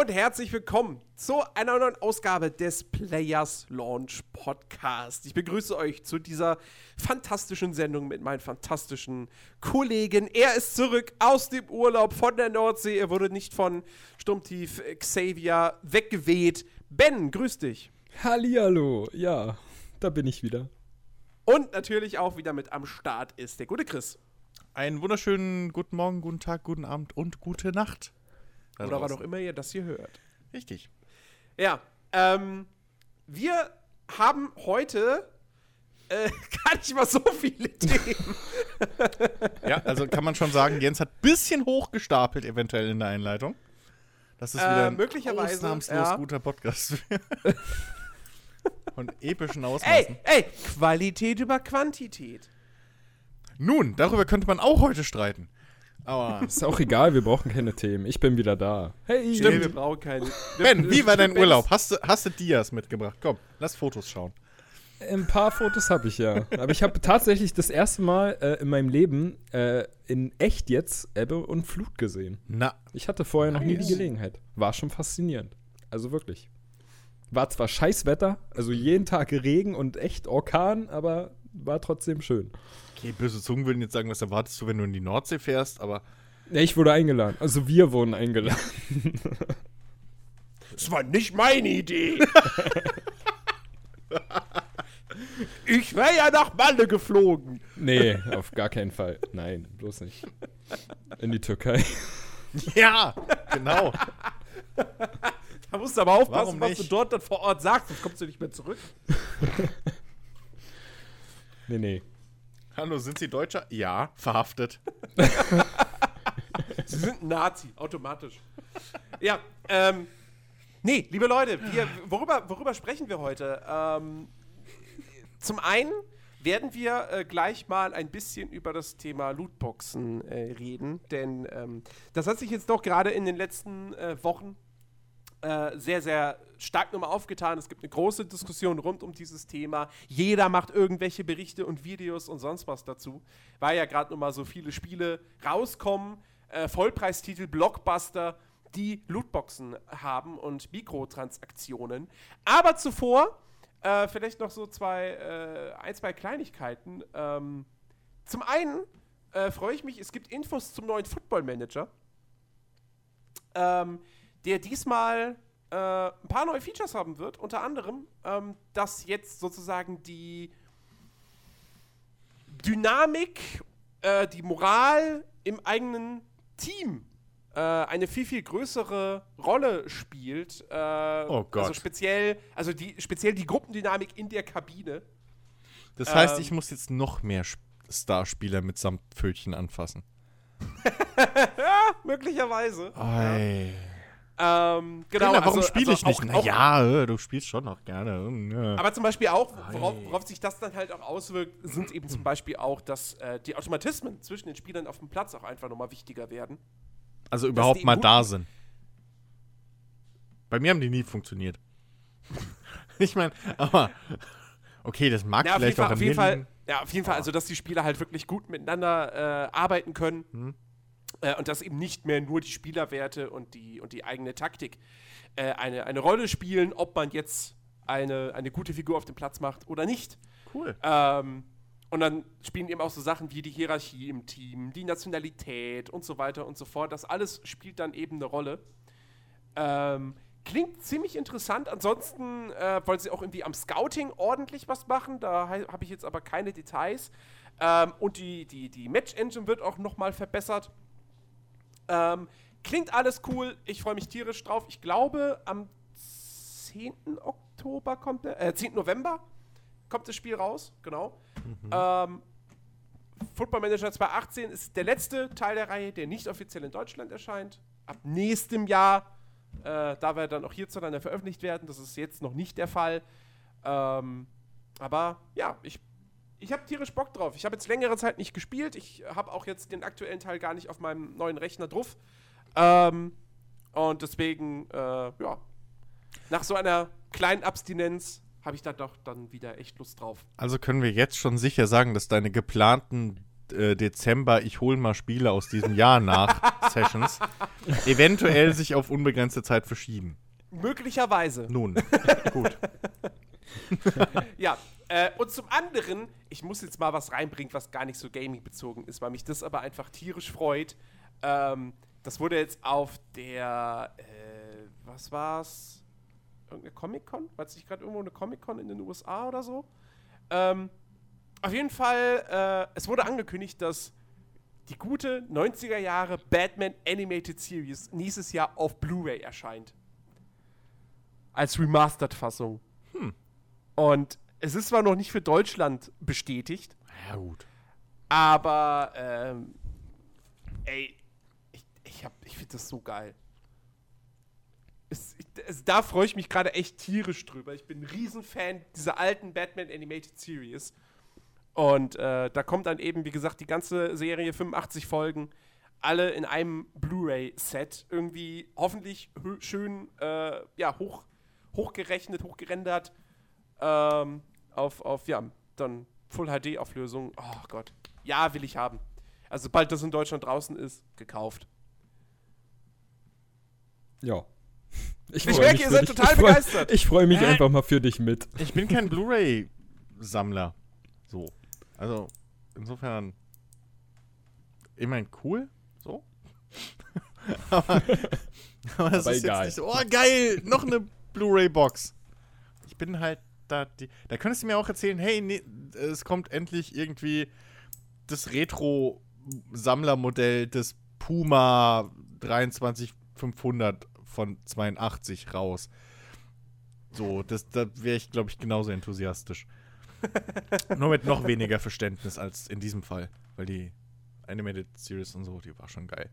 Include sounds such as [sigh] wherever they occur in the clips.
und herzlich willkommen zu einer neuen Ausgabe des Players Launch Podcast. Ich begrüße euch zu dieser fantastischen Sendung mit meinen fantastischen Kollegen. Er ist zurück aus dem Urlaub von der Nordsee. Er wurde nicht von Sturmtief Xavier weggeweht. Ben, grüß dich. Hallihallo, ja, da bin ich wieder. Und natürlich auch wieder mit am Start ist der gute Chris. Einen wunderschönen guten Morgen, guten Tag, guten Abend und gute Nacht. Da Oder was auch immer ihr das hier hört. Richtig. Ja, ähm, wir haben heute äh, [laughs] gar nicht mal so viele Themen. ja, also kann man schon sagen, Jens hat ein bisschen hochgestapelt eventuell in der Einleitung. Das ist wieder äh, möglicherweise, ausnahmslos ja. guter Podcast. Von [laughs] epischen Ausmaßen. Ey, ey, Qualität über Quantität. Nun, darüber könnte man auch heute streiten. Aber [laughs] Ist auch egal, wir brauchen keine Themen. Ich bin wieder da. Hey, Stimmt, wir brauchen keine. Ben, wie war dein Urlaub? Hast du, hast du Dias mitgebracht? Komm, lass Fotos schauen. Ein paar Fotos habe ich ja. Aber ich habe tatsächlich das erste Mal äh, in meinem Leben äh, in echt jetzt Ebbe und Flut gesehen. Na, Ich hatte vorher noch nie die Gelegenheit. War schon faszinierend. Also wirklich. War zwar Scheißwetter, also jeden Tag Regen und echt Orkan, aber war trotzdem schön. okay, böse Zungen würden jetzt sagen, was erwartest du, wenn du in die Nordsee fährst, aber Ja, ich wurde eingeladen. Also wir wurden eingeladen. Das war nicht meine Idee. [laughs] ich wäre ja nach Malle geflogen. Nee, auf gar keinen Fall. Nein, bloß nicht. In die Türkei. ja, genau. Da musst du aber aufpassen, was du dort dann vor Ort sagst, sonst kommst du nicht mehr zurück. [laughs] Nee, nee. Hallo, sind Sie Deutscher? Ja, verhaftet. [laughs] Sie sind Nazi, automatisch. Ja, ähm, nee, liebe Leute, wir, worüber, worüber sprechen wir heute? Ähm, zum einen werden wir äh, gleich mal ein bisschen über das Thema Lootboxen äh, reden, denn ähm, das hat sich jetzt doch gerade in den letzten äh, Wochen äh, sehr, sehr stark nochmal aufgetan. Es gibt eine große Diskussion rund um dieses Thema. Jeder macht irgendwelche Berichte und Videos und sonst was dazu, weil ja gerade nochmal so viele Spiele rauskommen, äh, Vollpreistitel, Blockbuster, die Lootboxen haben und Mikrotransaktionen. Aber zuvor äh, vielleicht noch so zwei, äh, ein, zwei Kleinigkeiten. Ähm, zum einen äh, freue ich mich, es gibt Infos zum neuen Football Manager ähm, der diesmal äh, ein paar neue Features haben wird. Unter anderem, ähm, dass jetzt sozusagen die Dynamik, äh, die Moral im eigenen Team äh, eine viel, viel größere Rolle spielt. Äh, Oh Gott. Also speziell, also die, speziell die Gruppendynamik in der Kabine. Das heißt, Ähm. ich muss jetzt noch mehr Sp- Starspieler mit Samtpfötchen anfassen. [laughs] Möglicherweise. Ei. Ähm, genau. Genau, warum also- spiele also ich nicht? auch- Naja, du spielst schon noch gerne. hm. Aber zum Beispiel auch, worauf, worauf sich das dann halt auch auswirkt, sind eben zum Beispiel auch, dass äh, die Automatismen zwischen den Spielern auf dem Platz auch einfach nochmal wichtiger werden. Also überhaupt mal da sind. Bei mir haben die nie funktioniert. [laughs] ich meine, aber okay, das mag Ja, vielleicht Fall, auch auf jeden Fall, ja, auf jeden Fall, also dass die Spieler halt wirklich gut miteinander äh, arbeiten können Hm. Äh, und dass eben nicht mehr nur die Spielerwerte und die, und die eigene Taktik äh, eine, eine Rolle spielen, ob man jetzt eine, eine gute Figur auf dem Platz macht oder nicht. Cool. Ähm, und dann spielen eben auch so Sachen wie die Hierarchie im Team, die Nationalität und so weiter und so fort. Das alles spielt dann eben eine Rolle. Ähm, klingt ziemlich interessant. Ansonsten äh, wollen sie auch irgendwie am Scouting ordentlich was machen. Da habe ich jetzt aber keine Details. Ähm, und die, die, die Match-Engine wird auch nochmal verbessert. Ähm, klingt alles cool. Ich freue mich tierisch drauf. Ich glaube, am 10. Oktober kommt der, äh, 10. November kommt das Spiel raus, genau. Ähm, Football Manager 2018 ist der letzte Teil der Reihe, der nicht offiziell in Deutschland erscheint. Ab nächstem Jahr, äh, da wir dann auch hierzulande veröffentlicht werden. Das ist jetzt noch nicht der Fall. Ähm, aber ja, ich, ich habe tierisch Bock drauf. Ich habe jetzt längere Zeit nicht gespielt. Ich habe auch jetzt den aktuellen Teil gar nicht auf meinem neuen Rechner drauf. Ähm, und deswegen, äh, ja, nach so einer kleinen Abstinenz habe ich da doch dann wieder echt Lust drauf. Also können wir jetzt schon sicher sagen, dass deine geplanten äh, Dezember, ich hole mal Spiele aus diesem Jahr nach [laughs] Sessions, eventuell sich auf unbegrenzte Zeit verschieben. Möglicherweise. Nun, [laughs] gut. Ja, äh, und zum anderen, ich muss jetzt mal was reinbringen, was gar nicht so gaming-bezogen ist, weil mich das aber einfach tierisch freut. Ähm, das wurde jetzt auf der, äh, was war's? Irgendeine Comic-Con? War es nicht gerade irgendwo eine Comic-Con in den USA oder so? Ähm, auf jeden Fall, äh, es wurde angekündigt, dass die gute 90er Jahre Batman Animated Series nächstes Jahr auf Blu-ray erscheint. Als Remastered-Fassung. Und es ist zwar noch nicht für Deutschland bestätigt, Ja, gut. aber ähm, ey, ich, ich, hab- ich finde das so geil. Es, es, da freue ich mich gerade echt tierisch drüber. Ich bin ein Riesenfan dieser alten Batman Animated Series. Und äh, da kommt dann eben, wie gesagt, die ganze Serie, 85 Folgen, alle in einem Blu-ray-Set. Irgendwie hoffentlich hö- schön äh, ja, hoch, hochgerechnet, hochgerendert. Ähm, auf, auf, ja, dann Full HD-Auflösung. Oh Gott. Ja, will ich haben. Also, sobald das in Deutschland draußen ist, gekauft. Ja. [laughs] Ich, Ich merke, mich ihr seid dich. total ich freu- begeistert. Ich freue mich Äh. einfach mal für dich mit. Ich bin kein [laughs] Blu-ray-Sammler. So. Also, insofern. Ich meine, cool. So. [laughs] aber, aber das Aber ist egal. jetzt nicht so, oh geil, noch eine Blu-ray-Box. Ich bin halt da, die, da könntest du mir auch erzählen, hey, nee, es kommt endlich irgendwie das Retro-Sammlermodell des Puma 23500 von 82 raus. So, das, da wäre ich, glaube ich, genauso enthusiastisch. [laughs] Nur mit noch weniger Verständnis als in diesem Fall, weil die Animated Series und so, die war schon geil.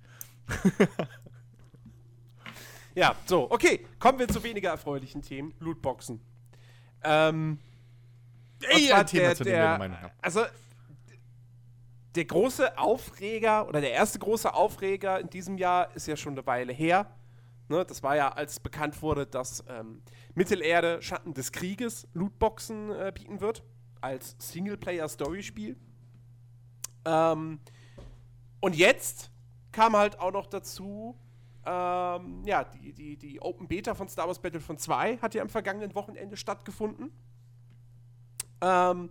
[laughs] Ja, so, okay. Kommen wir zu weniger erfreulichen Themen. Lootboxen. Ähm, zwar ein Thema, zu dem wir Meinung haben. Also, der große Aufreger oder der erste große Aufreger in diesem Jahr ist ja schon eine Weile her. Ne, das war ja, als bekannt wurde, dass ähm, Mittelerde Schatten des Krieges Lootboxen äh, bieten wird. Als Singleplayer-Story-Spiel. Ähm, und jetzt kam halt auch noch dazu, ähm, ja, die, die, die Open Beta von Star Wars Battlefront 2 hat ja am vergangenen Wochenende stattgefunden. Ähm,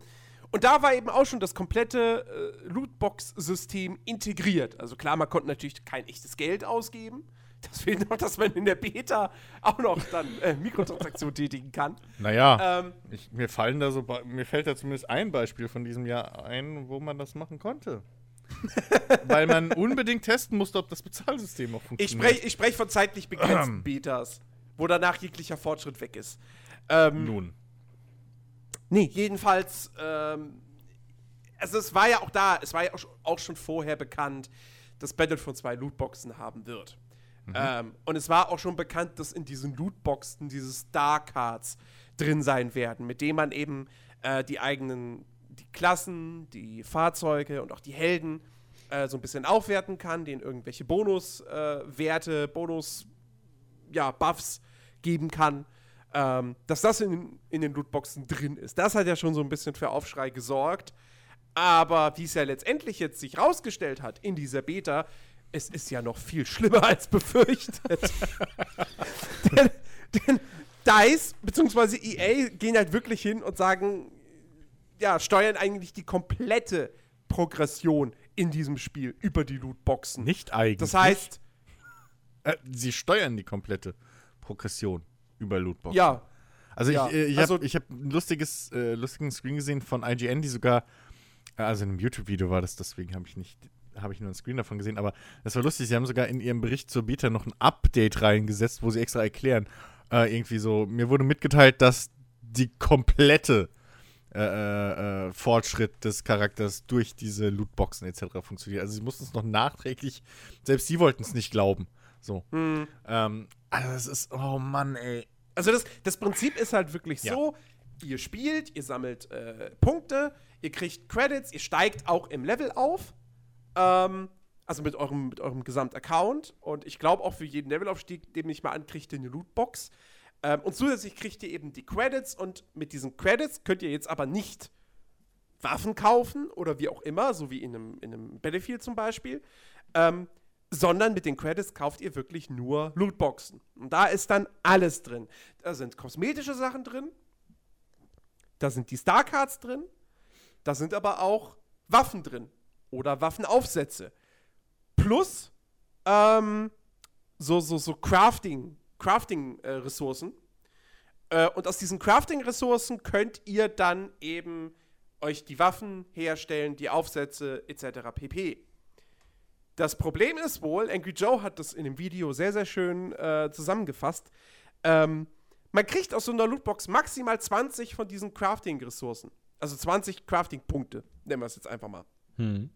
und da war eben auch schon das komplette äh, Lootbox-System integriert. Also klar, man konnte natürlich kein echtes Geld ausgeben. [laughs] Das fehlt noch, dass man in der Beta auch noch dann äh, Mikrotransaktionen [laughs] tätigen kann. Naja, Ähm, ich, mir fallen da so, mir fällt da zumindest ein Beispiel von diesem Jahr ein, wo man das machen konnte. [laughs] Weil man unbedingt testen musste, ob das Bezahlsystem auch ich funktioniert. spreche ich sprech von zeitlich begrenzten [clears throat] Betas, wo danach jeglicher Fortschritt weg ist. Ähm, Nun. Nee, jedenfalls, ähm, also es war ja auch da, es war ja auch sch- auch schon vorher bekannt, dass Battlefront 2 Lootboxen haben wird. Ähm, und es war auch schon bekannt, dass in diesen Lootboxen diese Star Cards drin sein werden, mit denen man eben äh, die eigenen, die Klassen, die Fahrzeuge und auch die Helden äh, so ein bisschen aufwerten kann, denen irgendwelche Bonuswerte, äh, Bonus, ja, Buffs geben kann. Ähm, dass das in, in den Lootboxen drin ist. Das hat ja schon so ein bisschen für Aufschrei gesorgt. Aber wie es ja letztendlich jetzt sich rausgestellt hat in dieser Beta, es ist ja noch viel schlimmer als befürchtet. [laughs] [laughs] denn, denn DICE bzw. EA gehen halt wirklich hin und sagen, ja, steuern eigentlich die komplette Progression in diesem Spiel über die Lootboxen. Nicht eigentlich. Das heißt, äh, sie steuern die komplette Progression über Lootbox. ja, Also Ja, ich, äh, ich also- habe hab ein lustiges, äh, lustigen Screen gesehen von IGN, die sogar, äh, also in einem YouTube-Video war das, deswegen habe ich nicht, habe ich nur einen Screen davon gesehen, aber das war lustig, sie haben sogar in ihrem Bericht zur Beta noch ein Update reingesetzt, wo sie extra erklären, äh, irgendwie so, mir wurde mitgeteilt, dass die komplette äh, äh, Fortschritt des Charakters durch diese Lootboxen etc. funktioniert. Also sie mussten es noch nachträglich, selbst sie wollten es nicht glauben. So. hm. Ähm, also das ist, oh Mann, ey. Also das, das Prinzip ist halt wirklich Ja. so, ihr spielt, ihr sammelt äh, Punkte, ihr kriegt Credits, ihr steigt auch im Level auf. Ähm, also mit eurem, mit eurem Gesamtaccount. Und ich glaube auch für jeden Levelaufstieg, den ich mal an, kriegt ihr eine Lootbox. Ähm, und zusätzlich kriegt ihr eben die Credits und mit diesen Credits könnt ihr jetzt aber nicht Waffen kaufen oder wie auch immer, so wie in einem, in einem Battlefield zum Beispiel, ähm, sondern mit den Credits kauft ihr wirklich nur Lootboxen. Und da ist dann alles drin. Da sind kosmetische Sachen drin, da sind die Starcards drin, da sind aber auch Waffen drin oder Waffenaufsätze. Plus ähm, so, so, so Crafting, Crafting-Ressourcen. Äh, und aus diesen Crafting-Ressourcen könnt ihr dann eben euch die Waffen herstellen, die Aufsätze etc. pp. Das Problem ist wohl, Angry Joe hat das in dem Video sehr, sehr schön äh, zusammengefasst. Ähm, man kriegt aus so einer Lootbox maximal 20 von diesen Crafting-Ressourcen. Also 20 Crafting-Punkte, nennen wir es jetzt einfach mal. Hm.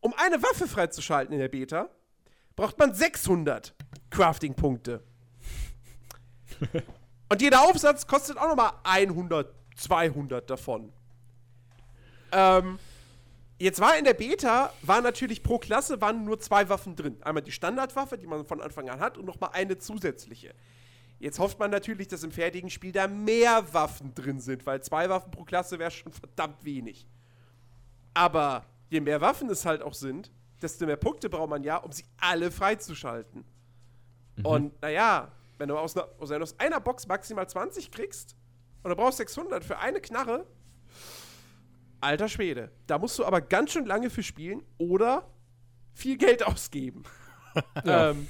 Um eine Waffe freizuschalten in der Beta, braucht man 600 Crafting-Punkte. [laughs] Und jeder Aufsatz kostet auch nochmal 100, 200 davon. Ähm, jetzt war in der Beta, war natürlich pro Klasse waren nur zwei Waffen drin. Einmal die Standardwaffe, die man von Anfang an hat, und nochmal eine zusätzliche. Jetzt hofft man natürlich, dass im fertigen Spiel da mehr Waffen drin sind, weil zwei Waffen pro Klasse wäre schon verdammt wenig. Aber je mehr Waffen es halt auch sind, desto mehr Punkte braucht man ja, um sie alle freizuschalten. Mhm. Und naja, wenn du aus einer, aus einer Box maximal 20 kriegst und du brauchst 600 für eine Knarre, alter Schwede. Da musst du aber ganz schön lange für spielen oder viel Geld [laughs] ausgeben. ja. ähm,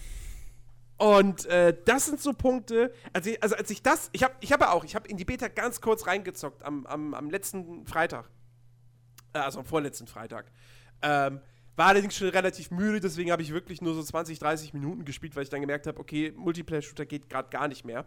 und äh, das sind so Punkte, also, also als ich das, ich habe ich hab ja auch, ich habe in die Beta ganz kurz reingezockt am, am, am letzten Freitag. Äh, also am vorletzten Freitag. Ähm, war allerdings schon relativ müde, deswegen habe ich wirklich nur so 20, 30 Minuten gespielt, weil ich dann gemerkt habe, okay, Multiplayer-Shooter geht gerade gar nicht mehr.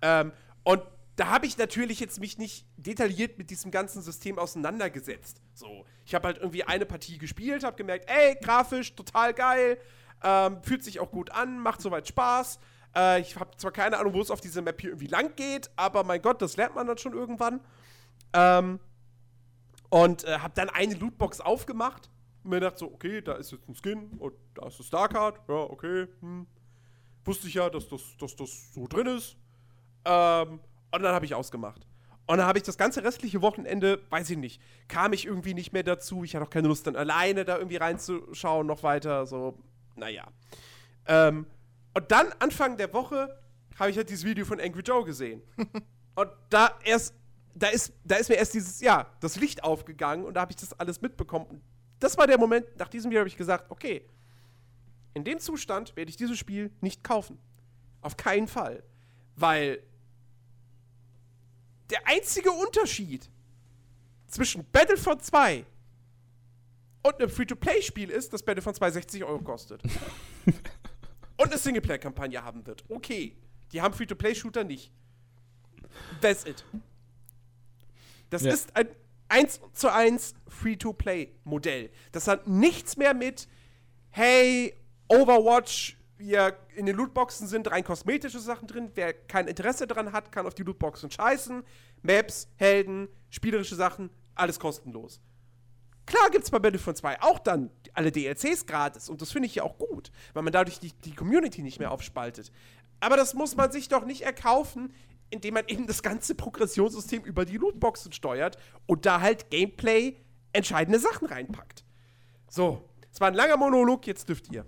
Ähm, und da habe ich natürlich jetzt mich nicht detailliert mit diesem ganzen System auseinandergesetzt. So, ich habe halt irgendwie eine Partie gespielt, habe gemerkt, ey, grafisch total geil, ähm, fühlt sich auch gut an, macht soweit Spaß. Äh, ich habe zwar keine Ahnung, wo es auf dieser Map hier irgendwie lang geht, aber mein Gott, das lernt man dann schon irgendwann. Ähm, und äh, habe dann eine Lootbox aufgemacht mir gedacht so, okay, da ist jetzt ein Skin und da ist eine Starcard, ja, okay, hm. Wusste ich ja, dass das, dass das so drin ist. Ähm, und dann habe ich ausgemacht. Und dann habe ich das ganze restliche Wochenende, weiß ich nicht, kam ich irgendwie nicht mehr dazu. Ich hatte auch keine Lust, dann alleine da irgendwie reinzuschauen, noch weiter. So, naja. Ähm, und dann, Anfang der Woche, habe ich halt dieses Video von Angry Joe gesehen. [laughs] und da erst, da ist, da ist mir erst dieses, ja, das Licht aufgegangen und da habe ich das alles mitbekommen. Und das war der Moment, nach diesem Video habe ich gesagt, okay, in dem Zustand werde ich dieses Spiel nicht kaufen. Auf keinen Fall. Weil der einzige Unterschied zwischen Battlefront 2 und einem Free-to-Play-Spiel ist, dass Battlefront 2 60 Euro kostet. [laughs] und eine Singleplayer-Kampagne haben wird. Okay. Die haben Free-to-Play-Shooter nicht. That's it. Das ja. ist ein 1 zu 1 Free-to-Play-Modell. Das hat nichts mehr mit, hey, Overwatch wir in den Lootboxen sind rein kosmetische Sachen drin. Wer kein Interesse daran hat, kann auf die Lootboxen scheißen. Maps, Helden, spielerische Sachen, alles kostenlos. Klar gibt es bei Battlefront 2 auch dann alle DLCs gratis und das finde ich ja auch gut, weil man dadurch die, die Community nicht mehr aufspaltet. Aber das muss man sich doch nicht erkaufen, indem man eben das ganze Progressionssystem über die Lootboxen steuert und da halt Gameplay entscheidende Sachen reinpackt. So, es war ein langer Monolog, jetzt dürft ihr.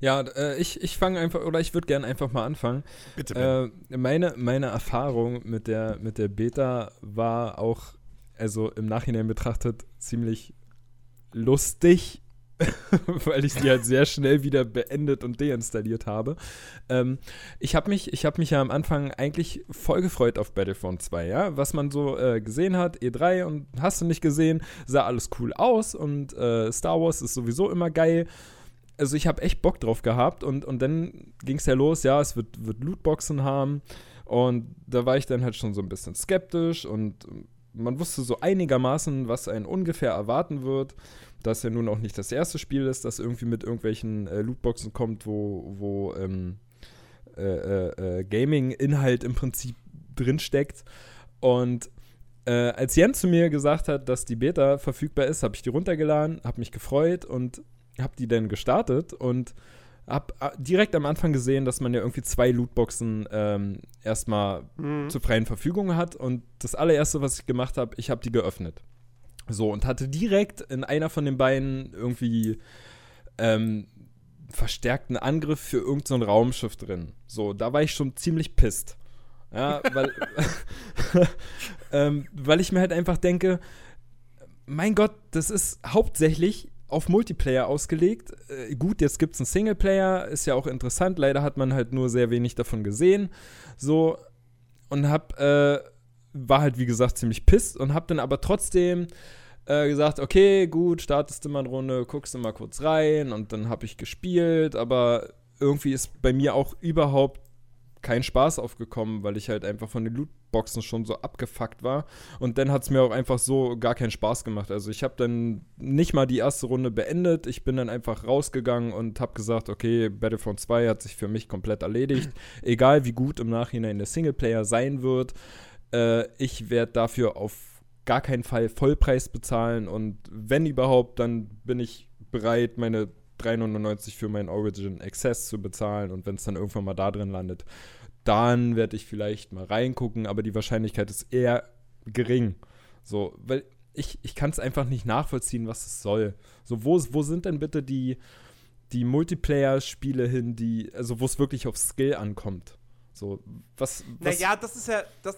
Ja, äh, ich, ich fange einfach, oder ich würde gerne einfach mal anfangen. Bitte. Äh, meine, meine Erfahrung mit der, mit der Beta war auch, also im Nachhinein betrachtet, ziemlich lustig, [laughs] weil ich sie halt sehr schnell wieder beendet und deinstalliert habe. Ähm, ich habe mich, hab mich ja am Anfang eigentlich voll gefreut auf Battlefront 2, ja. Was man so äh, gesehen hat, E3 und hast du nicht gesehen, sah alles cool aus und äh, Star Wars ist sowieso immer geil also ich habe echt Bock drauf gehabt und, und dann ging es ja los, ja, es wird, wird Lootboxen haben und da war ich dann halt schon so ein bisschen skeptisch und man wusste so einigermaßen, was einen ungefähr erwarten wird, dass ja nun auch nicht das erste Spiel ist, das irgendwie mit irgendwelchen äh, Lootboxen kommt, wo, wo ähm, äh, äh, äh Gaming-Inhalt im Prinzip drinsteckt. Und äh, als Jan zu mir gesagt hat, dass die Beta verfügbar ist, habe ich die runtergeladen, habe mich gefreut und habe die dann gestartet. Und hab äh, direkt am Anfang gesehen, dass man ja irgendwie zwei Lootboxen ähm, erstmal Mhm. zur freien Verfügung hat. Und das allererste, was ich gemacht habe, ich habe die geöffnet. So, und hatte direkt in einer von den beiden irgendwie ähm, verstärkten Angriff für irgendein so Raumschiff drin. So, da war ich schon ziemlich pisst. Ja, weil, [laughs] [laughs] ähm, weil ich mir halt einfach denke, mein Gott, das ist hauptsächlich auf Multiplayer ausgelegt. Äh, gut, jetzt gibt es einen Singleplayer, ist ja auch interessant. Leider hat man halt nur sehr wenig davon gesehen. So, und hab, äh, war halt wie gesagt ziemlich pisst und hab dann aber trotzdem äh, gesagt, okay, gut, startest du mal eine Runde, guckst du mal kurz rein und dann hab ich gespielt, aber irgendwie ist bei mir auch überhaupt kein Spaß aufgekommen, weil ich halt einfach von den Lootboxen schon so abgefuckt war. Und dann hat es mir auch einfach so gar keinen Spaß gemacht. Also ich habe dann nicht mal die erste Runde beendet. Ich bin dann einfach rausgegangen und habe gesagt, okay, Battlefront 2 hat sich für mich komplett erledigt. [clears throat] Egal wie gut im Nachhinein der Singleplayer sein wird, äh, ich werde dafür auf gar keinen Fall Vollpreis bezahlen. Und wenn überhaupt, dann bin ich bereit, meine 3,99 für meinen Origin Access zu bezahlen und wenn es dann irgendwann mal da drin landet, dann werde ich vielleicht mal reingucken, aber die Wahrscheinlichkeit ist eher gering. So, weil ich, ich kann es einfach nicht nachvollziehen, was es soll. So, wo, wo sind denn bitte die, die Multiplayer-Spiele hin, die, also wo es wirklich auf Skill ankommt? So, was. was Naja, das ist ja. Das,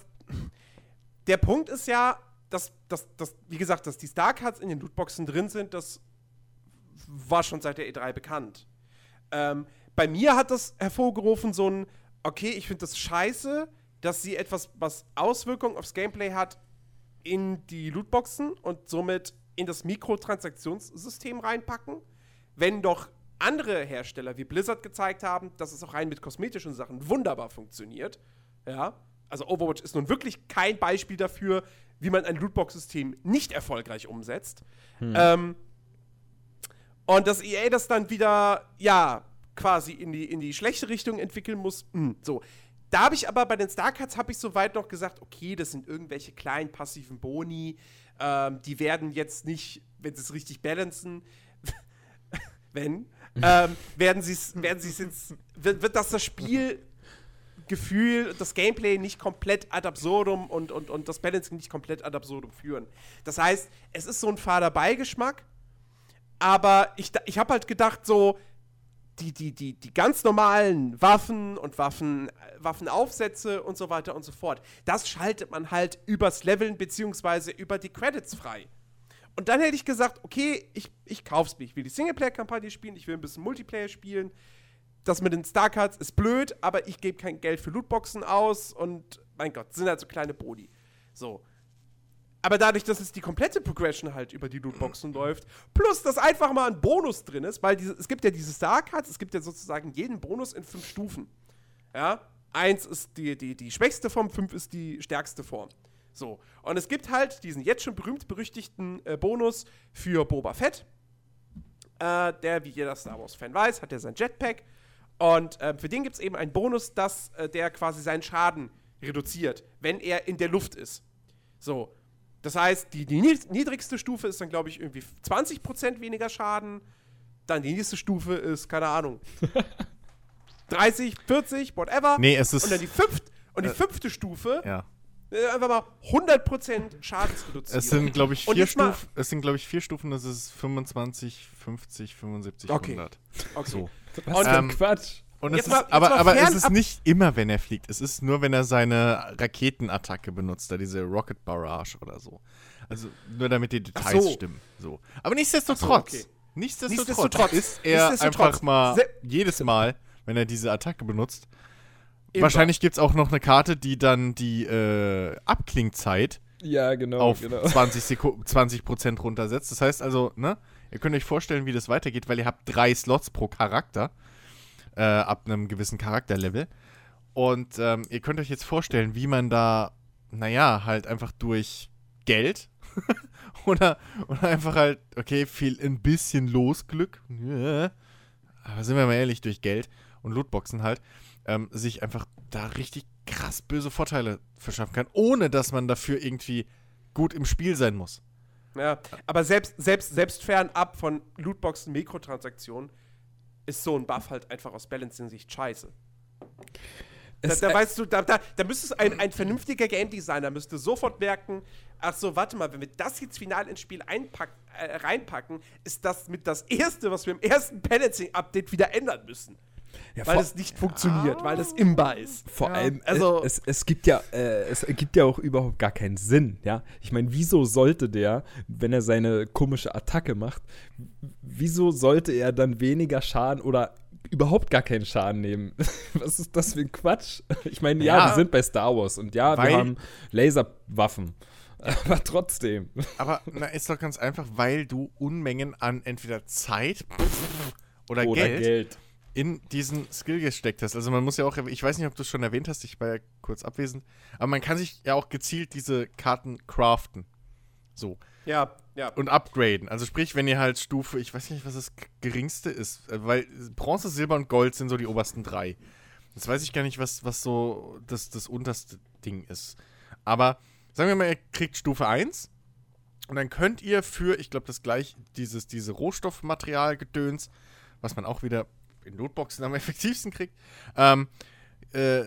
der Punkt ist ja, dass, dass, dass, wie gesagt, dass die Starcards in den Lootboxen drin sind, das war schon seit der E3 bekannt. Ähm, bei mir hat das hervorgerufen, so ein, okay, ich finde das scheiße, dass sie etwas, was Auswirkungen aufs Gameplay hat, in die Lootboxen und somit in das Mikrotransaktionssystem reinpacken, wenn doch andere Hersteller wie Blizzard gezeigt haben, dass es auch rein mit kosmetischen Sachen wunderbar funktioniert. Ja, also Overwatch ist nun wirklich kein Beispiel dafür, wie man ein Lootbox-System nicht erfolgreich umsetzt. Ähm, und dass EA das dann wieder, ja, quasi in die, in die schlechte Richtung entwickeln muss. Hm, so. Da habe ich aber bei den Starcards habe ich soweit noch gesagt, okay, das sind irgendwelche kleinen passiven Boni. Ähm, die werden jetzt nicht, wenn sie es richtig balancen, [laughs] wenn, ähm, werden sie es, werden sie jetzt, wird, wird das das Spielgefühl, das Gameplay nicht komplett ad absurdum und, und, und das Balancing nicht komplett ad absurdum führen. Das heißt, es ist so ein fader Beigeschmack, aber ich, ich habe halt gedacht, so, die, die, die, die ganz normalen Waffen und Waffen, äh, Waffenaufsätze und so weiter und so fort, das schaltet man halt übers Leveln beziehungsweise über die Credits frei. Und dann hätte ich gesagt, okay, ich, ich kauf's mir. Ich will die Singleplayer-Kampagne spielen, ich will ein bisschen Multiplayer spielen. Das mit den Starcards ist blöd, aber ich gebe kein Geld für Lootboxen aus und mein Gott, sind halt so kleine Boni. So. Aber dadurch, dass es die komplette Progression halt über die Lootboxen läuft, plus dass einfach mal ein Bonus drin ist, weil diese, es gibt ja diese Starcards, es gibt ja sozusagen jeden Bonus in fünf Stufen. Ja, eins ist die, die, die schwächste Form, fünf ist die stärkste Form. So. Und es gibt halt diesen jetzt schon berühmt-berüchtigten äh, Bonus für Boba Fett. Äh, der, wie jeder Star Wars-Fan weiß, hat er sein Jetpack. Und äh, für den gibt es eben einen Bonus, dass äh, der quasi seinen Schaden reduziert, wenn er in der Luft ist. So. Das heißt, die, die nied- niedrigste Stufe ist dann, glaube ich, irgendwie 20% weniger Schaden. Dann die nächste Stufe ist, keine Ahnung, [laughs] 30, 40, whatever. Nee, es ist- Und dann die, fünft, und die Äh, fünfte Stufe, Ja. äh, einfach mal 100% Schadensreduzierung. Es sind, glaube ich, vier Stufen. Es sind, glaube ich, vier Stufen. Das ist 25, 50, 75, Okay. 100. Okay. So. Was ähm, Quatsch. Und Jetzt es mal- ist, aber, aber es ist nicht immer, wenn er fliegt. Es ist nur, wenn er seine Raketenattacke benutzt, da diese Rocket Barrage oder so. Also nur damit die Details so. stimmen. So. Aber nichtsdestotrotz, so, okay. nichtsdestotrotz, Nichtsdestotrotz. ist er Nichtsdestotrotz. einfach mal Se- jedes Mal, wenn er diese Attacke benutzt. Immer. Wahrscheinlich gibt es auch noch eine Karte, die dann die äh, Abklingzeit Ja, genau. auf genau. 20 Sekunden, 20 Prozent runtersetzt. Das heißt also, ne, ihr könnt euch vorstellen, wie das weitergeht, weil ihr habt drei Slots pro Charakter äh, ab einem gewissen Charakterlevel. Und ähm, ihr könnt euch jetzt vorstellen, wie man da, naja, halt einfach durch Geld [laughs] oder, oder einfach halt, okay, viel ein bisschen Losglück, ja, aber sind wir mal ehrlich, durch Geld und Lootboxen halt, ähm, sich einfach da richtig krass böse Vorteile verschaffen kann, ohne dass man dafür irgendwie gut im Spiel sein muss. Ja, aber selbst, selbst, selbst fernab von Lootboxen, Mikrotransaktionen, ist so ein Buff halt einfach aus Balancing-Sicht scheiße. Da, da weißt du, da, da, da müsste es ein, ein vernünftiger Game Designer müsste sofort merken, ach so, warte mal, wenn wir das jetzt final ins Spiel einpack, äh, reinpacken, ist das mit das Erste, was wir im ersten Balancing-Update wieder ändern müssen. Ja, weil es nicht funktioniert, weil es imbar ist. Vor allem, also- also es, es gibt ja, äh, es ergibt ja auch überhaupt gar keinen Sinn, ja. Ich meine, wieso sollte der, wenn er seine komische Attacke macht, wieso sollte er dann weniger Schaden oder überhaupt gar keinen Schaden nehmen? [laughs] Was ist das für ein Quatsch? Ich meine, ja, Ja. wir sind bei Star Wars und ja, Weil- wir haben Laserwaffen. Aber trotzdem. Aber na, ist doch ganz einfach, weil du Unmengen an entweder Zeit oder, Oder Geld, Geld. In diesen Skill gesteckt hast. Also man muss ja auch, ich weiß nicht, ob du es schon erwähnt hast, ich war ja kurz abwesend, aber man kann sich ja auch gezielt diese Karten craften. So. Ja, ja. Und upgraden. Also sprich, wenn ihr halt Stufe, ich weiß nicht, was das geringste ist, äh, weil Bronze, Silber und Gold sind so die obersten drei. Jetzt weiß ich gar nicht, was, was so das, das unterste Ding ist. Aber sagen wir mal, ihr kriegt Stufe 1 und dann könnt ihr für, ich glaube, das gleich, dieses, diese Rohstoffmaterial-Gedöns, was man auch wieder in Lootboxen am [laughs] effektivsten kriegt, ähm, äh,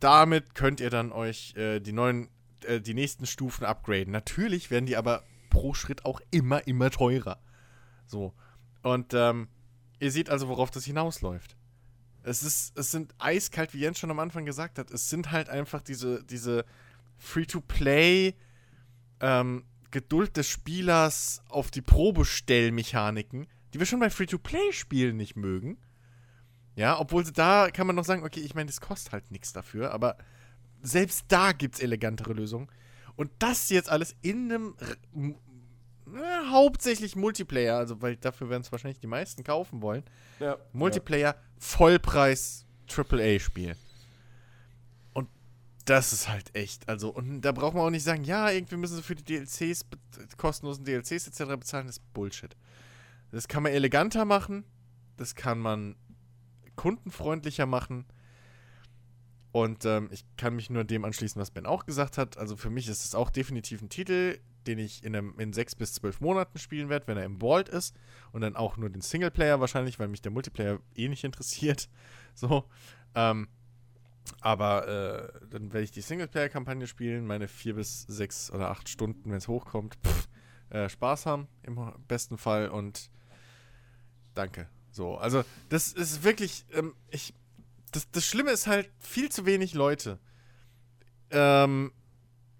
damit könnt ihr dann euch äh, die neuen, äh, die nächsten Stufen upgraden. Natürlich werden die aber pro Schritt auch immer, immer teurer. So. Und ähm, ihr seht also, worauf das hinausläuft. Es ist, es sind eiskalt, wie Jens schon am Anfang gesagt hat. Es sind halt einfach diese, diese Free-to-Play, ähm, Geduld des Spielers auf die Probestellmechaniken, die wir schon bei Free-to-Play-Spielen nicht mögen. Ja, obwohl da kann man noch sagen, okay, ich meine, das kostet halt nichts dafür, aber selbst da gibt es elegantere Lösungen. Und das jetzt alles in einem na, hauptsächlich Multiplayer, also weil dafür werden es wahrscheinlich die meisten kaufen wollen. ja. Multiplayer, Vollpreis, AAA-Spiel. Und das ist halt echt, also, und da braucht man auch nicht sagen, ja, irgendwie müssen sie für die DLCs, kostenlosen DLCs etc. bezahlen, das ist Bullshit. Das kann man eleganter machen, das kann man kundenfreundlicher machen. Und ähm, ich kann mich nur dem anschließen, was Ben auch gesagt hat. Also für mich ist es auch definitiv ein Titel, den ich in, einem, in sechs bis zwölf Monaten spielen werde, wenn er im Vault ist. Und dann auch nur den Singleplayer wahrscheinlich, weil mich der Multiplayer eh nicht interessiert. [laughs] So. Ähm, aber äh, dann werde ich die Singleplayer-Kampagne spielen, meine vier bis sechs oder acht Stunden, wenn es hochkommt, pff, äh, Spaß haben im besten Fall und danke. So, also das ist wirklich, ähm, ich, das, das Schlimme ist halt viel zu wenig Leute. Ähm,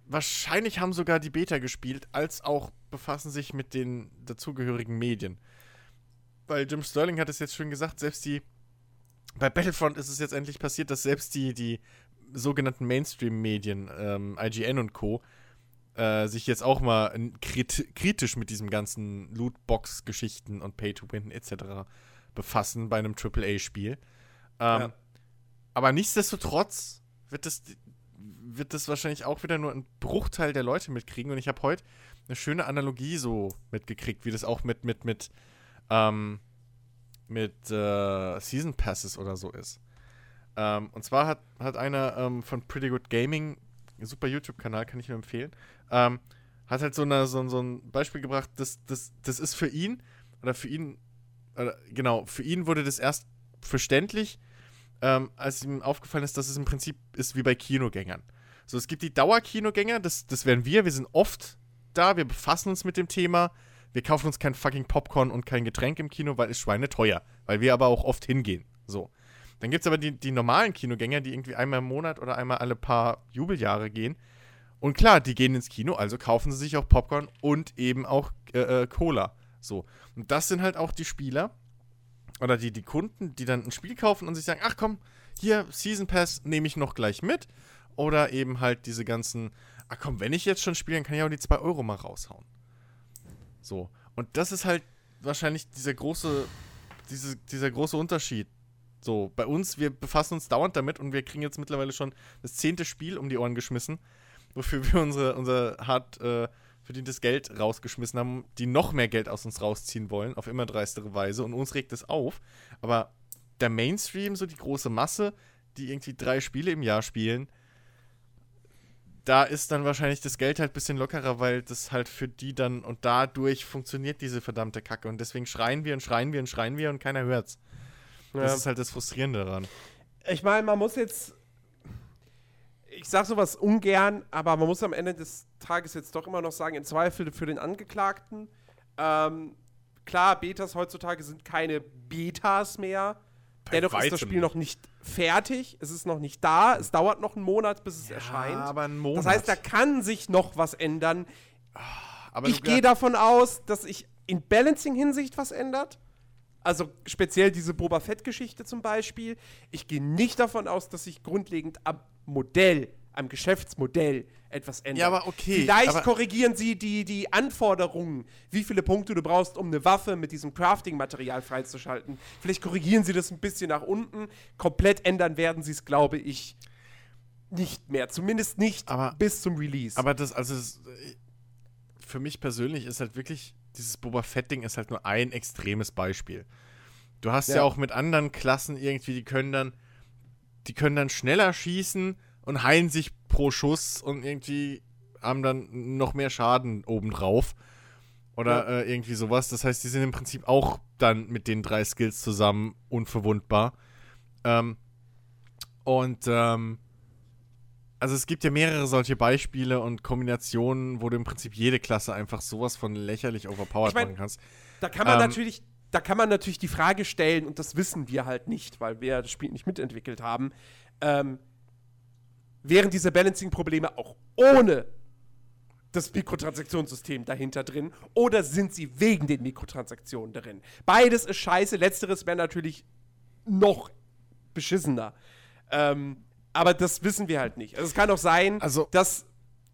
wahrscheinlich haben sogar die Beta gespielt, als auch befassen sich mit den dazugehörigen Medien. Weil Jim Sterling hat es jetzt schon gesagt, selbst die bei Battlefront ist es jetzt endlich passiert, dass selbst die, die sogenannten Mainstream-Medien, ähm, IGN und Co., äh, sich jetzt auch mal kritisch mit diesem ganzen Lootbox-Geschichten und Pay-to-Win etc. befassen bei einem AAA-Spiel. Ähm, Ja. Aber nichtsdestotrotz wird das, wird das wahrscheinlich auch wieder nur ein Bruchteil der Leute mitkriegen. Und ich habe heute eine schöne Analogie so mitgekriegt, wie das auch mit, mit, mit, ähm, mit äh, Season Passes oder so ist. Ähm, und zwar hat, hat einer ähm, von Pretty Good Gaming, super YouTube-Kanal, kann ich nur empfehlen, ähm, hat halt so, eine, so, so ein Beispiel gebracht, das, das, das ist für ihn, oder für ihn, genau, für ihn wurde das erst verständlich, ähm, als ihm aufgefallen ist, dass es im Prinzip ist wie bei Kinogängern. So, es gibt die Dauerkinogänger, das, das wären wir, wir sind oft da, wir befassen uns mit dem Thema, wir kaufen uns kein fucking Popcorn und kein Getränk im Kino, weil es Schweine teuer, weil wir aber auch oft hingehen. So. Dann gibt es aber die, die normalen Kinogänger, die irgendwie einmal im Monat oder einmal alle paar Jubeljahre gehen. Und klar, die gehen ins Kino, also kaufen sie sich auch Popcorn und eben auch äh, äh, Cola. So. Und das sind halt auch die Spieler oder die, die Kunden, die dann ein Spiel kaufen und sich sagen, ach komm, hier, Season Pass nehme ich noch gleich mit. Oder eben halt diese ganzen, ach komm, wenn ich jetzt schon spiele, dann kann ich auch die 2 Euro mal raushauen. So. Und das ist halt wahrscheinlich dieser große, diese, dieser große Unterschied. So, bei uns, wir befassen uns dauernd damit und wir kriegen jetzt mittlerweile schon das zehnte Spiel um die Ohren geschmissen, wofür wir unsere, unser hart äh, verdientes Geld rausgeschmissen haben, die noch mehr Geld aus uns rausziehen wollen, auf immer dreistere Weise. Und uns regt es auf. Aber der Mainstream, so die große Masse, die irgendwie drei Spiele im Jahr spielen, da ist dann wahrscheinlich das Geld halt ein bisschen lockerer, weil das halt für die dann und dadurch funktioniert diese verdammte Kacke. Und deswegen schreien wir und schreien wir und schreien wir und keiner hört's. Das Ja. ist halt das Frustrierende daran. Ich meine, man muss jetzt. Ich sag sowas ungern, aber man muss am Ende des Tages jetzt doch immer noch sagen, im Zweifel für den Angeklagten. Ähm, klar, Betas heutzutage sind keine Betas mehr. Bei Dennoch ist das Spiel noch nicht fertig. Es ist noch nicht da. Es dauert noch einen Monat, bis es erscheint. aber ein Monat. Das heißt, da kann sich noch was ändern. aber ich gehe davon aus, dass sich in Balancing-Hinsicht was ändert. Also speziell diese Boba Fett-Geschichte zum Beispiel. Ich gehe nicht davon aus, dass sich grundlegend am Modell, am Geschäftsmodell etwas ändert. Ja, aber okay, Vielleicht aber- korrigieren sie die, die Anforderungen, wie viele Punkte du brauchst, um eine Waffe mit diesem Crafting-Material freizuschalten. Vielleicht korrigieren sie das ein bisschen nach unten. Komplett ändern werden sie es, glaube ich, nicht mehr. Zumindest nicht Aber- bis zum Release. Aber das, also, das, äh, für mich persönlich ist halt wirklich, dieses Boba Fett-Ding ist halt nur ein extremes Beispiel. Du hast ja. Ja. auch mit anderen Klassen irgendwie, die können dann, die können dann schneller schießen und heilen sich pro Schuss und irgendwie haben dann noch mehr Schaden obendrauf. Oder äh, irgendwie sowas. Das heißt, die sind im Prinzip auch dann mit den drei Skills zusammen unverwundbar. Ähm, und ähm, also es gibt ja mehrere solche Beispiele und Kombinationen, wo du im Prinzip jede Klasse einfach sowas von lächerlich overpowered Ich mein, machen kannst. Da kann man Ähm, natürlich, da kann man natürlich die Frage stellen, und das wissen wir halt nicht, weil wir das Spiel nicht mitentwickelt haben. Ähm, wären diese Balancing-Probleme auch ohne das Mikrotransaktionssystem dahinter drin oder sind sie wegen den Mikrotransaktionen drin? Beides ist scheiße, letzteres wäre natürlich noch beschissener. Ähm, aber das wissen wir halt nicht. Also es kann auch sein, Also- dass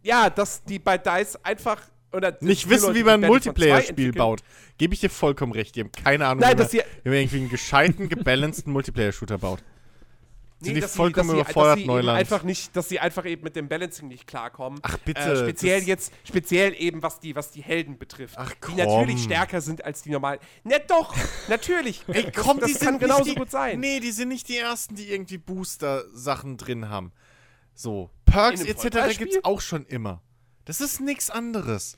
ja, dass die bei DICE einfach oder Nicht wissen, Leute, wie die man ein Battlefront 2 Multiplayer-Spiel baut. Gebe ich dir vollkommen recht. Die haben keine Ahnung, Nein, wie, man, sie- wie man irgendwie einen gescheiten, gebalanceden Multiplayer-Shooter baut. Sind die dass vollkommen dass überfordert, dass sie Neuland? einfach nicht, dass sie einfach eben mit dem Balancing nicht klarkommen. Ach, bitte, Äh, speziell jetzt, speziell eben was die, was die Helden betrifft. Ach, Die komm. natürlich stärker sind als die normalen. Ne, doch, natürlich. [laughs] Ey, komm, das, die das sind kann genauso die, gut sein. Nee, die sind nicht die ersten, die irgendwie Booster-Sachen drin haben. So, Perks etc. Vollpreisspiel? gibt's auch schon immer. Das ist nichts anderes.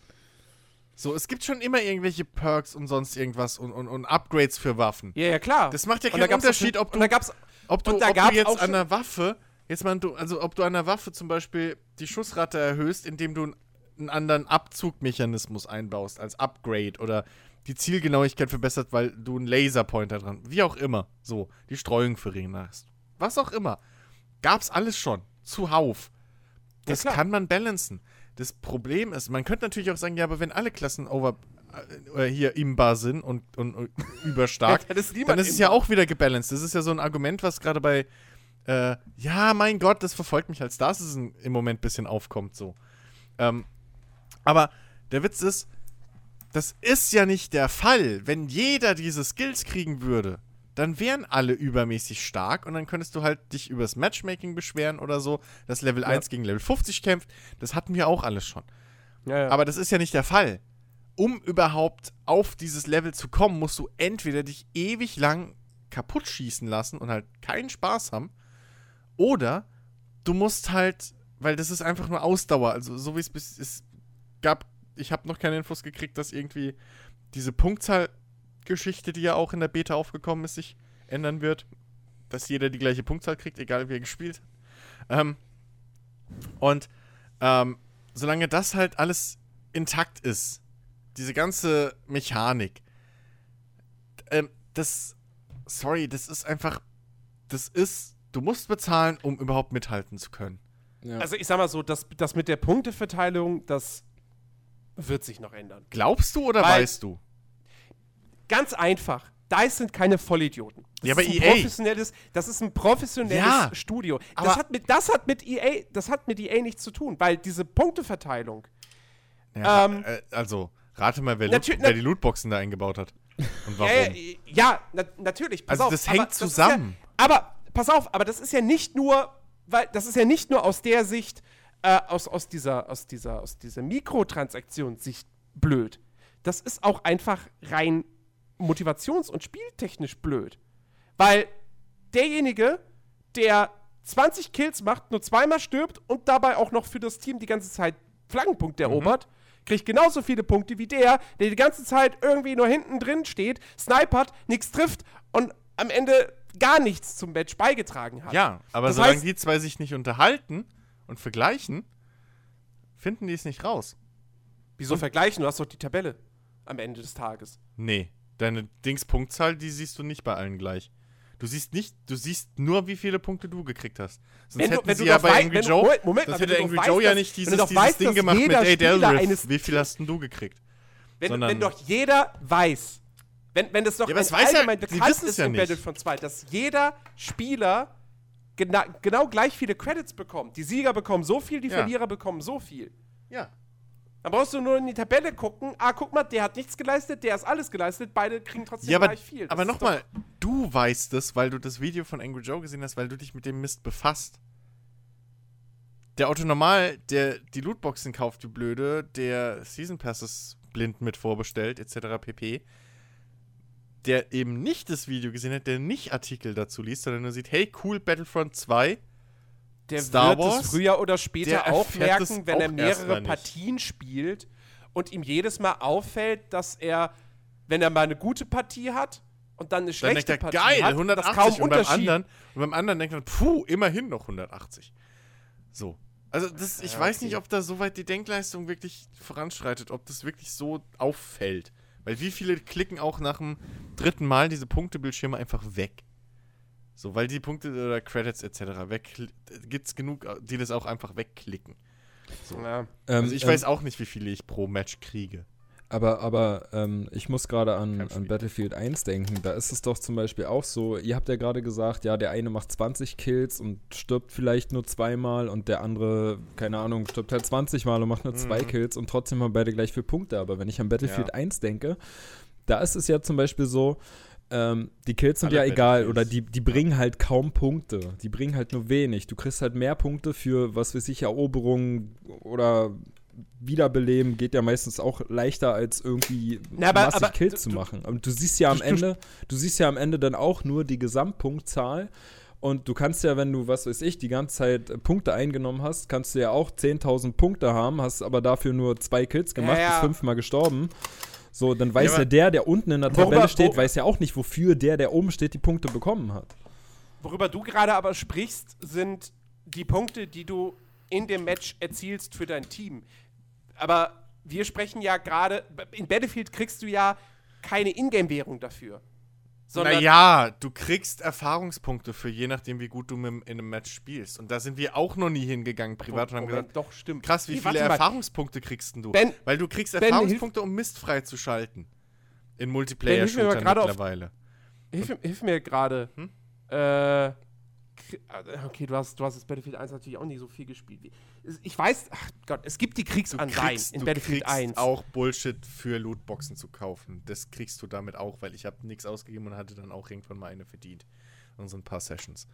So, es gibt schon immer irgendwelche Perks und sonst irgendwas und, und, und Upgrades für Waffen. Ja, ja, klar. Das macht ja keinen Unterschied, ob Und du- da gab's, Ob du, Und da ob du jetzt an der Waffe, jetzt mal, du, also ob du an der Waffe zum Beispiel die Schussrate erhöhst, indem du einen anderen Abzugmechanismus einbaust als Upgrade oder die Zielgenauigkeit verbessert, weil du einen Laserpointer dran, wie auch immer, so, die Streuung verringerst. Was auch immer. Gab's alles schon. Zuhauf. Das klar. kann man balancen. Das Problem ist, man könnte natürlich auch sagen, ja, aber wenn alle Klassen over äh, hier imbar sind und, und, und [laughs] überstark, Dann ist dann ist es ja auch wieder gebalanced. Das ist ja so ein Argument, was gerade bei äh, ja, mein Gott, das verfolgt mich als das ist im Moment ein bisschen aufkommt so. Ähm, aber der Witz ist, das ist ja nicht der Fall. Wenn jeder diese Skills kriegen würde, dann wären alle übermäßig stark und dann könntest du halt dich übers Matchmaking beschweren oder so, dass Level 1 gegen Level 50 kämpft. Das hatten wir auch alles schon. ja, ja. Aber das ist ja nicht der Fall. Um überhaupt auf dieses Level zu kommen, musst du entweder dich ewig lang kaputt schießen lassen und halt keinen Spaß haben, oder du musst halt, weil das ist einfach nur Ausdauer, also so wie es bis es gab, ich habe noch keine Infos gekriegt, dass irgendwie diese Punktzahlgeschichte, die ja auch in der Beta aufgekommen ist, sich ändern wird, dass jeder die gleiche Punktzahl kriegt, egal wie er gespielt hat. Ähm, und ähm, solange das halt alles intakt ist, diese ganze Mechanik, ähm, das, sorry, das ist einfach, das ist, du musst bezahlen, um überhaupt mithalten zu können. Ja. also ich sag mal so, das, das mit der Punkteverteilung, das wird sich noch ändern. Glaubst du oder Weil- weißt du? Ganz einfach. DICE sind keine Vollidioten. Das Ja, aber ist ein EA. professionelles, das ist ein professionelles Ja, Studio. aber- Das hat, mit, das hat mit EA, das hat mit EA nichts zu tun, weil diese Punkteverteilung, Ja, Ähm, äh, also, rate mal, wer, Loot, wer die Lootboxen da eingebaut hat. Und warum? Ja, ja, na, natürlich. Pass Also auf, das aber hängt ist zusammen. Ja, aber pass auf, aber das ist ja nicht nur, weil das ist ja nicht nur aus der Sicht, äh, aus, aus dieser, aus dieser, aus dieser Mikrotransaktionssicht blöd. Das ist auch einfach rein motivations- und spieltechnisch blöd. Weil derjenige, der 20 Kills macht, nur zweimal stirbt und dabei auch noch für das Team die ganze Zeit Flaggenpunkte Mhm. erobert, kriegt genauso viele Punkte wie der, der die ganze Zeit irgendwie nur hinten drin steht, snipert, nichts trifft und am Ende gar nichts zum Match beigetragen hat. Ja, aber Das solange heißt- die zwei sich nicht unterhalten und vergleichen, finden die es nicht raus. Wieso vergleichen? Du hast doch die Tabelle am Ende des Tages. Nee, deine Dingspunktzahl, die siehst du nicht bei allen gleich. Du siehst nicht, du siehst nur, wie viele Punkte du gekriegt hast. Sonst Wenn du- hätten wenn sie du ja bei Angry du- Joe, Moment, Moment wenn hätte du Angry Joe ja nicht dieses, du dieses weißt, Ding gemacht mit, ey, Delriff, wie viel hast denn du gekriegt? Wenn, Sondern- wenn doch jeder weiß, wenn, wenn das doch Ja, aber ein ja- allgemein die bekannt ist ja in. Battlefront 2, dass jeder Spieler gena genau gleich viele Credits bekommt. Die Sieger bekommen so viel, die Ja. Verlierer bekommen so viel. Ja. Dann brauchst du nur in die Tabelle gucken. Ah, guck mal, der hat nichts geleistet, der ist alles geleistet. Beide kriegen trotzdem Ja, aber, gleich viel. Das aber nochmal, du weißt es, weil du das Video von Angry Joe gesehen hast, weil du dich mit dem Mist befasst. Der Auto Normal, der die Lootboxen kauft, wie blöde, der Season Passes blind mit vorbestellt, etc. pp. Der eben nicht das Video gesehen hat, der nicht Artikel dazu liest, sondern nur sieht, hey, cool, Battlefront 2. Der Star wird Wars, es früher oder später auch merken, wenn er auch mehrere erstmal nicht. Partien spielt und ihm jedes Mal auffällt, dass er, wenn er mal eine gute Partie hat und dann eine Dann schlechte denkt er, Partie geil, hat, 180 dass kaum und beim, anderen, und beim anderen denkt er, puh, immerhin noch 180. So. Also das, ich Ja, weiß okay. nicht, ob da soweit die Denkleistung wirklich voranschreitet, ob das wirklich so auffällt. Weil wie viele klicken auch nach dem dritten Mal diese Punktebildschirme einfach weg? So, weil die Punkte oder Credits etc. weg, gibt's genug, die das auch einfach wegklicken. Ja. Ähm, Also ich ähm, weiß auch nicht, wie viele ich pro Match kriege. Aber, aber ähm, ich muss gerade an, an Battlefield 1 denken. Da ist es doch zum Beispiel auch so, ihr habt ja gerade gesagt, ja, der eine macht 20 Kills und stirbt vielleicht nur zweimal und der andere, keine Ahnung, stirbt halt 20 Mal und macht nur zwei Mhm. Kills und trotzdem haben beide gleich viele Punkte. Aber wenn ich an Battlefield Ja. 1 denke, da ist es ja zum Beispiel so, ähm, die Kills sind Alle ja egal oder die, die bringen halt kaum Punkte. Die bringen halt nur wenig. Du kriegst halt mehr Punkte für, was weiß ich, Eroberungen oder Wiederbeleben geht ja meistens auch leichter als irgendwie Na, aber- massig aber Kills du- zu machen. Und du siehst ja am du- du- Ende, du siehst ja am Ende dann auch nur die Gesamtpunktzahl. Und du kannst ja, wenn du, was weiß ich, die ganze Zeit äh, Punkte eingenommen hast, kannst du ja auch 10.000 Punkte haben, hast aber dafür nur zwei Kills gemacht, Ja, ja. bist fünfmal gestorben. So, dann weiß Ja, ja, der, der unten in der Worüber- Tabelle steht, weiß ja auch nicht, wofür der, der oben steht, die Punkte bekommen hat. Worüber du gerade aber sprichst, sind die Punkte, die du in dem Match erzielst für dein Team. Aber wir sprechen ja gerade, in Battlefield kriegst du ja keine Ingame-Währung dafür. Sondern Naja, du kriegst Erfahrungspunkte für je nachdem, wie gut du in einem Match spielst. Und da sind wir auch noch nie hingegangen privat und haben Moment, gesagt, doch, stimmt. krass, wie Nee, viele. Erfahrungspunkte kriegst du? Ben- Weil du kriegst Ben, Erfahrungspunkte, um Mist freizuschalten. In Multiplayer-Shootern gerade auf- mittlerweile. Hilf, hilf mir gerade. Hm? Äh, äh, okay, du hast, du hast das Battlefield 1 natürlich auch nicht so viel gespielt. wie- Ich weiß, ach Gott, es gibt die Kriegsanleihen kriegst, in Battlefield kriegst 1. auch Bullshit für Lootboxen zu kaufen. Das kriegst du damit auch, weil ich habe nichts ausgegeben und hatte dann auch irgendwann mal eine verdient. Und so ein paar Sessions.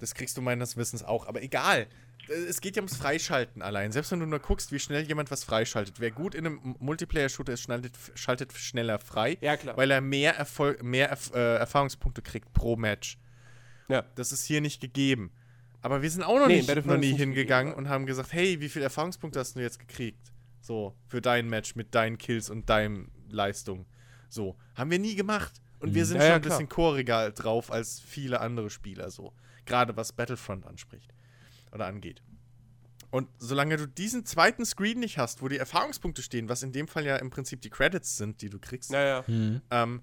Das kriegst du meines Wissens auch. Aber egal. Äh, Es geht ja ums Freischalten allein. Selbst wenn du nur guckst, wie schnell jemand was freischaltet. Wer gut in einem Multiplayer-Shooter ist, schaltet, schaltet schneller frei, Ja, klar. weil er mehr, Erfolg, mehr Erf äh, Erfahrungspunkte kriegt pro Match. Ja. Das ist hier nicht gegeben. Aber wir sind auch noch, Nee, nicht, noch nie hingegangen und haben gesagt, hey, wie viele Erfahrungspunkte hast du jetzt gekriegt? So, für dein Match mit deinen Kills und deinem Leistung. So, haben wir nie gemacht. Und wir sind Ja, schon ja, ein bisschen choriger drauf als viele andere Spieler so. Gerade was Battlefront anspricht. Oder angeht. Und solange du diesen zweiten Screen nicht hast, wo die Erfahrungspunkte stehen, was in dem Fall ja im Prinzip die Credits sind, die du kriegst, Naja. ähm,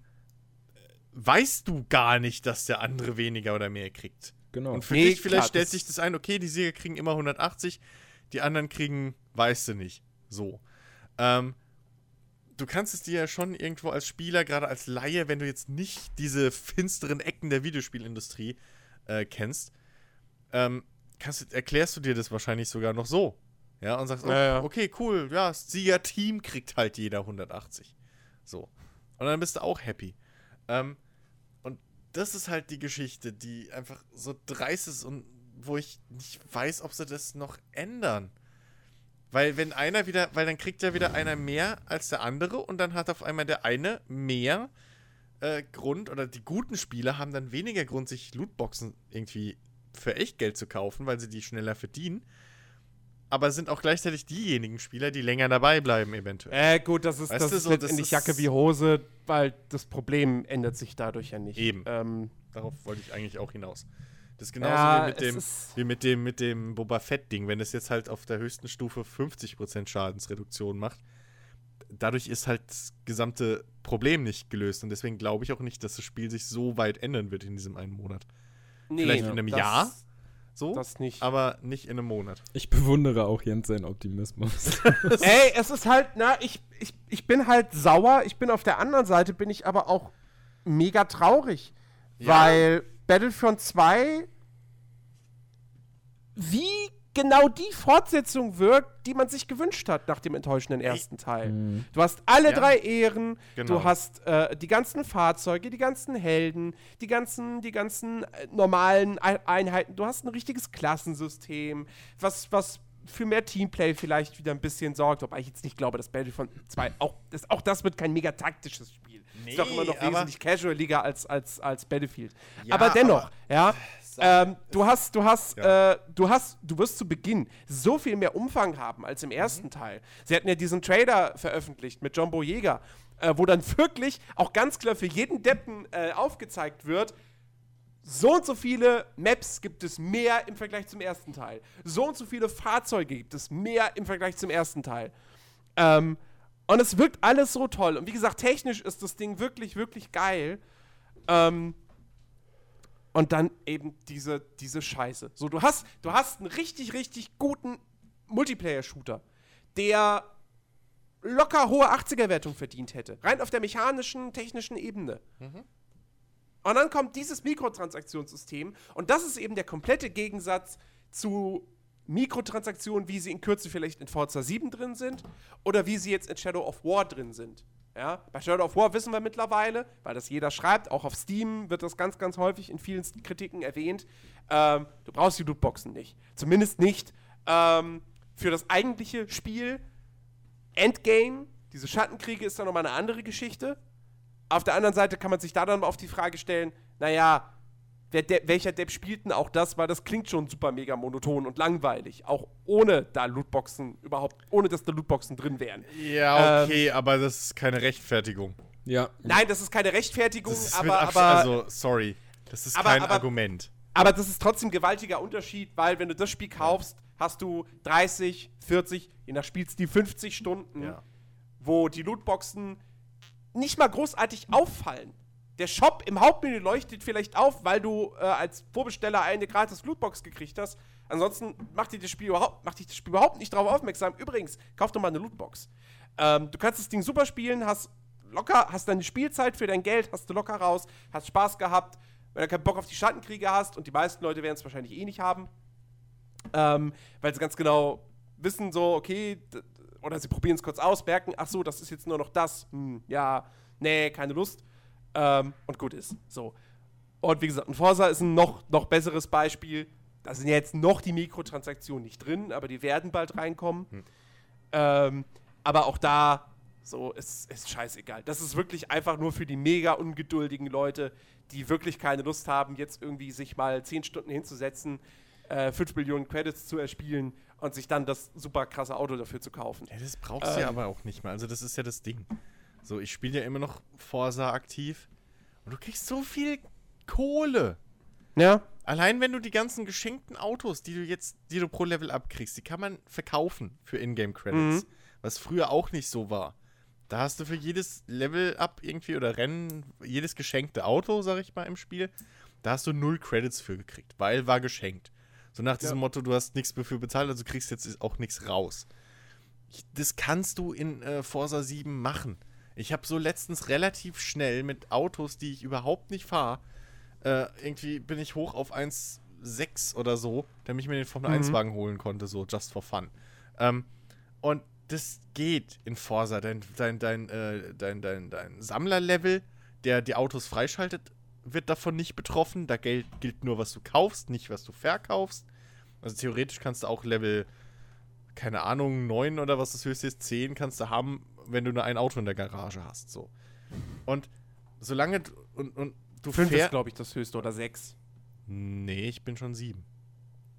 weißt du gar nicht, dass der andere weniger oder mehr kriegt. Genau. Und für Nee, dich vielleicht klar, stellt sich das ein, okay, die Sieger kriegen immer 180, die anderen kriegen, weißt du nicht. So. Ähm, du kannst es dir ja schon irgendwo als Spieler, gerade als Laie, wenn du jetzt nicht diese finsteren Ecken der Videospielindustrie äh, kennst, ähm, kannst, du- erklärst du dir das wahrscheinlich sogar noch so. Ja, und sagst, oh, Ja, ja. okay, cool, ja, das Sieger-Team kriegt halt jeder 180. So. Und dann bist du auch happy. Ähm, das ist halt die Geschichte, die einfach so dreist ist und wo ich nicht weiß, ob sie das noch ändern. Weil wenn einer wieder, weil dann kriegt ja wieder einer mehr als der andere und dann hat auf einmal der eine mehr äh, Grund oder die guten Spieler haben dann weniger Grund, sich Lootboxen irgendwie für Echtgeld zu kaufen, weil sie die schneller verdienen. Aber sind auch gleichzeitig diejenigen Spieler, die länger dabei bleiben, eventuell. Äh, gut, das ist, Weißt das du, ist so, das letztendlich ist- Jacke wie Hose, weil das Problem ändert sich dadurch ja nicht. Eben. Ähm, Darauf wollte ich eigentlich auch hinaus. Das ist genauso Ja, wie, mit dem, wie mit dem, mit dem Boba Fett-Ding. Wenn es jetzt halt auf der höchsten Stufe 50% Schadensreduktion macht, dadurch ist halt das gesamte Problem nicht gelöst. Und deswegen glaube ich auch nicht, dass das Spiel sich so weit ändern wird in diesem einen Monat. Nee, Vielleicht in einem Jahr? So, Das nicht. aber nicht in einem Monat. Ich bewundere auch Jens seinen Optimismus. [laughs] Ey, es ist halt, na, ich, ich, ich bin halt sauer. Ich bin auf der anderen Seite, bin ich aber auch mega traurig. Ja. Weil Battlefront 2 wie genau die Fortsetzung wirkt, die man sich gewünscht hat nach dem enttäuschenden ersten Teil. Du hast alle Ja. drei Ehren, Genau. du hast äh, die ganzen Fahrzeuge, die ganzen Helden, die ganzen, die ganzen äh, normalen Ei- Einheiten, du hast ein richtiges Klassensystem, was, was für mehr Teamplay vielleicht wieder ein bisschen sorgt, wobei ich jetzt nicht glaube, dass Battlefront 2 auch das, auch das wird kein mega taktisches Spiel. ist doch immer noch wesentlich casualiger als, als, als Battlefield. Ja, aber dennoch, aber- ja. Ähm, du hast, du hast, Ja. äh, du hast, du wirst zu Beginn so viel mehr Umfang haben als im ersten Teil. Sie hatten ja diesen Trailer veröffentlicht mit Jumbo Jäger, äh, wo dann wirklich auch ganz klar für jeden Deppen äh, aufgezeigt wird, so und so viele Maps gibt es mehr im Vergleich zum ersten Teil. So und so viele Fahrzeuge gibt es mehr im Vergleich zum ersten Teil. Ähm, und es wirkt alles so toll. Und wie gesagt, technisch ist das Ding wirklich, wirklich geil. Ähm, und dann eben diese, diese Scheiße. So, du hast, du hast einen richtig, richtig guten Multiplayer-Shooter, der locker hohe 80er-Wertung verdient hätte. Rein auf der mechanischen, technischen Ebene. Und dann kommt dieses Mikrotransaktionssystem und das ist eben der komplette Gegensatz zu Mikrotransaktionen, wie sie in Kürze vielleicht in Forza 7 drin sind oder wie sie jetzt in Shadow of War drin sind. Ja, bei Shadow of War wissen wir mittlerweile, weil das jeder schreibt, auch auf Steam wird das ganz, ganz häufig in vielen Kritiken erwähnt. Ähm, du brauchst die Lootboxen nicht. Zumindest nicht ähm, für das eigentliche Spiel. Endgame, diese Schattenkriege ist dann nochmal eine andere Geschichte. Auf der anderen Seite kann man sich da dann auf die Frage stellen, naja, De welcher Depp spielt denn auch das, weil das klingt schon super mega monoton und langweilig, auch ohne da Lootboxen überhaupt, ohne dass da Lootboxen drin wären. Ja, Ähm, okay, aber das ist keine Rechtfertigung. ja. Nein, das ist keine Rechtfertigung, Das ist aber, aber, also, sorry. Das ist Aber- kein aber- Argument. aber das ist trotzdem ein gewaltiger Unterschied, weil wenn du das Spiel kaufst, hast du 30, 40, je nach Spielstil 50 Stunden, Ja. wo die Lootboxen nicht mal großartig auffallen. Der Shop im Hauptmenü leuchtet vielleicht auf, weil du äh, als Vorbesteller eine gratis Lootbox gekriegt hast. Ansonsten macht dich das Spiel überhaupt, macht dich das Spiel überhaupt nicht darauf aufmerksam. Übrigens, kauf doch mal eine Lootbox. Ähm, du kannst das Ding super spielen, hast locker, hast deine Spielzeit für dein Geld, hast du locker raus, hast Spaß gehabt. Wenn du keinen Bock auf die Schattenkriege hast, und die meisten Leute werden es wahrscheinlich eh nicht haben, ähm, weil sie ganz genau wissen, so, okay, oder sie probieren es kurz aus, merken, ach so, das ist jetzt nur noch das, hm, ja, nee, keine Lust, ähm, und gut ist, so. Und wie gesagt, ein Forsa ist ein noch, noch besseres Beispiel, da sind ja jetzt noch die Mikrotransaktionen nicht drin, aber die werden bald reinkommen, ähm, aber auch da, so, ist, ist scheißegal. Das ist wirklich einfach nur für die mega ungeduldigen Leute, die wirklich keine Lust haben, jetzt irgendwie sich mal 10 Stunden hinzusetzen, äh, 5 Millionen Credits zu erspielen und sich dann das super krasse Auto dafür zu kaufen. Ja, das brauchst du ja Ähm. aber auch nicht mehr. Also, das ist ja das Ding. So, ich spiele ja immer noch Forsa aktiv. Und du kriegst so viel Kohle. Ja. Allein wenn du die ganzen geschenkten Autos, die du jetzt, die du pro Level abkriegst, die kann man verkaufen für Ingame-Credits. Was früher auch nicht so war. Da hast du für jedes Level-Up irgendwie oder Rennen, jedes geschenkte Auto, sag ich mal, im Spiel, da hast du null Credits für gekriegt, weil war geschenkt. So nach diesem Ja. Motto, du hast nichts dafür bezahlt, also kriegst jetzt auch nichts raus. Das kannst du in äh, Forsa 7 machen. Ich habe so letztens relativ schnell mit Autos, die ich überhaupt nicht fahre, äh, irgendwie bin ich hoch auf 1,6 oder so, damit ich mir den Formel 1-Wagen holen konnte, so just for fun. Ähm, und das geht in Forsa. Dein, dein, dein, äh, dein, dein, dein Sammlerlevel, der die Autos freischaltet, wird davon nicht betroffen. Da gilt, gilt nur, was du kaufst, nicht was du verkaufst. Also theoretisch kannst du auch Level, keine Ahnung, 9 oder was das höchste ist, 10 kannst du haben, wenn du nur ein Auto in der Garage hast. So. Und solange du, und, und du 5 ist, glaube ich, das höchste oder 6. Nee, ich bin schon 7.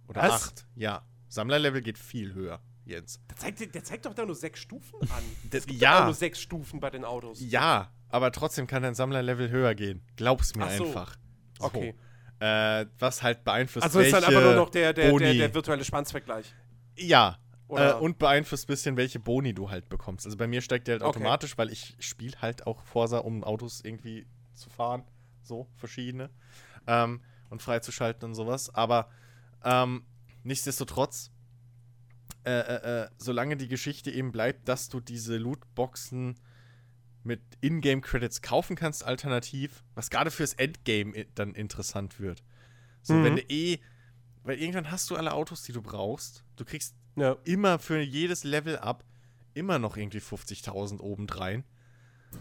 Oder Was? 8. Ja. Sammlerlevel geht viel höher, Jens. Der zeigt, der zeigt doch da nur 6 Stufen an. [laughs] Das- gibt ja. nur 6 Stufen bei den Autos. Ja, aber trotzdem kann dein Sammlerlevel höher gehen. Glaub's mir Ach so. einfach. So. Okay. Äh, was halt beeinflusst, Also ist dann einfach nur noch der, der, der, der virtuelle Spannsvergleich. Ja. Äh, und beeinflusst ein bisschen, welche Boni du halt bekommst. Also bei mir steigt der halt Okay. automatisch, weil ich spiele halt auch Forsa, um Autos irgendwie zu fahren. So, verschiedene. Ähm, und freizuschalten und sowas. Aber ähm, nichtsdestotrotz, äh, äh, äh, solange die Geschichte eben bleibt, dass du diese Lootboxen mit Ingame-Credits kaufen kannst, alternativ, was gerade fürs Endgame dann interessant wird. So, Mhm. wenn du eh, weil irgendwann hast du alle Autos, die du brauchst. Du kriegst Ja. immer für jedes Level up immer noch irgendwie 50.000 obendrein.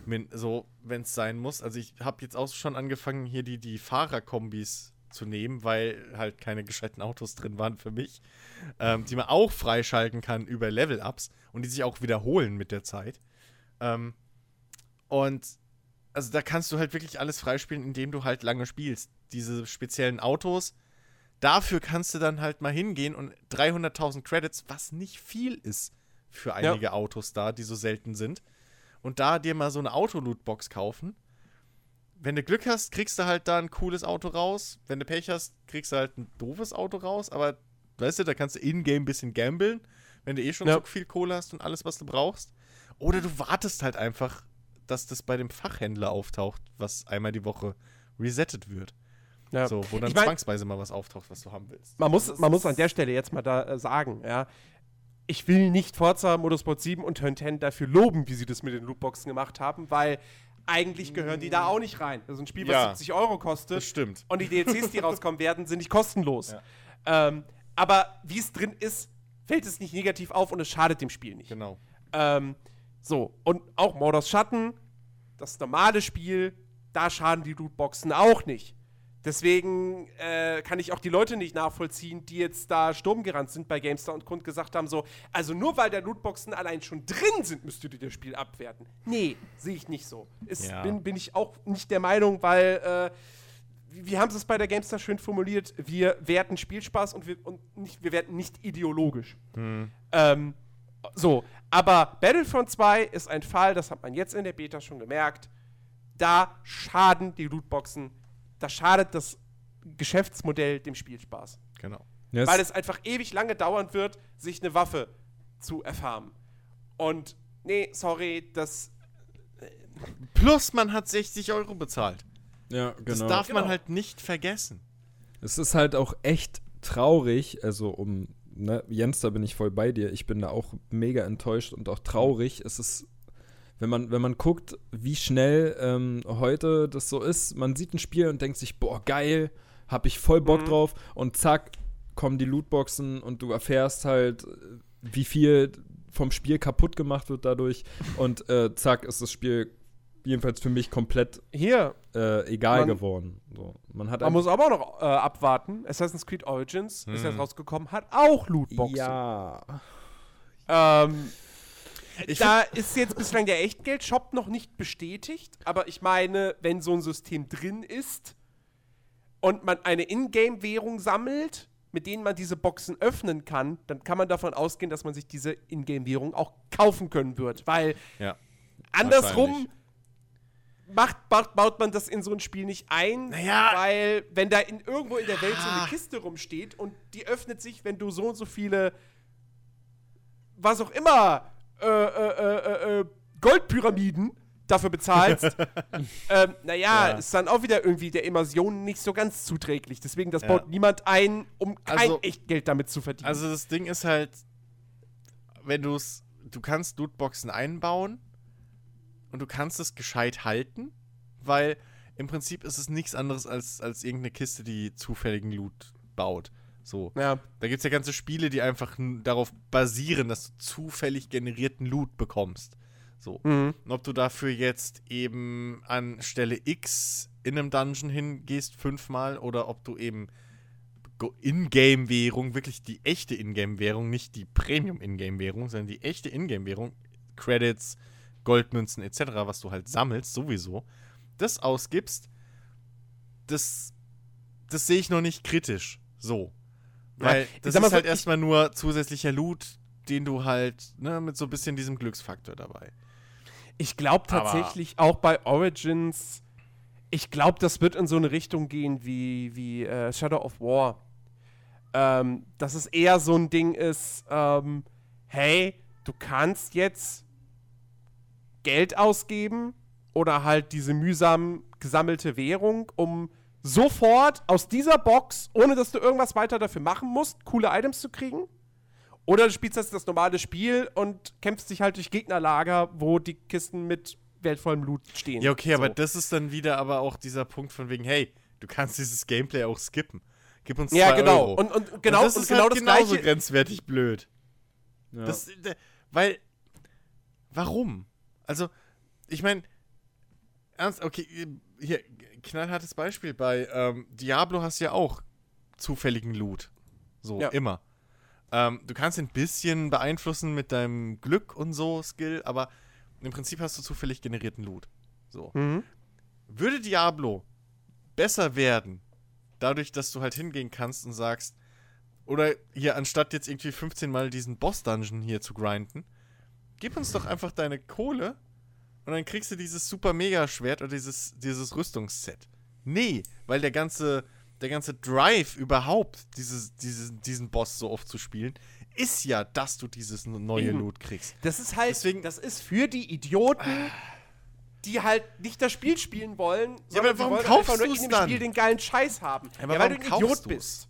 Min so, wenn es sein muss. Also ich habe jetzt auch schon angefangen, hier die, die Fahrerkombis zu nehmen, weil halt keine gescheiten Autos drin waren für mich, ähm, die man auch freischalten kann über Level-Ups und die sich auch wiederholen mit der Zeit. Ähm, und also da kannst du halt wirklich alles freispielen, indem du halt lange spielst. Diese speziellen Autos, dafür kannst du dann halt mal hingehen und 300.000 Credits, was nicht viel ist für einige Autos da, die so selten sind, und da dir mal so eine Auto-Lootbox kaufen. Wenn du Glück hast, kriegst du halt da ein cooles Auto raus. Wenn du Pech hast, kriegst du halt ein doofes Auto raus. Aber weißt du, da kannst du in-game ein bisschen gambeln, wenn du eh schon Ja. so viel Kohle hast und alles, was du brauchst. Oder du wartest halt einfach, dass das bei dem Fachhändler auftaucht, was einmal die Woche resettet wird. Ja. So, wo dann Ich mein- zwangsweise mal was auftaucht, was du haben willst. Man muss, man muss an der Stelle jetzt mal da äh, sagen, ja. Ich will nicht Forza Motorsport 7 und Turn 10 dafür loben, wie sie das mit den Lootboxen gemacht haben, weil eigentlich gehören die da auch nicht rein. Das ist ein Spiel, was Ja. 70 Euro kostet. Das stimmt. Und die DLCs, die [laughs] rauskommen werden, sind nicht kostenlos. Ja. Ähm, aber wie es drin ist, fällt es nicht negativ auf und es schadet dem Spiel nicht. Genau. Ähm, so, und auch Mordors Schatten, das normale Spiel, da schaden die Lootboxen auch nicht. Deswegen äh, kann ich auch die Leute nicht nachvollziehen, die jetzt da Sturm gerannt sind bei GameStar und Grund gesagt haben, so, also nur weil da Lootboxen allein schon drin sind, müsst ihr das Spiel abwerten. Nee, sehe ich nicht so. Ist, Ja. bin, bin ich auch nicht der Meinung, weil äh, wie wie haben sie es bei der GameStar schön formuliert? Wir werten Spielspaß und wir, und nicht, wir werten nicht ideologisch. Ähm, so, aber Battlefront 2 ist ein Fall, das hat man jetzt in der Beta schon gemerkt. Da schaden die Lootboxen, da schadet das Geschäftsmodell dem Spielspaß. Genau. Ja, Weil es, einfach ewig lange dauern wird, sich eine Waffe zu erfarmen. Und nee, sorry, das. Plus, man hat 60 Euro bezahlt. ja, Das genau. darf man Genau. halt nicht vergessen. Es ist halt auch echt traurig, also um, ne, Jens, da bin ich voll bei dir. Ich bin da auch mega enttäuscht und auch traurig. Es ist, wenn man, wenn man guckt, wie schnell ähm, heute das so ist, man sieht ein Spiel und denkt sich, boah, geil, hab ich voll Bock Mhm. drauf und zack, kommen die Lootboxen und du erfährst halt, äh, wie viel vom Spiel kaputt gemacht wird dadurch und äh, zack, ist das Spiel jedenfalls für mich komplett Hier, äh, egal Man- geworden. So, man hat man muss aber auch noch äh, abwarten. Assassin's Creed Origins ist jetzt rausgekommen, hat auch Lootboxen. ja. Ähm, Ich da ist jetzt bislang der Echtgeld-Shop noch nicht bestätigt, aber ich meine, wenn so ein System drin ist und man eine Ingame-Währung sammelt, mit denen man diese Boxen öffnen kann, dann kann man davon ausgehen, dass man sich diese Ingame-Währung auch kaufen können wird. Weil Ja. andersrum macht, baut, baut man das in so ein Spiel nicht ein, Naja. weil wenn da in, irgendwo in der Welt so Ah. eine Kiste rumsteht und die öffnet sich, wenn du so und so viele, was auch immer, äh, äh, äh, äh, Goldpyramiden dafür bezahlst, [laughs] ähm, naja, Ja. ist dann auch wieder irgendwie der Immersion nicht so ganz zuträglich. Deswegen, das Ja. baut niemand ein, um kein Also- Echtgeld damit zu verdienen. Also das Ding ist halt, wenn du es, du kannst Lootboxen einbauen und du kannst es gescheit halten, weil im Prinzip ist es nichts anderes als, als irgendeine Kiste, die zufälligen Loot baut. So. ja. Da gibt es ja ganze Spiele, die einfach darauf basieren, dass du zufällig generierten Loot bekommst. So. Mhm. Und ob du dafür jetzt eben an Stelle X in einem Dungeon hingehst fünfmal oder ob du eben Ingame-Währung, wirklich die echte Ingame-Währung, nicht die Premium-Ingame-Währung, sondern die echte Ingame-Währung, Credits, Goldmünzen etc., was du halt sammelst, sowieso, das ausgibst, das, das sehe ich noch nicht kritisch. So. Weil das ist halt erstmal nur zusätzlicher Loot, den du halt, ne, mit so ein bisschen diesem Glücksfaktor dabei. Ich glaube Aber- tatsächlich auch bei Origins ich glaube, das wird in so eine Richtung gehen wie, wie äh, Shadow of War. Ähm, dass es eher so ein Ding ist, ähm, hey, du kannst jetzt Geld ausgeben oder halt diese mühsam gesammelte Währung, um sofort aus dieser Box, ohne dass du irgendwas weiter dafür machen musst, coole Items zu kriegen. Oder du spielst jetzt das normale Spiel und kämpfst dich halt durch Gegnerlager, wo die Kisten mit wertvollem Loot stehen. Ja, okay, so. aber das ist dann wieder aber auch dieser Punkt von wegen, hey, du kannst dieses Gameplay auch skippen. Gib uns Ja, zwei genau. Euro. Und, und genau, und das und ist genau halt das genauso gleiche. grenzwertig blöd. Ja. Das, äh, weil, warum? Also, ich meine, ernst, okay, hier, knallhartes Beispiel, bei ähm, Diablo hast du ja auch zufälligen Loot. So, Ja. immer. Ähm, du kannst ein bisschen beeinflussen mit deinem Glück und so, Skill, aber im Prinzip hast du zufällig generierten Loot. So. Mhm. Würde Diablo besser werden, dadurch, dass du halt hingehen kannst und sagst, oder hier, anstatt jetzt irgendwie 15 Mal diesen Boss-Dungeon hier zu grinden, gib uns doch einfach deine Kohle und dann kriegst du dieses super Mega-Schwert oder dieses, dieses Rüstungsset. Nee, weil der ganze, der ganze Drive überhaupt, dieses, dieses, diesen Boss so oft zu spielen, ist ja, dass du dieses neue Eben. Loot kriegst. Das ist halt, Deswegen- das ist für die Idioten, die halt nicht das Spiel spielen wollen, aber sondern sie warum wollen kaufst einfach nur du's in dem dann? Spiel den geilen Scheiß haben. aber ja, weil du ein Idiot du's? bist.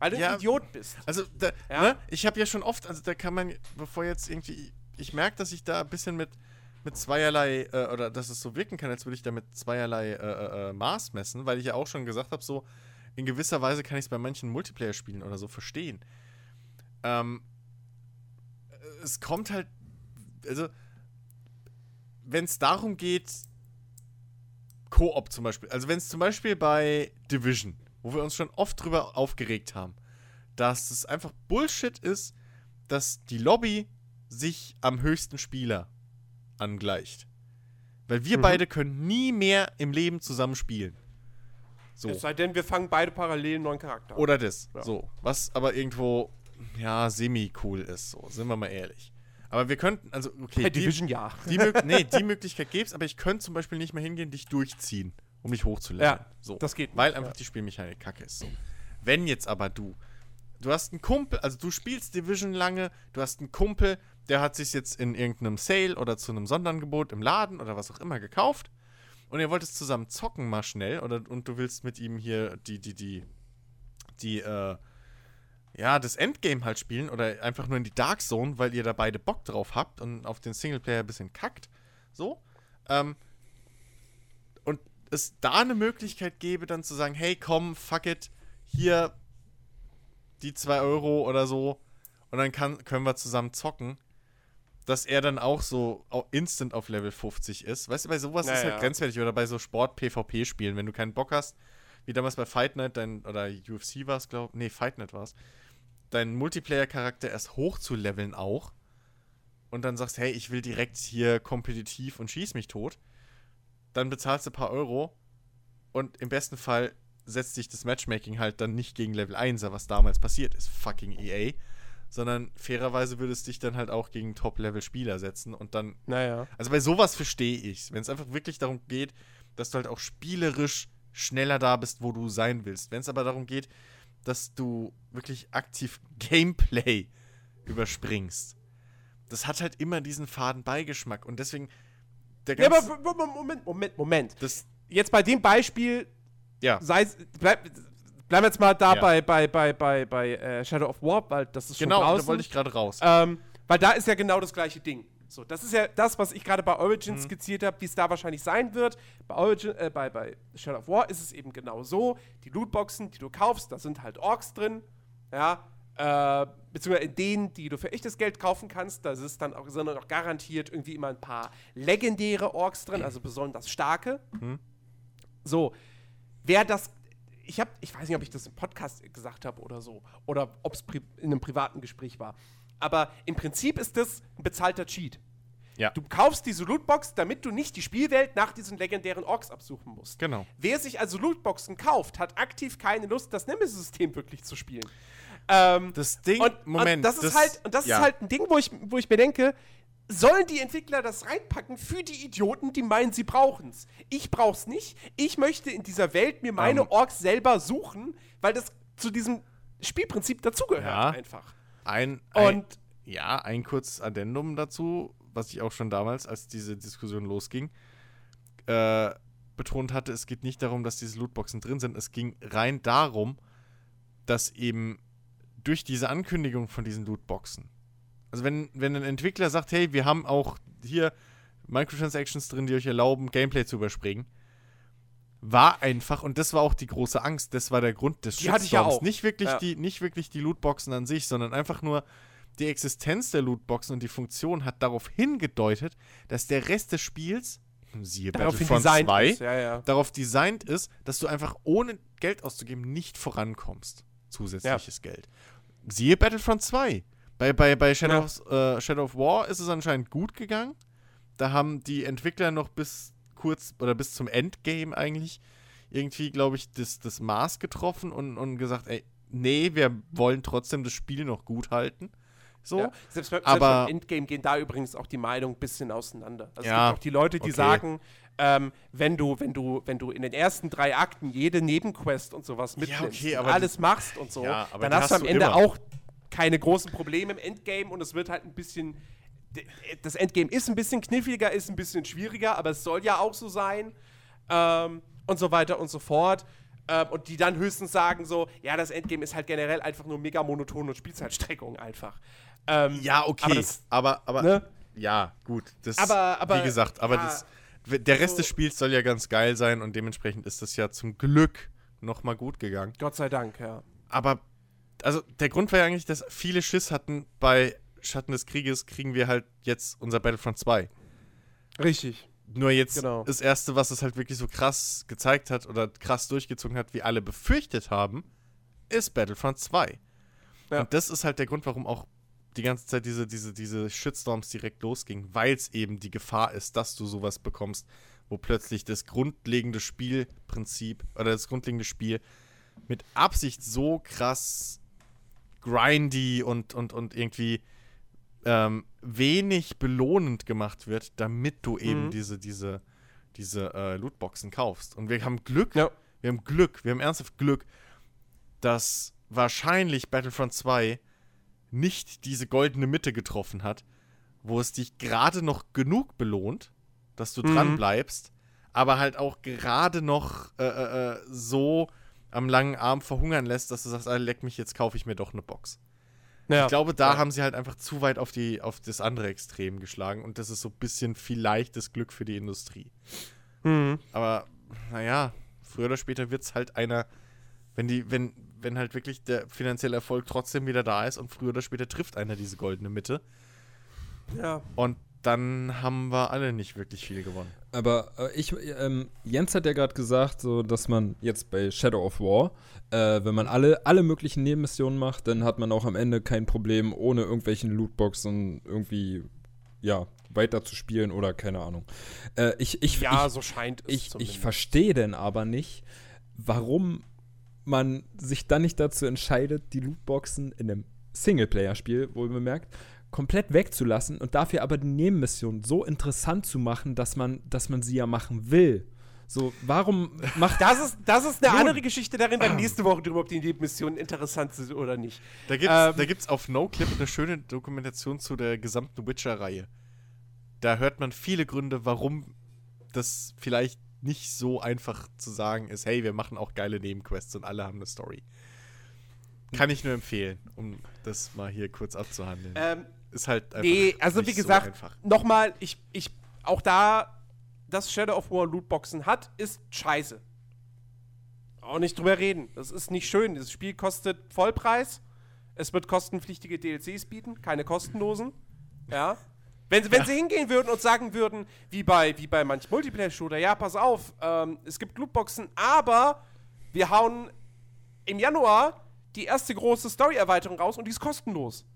Weil du Ja. ein Idiot bist. Also, da, Ja. ne, ich habe ja schon oft, also da kann man, bevor jetzt irgendwie, ich merke, dass ich da ein bisschen mit, mit zweierlei, äh, oder dass es so wirken kann, als würde ich da mit zweierlei äh, äh, äh, Maß messen, weil ich ja auch schon gesagt habe, so, in gewisser Weise kann ich es bei manchen Multiplayer-Spielen oder so verstehen. Ähm, es kommt halt, also, wenn es darum geht, Koop zum Beispiel, also wenn es zum Beispiel bei Division, wo wir uns schon oft drüber aufgeregt haben, dass es einfach Bullshit ist, dass die Lobby sich am höchsten Spieler angleicht. Weil wir Mhm. beide können nie mehr im Leben zusammen spielen. So. Es sei denn, wir fangen beide parallel einen neuen Charakter an. Oder das. Ja. So. Was aber irgendwo, ja, semi-cool ist, so, sind wir mal ehrlich. Aber wir könnten, also, okay. Bei die- Division ja. Die, [laughs] nee, die Möglichkeit gäbe es, aber ich könnte zum Beispiel nicht mehr hingehen, dich durchziehen, um dich hochzuleveln. Ja, so. das geht Weil nicht, einfach ja. die Spielmechanik kacke ist. So. Wenn jetzt aber du, du hast einen Kumpel, also du spielst Division lange, du hast einen Kumpel, der hat sich jetzt in irgendeinem Sale oder zu einem Sonderangebot im Laden oder was auch immer gekauft und ihr wollt es zusammen zocken mal schnell oder, und du willst mit ihm hier die, die, die, die, äh, ja, das Endgame halt spielen oder einfach nur in die Dark Zone, weil ihr da beide Bock drauf habt und auf den Singleplayer ein bisschen kackt. So. Ähm, und es da eine Möglichkeit gäbe, dann zu sagen, hey, komm, fuck it, hier die 2 Euro oder so und dann kann, können wir zusammen zocken, dass er dann auch so instant auf Level 50 ist. Weißt du, bei sowas ist Naja. halt grenzwertig oder bei so Sport-PvP-Spielen, wenn du keinen Bock hast, wie damals bei Fight Night, dein, oder UFC war es, glaube nee, Fight Night war es, deinen Multiplayer-Charakter erst hoch zu leveln auch und dann sagst, hey, ich will direkt hier kompetitiv und schieß mich tot, dann bezahlst du ein paar Euro und im besten Fall setzt sich das Matchmaking halt dann nicht gegen Level 1er, was damals passiert ist, fucking EA, sondern fairerweise würde es dich dann halt auch gegen Top-Level-Spieler setzen und dann Naja. also bei sowas verstehe ich Wenn es einfach wirklich darum geht, dass du halt auch spielerisch schneller da bist, wo du sein willst. Wenn es aber darum geht, dass du wirklich aktiv [laughs] Gameplay überspringst, das hat halt immer diesen faden Beigeschmack. Und deswegen, der Ja, aber Moment, Moment, Moment. das, Jetzt bei dem Beispiel, ja, sei es, bleib, bleiben wir jetzt mal da Ja. bei, bei, bei, bei, bei äh, Shadow of War, weil das ist schon genau, da wollte ich gerade raus. Ähm, weil da ist ja genau das gleiche Ding. So, das ist ja das, was ich gerade bei Origin Mhm. skizziert habe, wie es da wahrscheinlich sein wird. Bei, Origin, äh, bei, bei Shadow of War ist es eben genau so. Die Lootboxen, die du kaufst, da sind halt Orks drin. Ja. Äh, beziehungsweise in denen, die du für echtes Geld kaufen kannst, da ist dann auch, sind dann auch garantiert irgendwie immer ein paar legendäre Orks drin, also besonders starke. Mhm. So, wer das. Ich habe, ich weiß nicht, ob ich das im Podcast gesagt habe oder so, oder ob es in einem privaten Gespräch war. Aber im Prinzip ist das ein bezahlter Cheat. Ja. Du kaufst diese Lootbox, damit du nicht die Spielwelt nach diesen legendären Orks absuchen musst. Genau. Wer sich also Lootboxen kauft, hat aktiv keine Lust, das Nemesis-System wirklich zu spielen. Ähm, Das Ding, und, Moment. und das ist halt, und das ja. ist halt ein Ding, wo ich, wo ich mir denke, sollen die Entwickler das reinpacken für die Idioten, die meinen, sie brauchen's. Ich brauch's nicht. Ich möchte in dieser Welt mir meine Ähm. Orks selber suchen, weil das zu diesem Spielprinzip dazugehört Ja. einfach. Ein, ein, Und ja, ein kurzes Addendum dazu, was ich auch schon damals, als diese Diskussion losging, äh, betont hatte, es geht nicht darum, dass diese Lootboxen drin sind, es ging rein darum, dass eben durch diese Ankündigung von diesen Lootboxen, also wenn, wenn ein Entwickler sagt, hey, wir haben auch hier Microtransactions drin, die euch erlauben, Gameplay zu überspringen, war einfach, und das war auch die große Angst, das war der Grund des Die hatte ich ja auch. Nicht wirklich, Ja. die, nicht wirklich die Lootboxen an sich, sondern einfach nur die Existenz der Lootboxen und die Funktion hat darauf hingedeutet, dass der Rest des Spiels, siehe Battlefront designt 2, ist. Ja, ja. darauf designt ist, dass du einfach ohne Geld auszugeben nicht vorankommst. Zusätzliches Geld. Siehe Battlefront 2. Bei, bei, bei Shadow, Ja. of, äh, Shadow of War ist es anscheinend gut gegangen. Da haben die Entwickler noch bis kurz oder bis zum Endgame eigentlich irgendwie, glaube ich, das, das Maß getroffen und, und gesagt, ey, nee, wir wollen trotzdem das Spiel noch gut halten. So. Ja, selbst, bei, aber- selbst beim Endgame gehen da übrigens auch die Meinungen ein bisschen auseinander. Also Ja, es gibt auch die Leute, die okay. sagen, ähm, wenn du, wenn du, wenn du in den ersten drei Akten jede Nebenquest und sowas mitnimmst okay, und aber alles machst und so, Ja, dann die hast du hast am Ende immer. auch keine großen Probleme im Endgame und es wird halt ein bisschen. Das Endgame ist ein bisschen kniffliger, ist ein bisschen schwieriger, aber es soll ja auch so sein. Ähm, und so weiter und so fort. Ähm, und die dann höchstens sagen so, ja, das Endgame ist halt generell einfach nur mega monoton und Spielzeitstreckung einfach. Ähm, Ja, okay. Aber das- aber, aber ne? ja, gut. Das, Aber- aber- wie gesagt, aber ja, das, der Rest also- des Spiels soll ja ganz geil sein und dementsprechend ist das ja zum Glück nochmal gut gegangen. Gott sei Dank, ja. Aber, also der Grund war ja eigentlich, dass viele Schiss hatten, bei Schatten des Krieges kriegen wir halt jetzt unser Battlefront 2. Richtig. Nur jetzt Genau. das Erste, was es halt wirklich so krass gezeigt hat oder krass durchgezogen hat, wie alle befürchtet haben, ist Battlefront 2. Ja. Und das ist halt der Grund, warum auch die ganze Zeit diese, diese, diese Shitstorms direkt losgingen, weil es eben die Gefahr ist, dass du sowas bekommst, wo plötzlich das grundlegende Spielprinzip oder das grundlegende Spiel mit Absicht so krass grindy und, und, und irgendwie ähm, wenig belohnend gemacht wird, damit du eben Mhm. diese, diese, diese äh, Lootboxen kaufst. Und wir haben Glück, Ja. wir haben Glück, wir haben ernsthaft Glück, dass wahrscheinlich Battlefront 2 nicht diese goldene Mitte getroffen hat, wo es dich gerade noch genug belohnt, dass du Mhm. dran bleibst, aber halt auch gerade noch äh, äh, äh, so am langen Arm verhungern lässt, dass du sagst, ah, leck mich, jetzt kaufe ich mir doch eine Box. Ja. Ich glaube, da Ja. haben sie halt einfach zu weit auf, die, auf das andere Extrem geschlagen und das ist so ein bisschen vielleicht das Glück für die Industrie. Mhm. Aber naja, früher oder später wird es halt einer, wenn die, wenn, wenn halt wirklich der finanzielle Erfolg trotzdem wieder da ist und früher oder später trifft einer diese goldene Mitte Ja. und dann haben wir alle nicht wirklich viel gewonnen. Aber äh, ich, ähm, Jens hat ja gerade gesagt, so, dass man jetzt bei Shadow of War, äh, wenn man alle, alle möglichen Nebenmissionen macht, dann hat man auch am Ende kein Problem, ohne irgendwelchen Lootboxen irgendwie, ja, weiter zu spielen oder keine Ahnung. Äh, ich, ich, Ja, ich, so scheint es ich, ich verstehe denn aber nicht, warum man sich dann nicht dazu entscheidet, die Lootboxen in einem Singleplayer-Spiel, wohl bemerkt, komplett wegzulassen und dafür aber die Nebenmission so interessant zu machen, dass man, dass man sie ja machen will. So, warum [laughs] macht Das ist, das ist eine Nun. andere Geschichte darin, dann nächste Woche drüber, ob die Nebenmissionen interessant sind oder nicht. Da gibt's, Ähm. da gibt's auf NoClip eine schöne Dokumentation zu der gesamten Witcher-Reihe. Da hört man viele Gründe, warum das vielleicht nicht so einfach zu sagen ist, hey, wir machen auch geile Nebenquests und alle haben eine Story. Kann ich nur empfehlen, um das mal hier kurz abzuhandeln. Ähm, ist halt einfach nee, also wie gesagt, so nochmal, ich, ich, auch da, dass Shadow of War Lootboxen hat, ist scheiße. Auch nicht drüber reden. Das ist nicht schön. Das Spiel kostet Vollpreis. Es wird kostenpflichtige DLCs bieten, keine kostenlosen. Ja. Wenn, sie- wenn sie hingehen würden und sagen würden, wie bei, wie bei manch Multiplayer-Shooter, ja, pass auf, ähm, es gibt Lootboxen, aber wir hauen im Januar die erste große Story-Erweiterung raus und die ist kostenlos.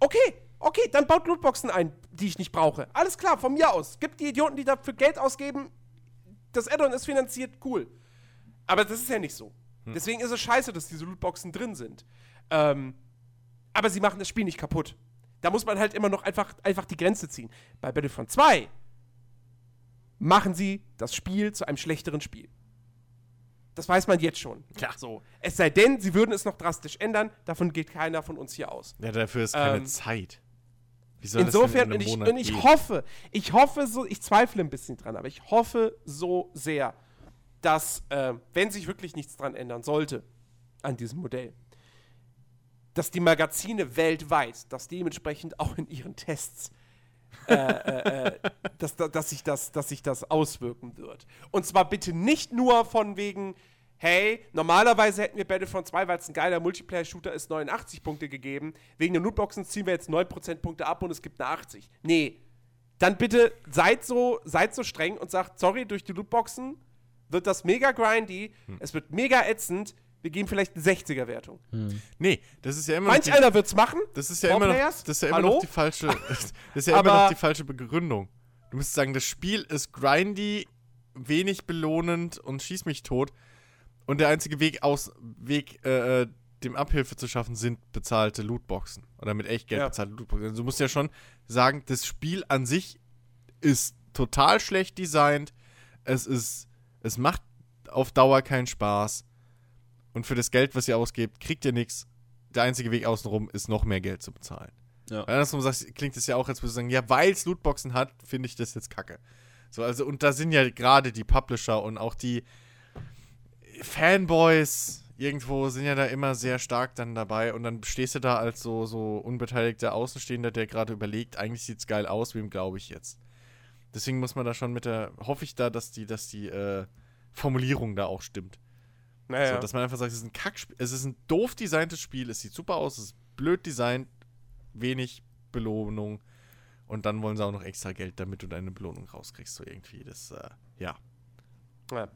Okay, okay, dann baut Lootboxen ein, die ich nicht brauche. Alles klar, von mir aus. Gibt die Idioten, die dafür Geld ausgeben, das Addon ist finanziert, cool. Aber das ist ja nicht so. Deswegen ist es scheiße, dass diese Lootboxen drin sind. Ähm, aber sie machen das Spiel nicht kaputt. Da muss man halt immer noch einfach, einfach die Grenze ziehen. Bei Battlefront 2 machen sie das Spiel zu einem schlechteren Spiel. Das weiß man jetzt schon. Ja. So. Es sei denn, sie würden es noch drastisch ändern. Davon geht keiner von uns hier aus. Ja, dafür ist keine Ähm, Zeit. Wie soll das denn Insofern, in und ich, und ich hoffe, ich hoffe so, ich zweifle ein bisschen dran, aber ich hoffe so sehr, dass, äh, wenn sich wirklich nichts dran ändern sollte an diesem Modell, dass die Magazine weltweit das dementsprechend auch in ihren Tests äh, äh, äh, dass, da- dass, sich das, dass sich das auswirken wird. Und zwar bitte nicht nur von wegen, hey, normalerweise hätten wir Battlefront 2, weil es ein geiler Multiplayer-Shooter ist, 89 Punkte gegeben. Wegen den Lootboxen ziehen wir jetzt 9% Punkte ab und es gibt eine 80. Nee. Dann bitte seid so, seid so streng und sagt, sorry, durch die Lootboxen wird das mega grindy, es wird mega ätzend, wir geben vielleicht eine 60er-Wertung. Nee, das ist ja immer noch Manch die, einer wird's machen. das ist ja immer noch, das ist ja immer Hallo? noch die falsche, [laughs] [laughs] das ist ja immer Aber- noch die falsche Begründung. Du müsstest sagen, das Spiel ist grindy, wenig belohnend und schieß mich tot. Und der einzige Weg aus, Weg, äh, äh, dem Abhilfe zu schaffen, sind bezahlte Lootboxen. Oder mit echt Geld Ja. bezahlte Lootboxen. Also du musst ja schon sagen, das Spiel an sich ist total schlecht designt. Es ist, es macht auf Dauer keinen Spaß. Und für das Geld, was ihr ausgebt, kriegt ihr nichts. Der einzige Weg außenrum ist, noch mehr Geld zu bezahlen. Ja. Und andersrum sagst, klingt es ja auch, als würdest du sagen, ja, weil es Lootboxen hat, finde ich das jetzt kacke. So, also, und da sind ja gerade die Publisher und auch die Fanboys irgendwo sind ja da immer sehr stark dann dabei und dann stehst du da als so, so unbeteiligter Außenstehender, der gerade überlegt, eigentlich sieht's geil aus, wem glaube ich jetzt. Deswegen muss man da schon mit der, hoffe ich da, dass die, dass die äh, Formulierung da auch stimmt. Naja. So, dass man einfach sagt, es ist ein Kackspiel, es ist ein doof designtes Spiel, es sieht super aus, es ist blöd designt, wenig Belohnung und dann wollen sie auch noch extra Geld, damit du deine Belohnung rauskriegst, so irgendwie. Das, äh, ja. ja.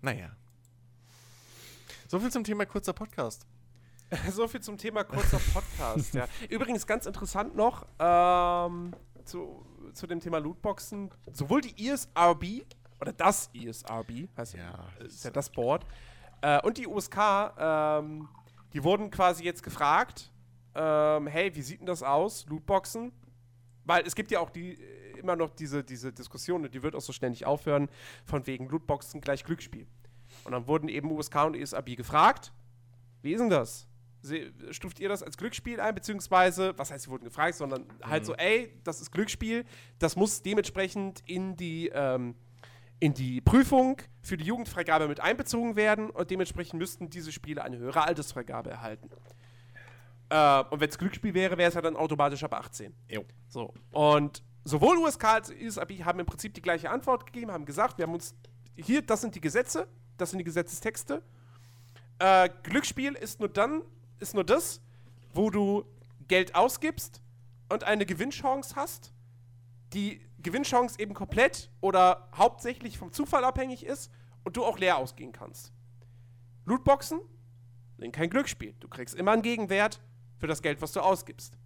Naja. So viel zum Thema kurzer Podcast. [laughs] So viel zum Thema kurzer Podcast. ja. [laughs] Übrigens ganz interessant noch ähm, zu, zu dem Thema Lootboxen. Sowohl die ESRB oder das ESRB, heißt ja, Ja, ist ja das Board, äh, und die USK, ähm, die wurden quasi jetzt gefragt, ähm, hey, wie sieht denn das aus, Lootboxen? Weil es gibt ja auch die, äh, immer noch diese, diese Diskussion, und die wird auch so schnell nicht aufhören, von wegen Lootboxen gleich Glücksspiel. Und dann wurden eben USK und ESRB gefragt, wie ist denn das? Stuft ihr das als Glücksspiel ein, beziehungsweise, was heißt, sie wurden gefragt, sondern halt so, ey, das ist Glücksspiel, das muss dementsprechend in die, ähm, in die Prüfung für die Jugendfreigabe mit einbezogen werden und dementsprechend müssten diese Spiele eine höhere Altersfreigabe erhalten. Äh, und wenn es Glücksspiel wäre, wäre es ja dann automatisch ab 18. Jo. So. Und sowohl USK als auch ISAB haben im Prinzip die gleiche Antwort gegeben, haben gesagt, wir haben uns hier, das sind die Gesetze, das sind die Gesetzestexte. Äh, Glücksspiel ist nur dann, ist nur das, wo du Geld ausgibst und eine Gewinnchance hast, die Gewinnchance eben komplett oder hauptsächlich vom Zufall abhängig ist und du auch leer ausgehen kannst. Lootboxen sind kein Glücksspiel. Du kriegst immer einen Gegenwert für das Geld, was du ausgibst.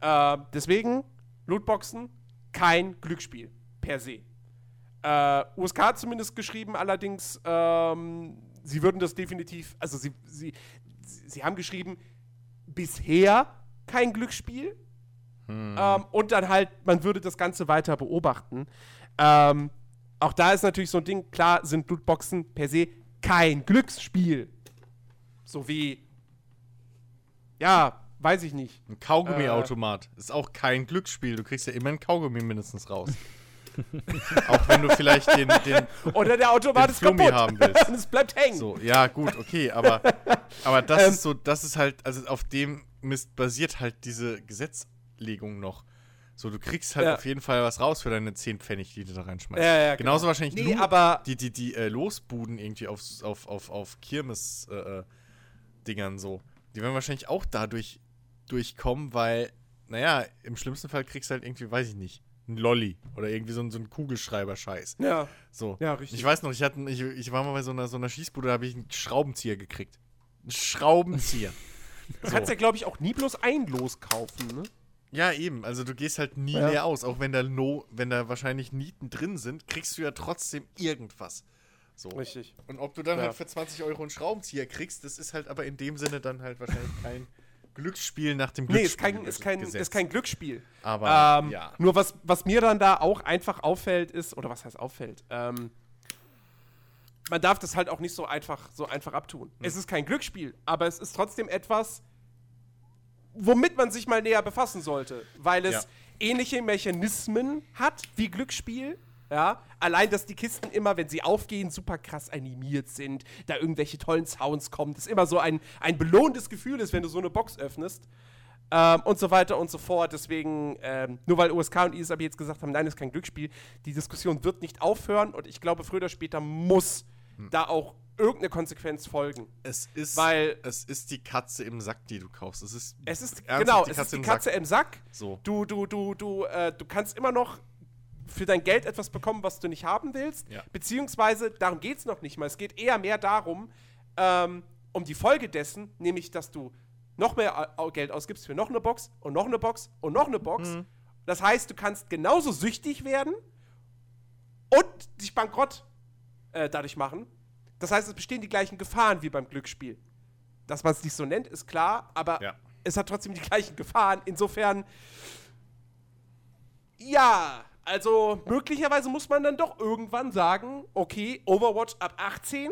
Äh, deswegen Lootboxen kein Glücksspiel per se. Äh, USK hat zumindest geschrieben, allerdings, ähm, sie würden das definitiv, also sie, sie, sie, haben geschrieben, bisher kein Glücksspiel. Ähm, und dann halt, man würde das Ganze weiter beobachten. Ähm, auch da ist natürlich so ein Ding, klar sind Lootboxen per se kein Glücksspiel. So wie, ja, weiß ich nicht. Ein Kaugummiautomat ist auch kein Glücksspiel. Du kriegst ja immer ein Kaugummi mindestens raus. [laughs] [laughs] auch wenn du vielleicht den, den Oder der Automat ist kaputt. haben willst. Und [laughs] es bleibt hängen. So, ja, gut, okay, aber, aber das Ähm. ist so, das ist halt, also auf dem Mist basiert halt diese Gesetzlegung noch. So, du kriegst halt Ja. auf jeden Fall was raus für deine 10 Pfennig, die du da reinschmeißt. Ja, ja, Genauso genau. wahrscheinlich Nee, Lu- aber- die, die, die äh, Losbuden irgendwie auf, auf, auf, auf Kirmes-Dingern äh, Dingern so. Die werden wahrscheinlich auch dadurch durchkommen, weil, naja, im schlimmsten Fall kriegst du halt irgendwie, weiß ich nicht, ein Lolli oder irgendwie so ein, so ein Kugelschreiber-Scheiß. Ja, So. ja, richtig. Ich weiß noch, ich, hatte, ich, ich war mal bei so einer, so einer Schießbude, da habe ich einen Schraubenzieher gekriegt. Einen Schraubenzieher. [laughs] Du kannst ja, glaube ich, auch nie bloß ein Los kaufen, ne? ja, eben. Also du gehst halt nie Ja. leer aus. Auch wenn da, no, wenn da wahrscheinlich Nieten drin sind, kriegst du ja trotzdem irgendwas. So. Richtig. Und ob du dann Ja. halt für 20 Euro einen Schraubenzieher kriegst, das ist halt aber in dem Sinne dann halt wahrscheinlich kein Glücksspiel nach dem Nee, Glücksspiel ist kein, ist kein, ist kein Glücksspiel. Aber ähm, ja. Nur was, was mir dann da auch einfach auffällt, ist, oder was heißt auffällt, ähm, man darf das halt auch nicht so einfach, so einfach abtun. Es ist kein Glücksspiel, aber es ist trotzdem etwas, womit man sich mal näher befassen sollte, weil es Ja. ähnliche Mechanismen hat wie Glücksspiel. Ja, allein, dass die Kisten immer, wenn sie aufgehen, super krass animiert sind, da irgendwelche tollen Sounds kommen, das immer so ein, ein belohnendes Gefühl ist, wenn du so eine Box öffnest. Ähm, und so weiter und so fort. Deswegen, ähm, nur weil USK und ISAB jetzt gesagt haben, nein, das ist kein Glücksspiel, die Diskussion wird nicht aufhören und ich glaube, früher oder später muss da auch irgendeine Konsequenz folgen. Es ist, Weil- es ist die Katze im Sack, die du kaufst. Es ist, Es ist, genau, es ist die im Katze Sack. im Sack. So. Du, du, du, du, äh, du kannst immer noch für dein Geld etwas bekommen, was du nicht haben willst. Ja. Beziehungsweise, darum geht es noch nicht mal. Es geht eher mehr darum, ähm, um die Folge dessen, nämlich, dass du noch mehr Geld ausgibst für noch eine Box und noch eine Box und noch eine Box. Mhm. Das heißt, du kannst genauso süchtig werden und dich bankrott äh, dadurch machen. Das heißt, es bestehen die gleichen Gefahren wie beim Glücksspiel. Dass man es nicht so nennt, ist klar, aber Ja. es hat trotzdem die gleichen Gefahren. Insofern, ja, also möglicherweise muss man dann doch irgendwann sagen, okay, Overwatch ab 18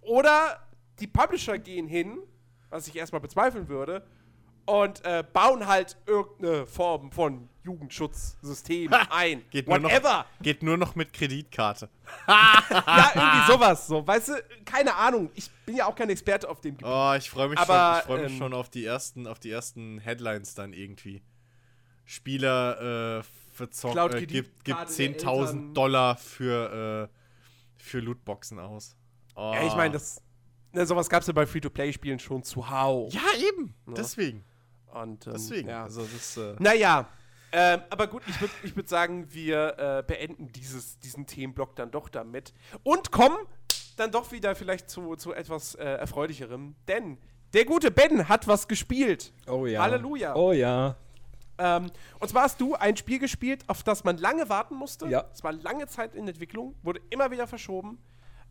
oder die Publisher gehen hin, was ich erstmal bezweifeln würde, und äh, bauen halt irgendeine Form von Jugendschutzsystem ein. Geht nur, noch, geht nur noch mit Kreditkarte. [laughs] Ja, irgendwie sowas. So, weißt du, keine Ahnung. Ich bin ja auch kein Experte auf dem Gebiet. Oh, ich freue mich, Aber, schon, ich freu mich ähm, schon auf die ersten, auf die ersten Headlines dann irgendwie. Spieler äh, verzockt, äh, gibt, gibt Kreditkarte der 10.000 Eltern. Dollar für, äh, für Lootboxen aus. Oh. Ja, ich meine, das. Ne, sowas gab es ja bei Free-to-Play-Spielen schon zuhauf. Ja, eben. Deswegen. Und, ähm, Deswegen. Ja. Also das, äh, Naja, ähm, aber gut, ich würde ich würd sagen, wir äh, beenden dieses, diesen Themenblock dann doch damit und kommen dann doch wieder vielleicht zu, zu etwas äh, Erfreulicherem. Denn der gute Ben hat was gespielt. Oh ja. Halleluja. Oh ja. Ähm, und zwar hast du ein Spiel gespielt, auf das man lange warten musste. Ja. Es war lange Zeit in Entwicklung, wurde immer wieder verschoben.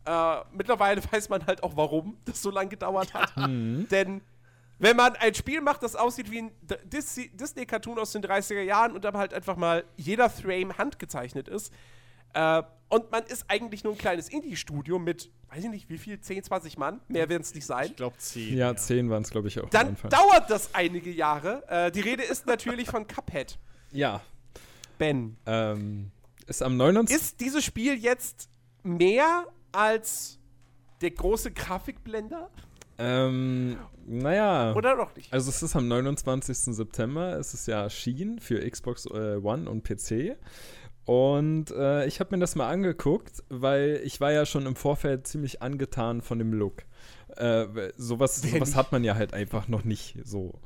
Äh, mittlerweile [laughs] weiß man halt auch, warum das so lange gedauert hat. Denn wenn man ein Spiel macht, das aussieht wie ein Disney-Cartoon aus den 30er Jahren und aber halt einfach mal jeder Frame handgezeichnet ist, äh, und man ist eigentlich nur ein kleines Indie-Studio mit, weiß ich nicht, wie viel, 10, 20 Mann, mehr werden es nicht sein, ich glaube 10. Ja, 10 waren es, glaube ich, auch dann dauert das einige Jahre. Äh, die Rede ist natürlich von Cuphead. Ja. Ben, Ähm, ist am 29. ist dieses Spiel jetzt mehr als der große Grafikblender ähm, naja. oder doch nicht? Also es ist am 29. September, es ist ja erschienen für Xbox äh, One und PC. Und äh, ich habe mir das mal angeguckt, weil ich war ja schon im Vorfeld ziemlich angetan von dem Look. Äh, sowas sowas hat man ja halt einfach noch nicht so.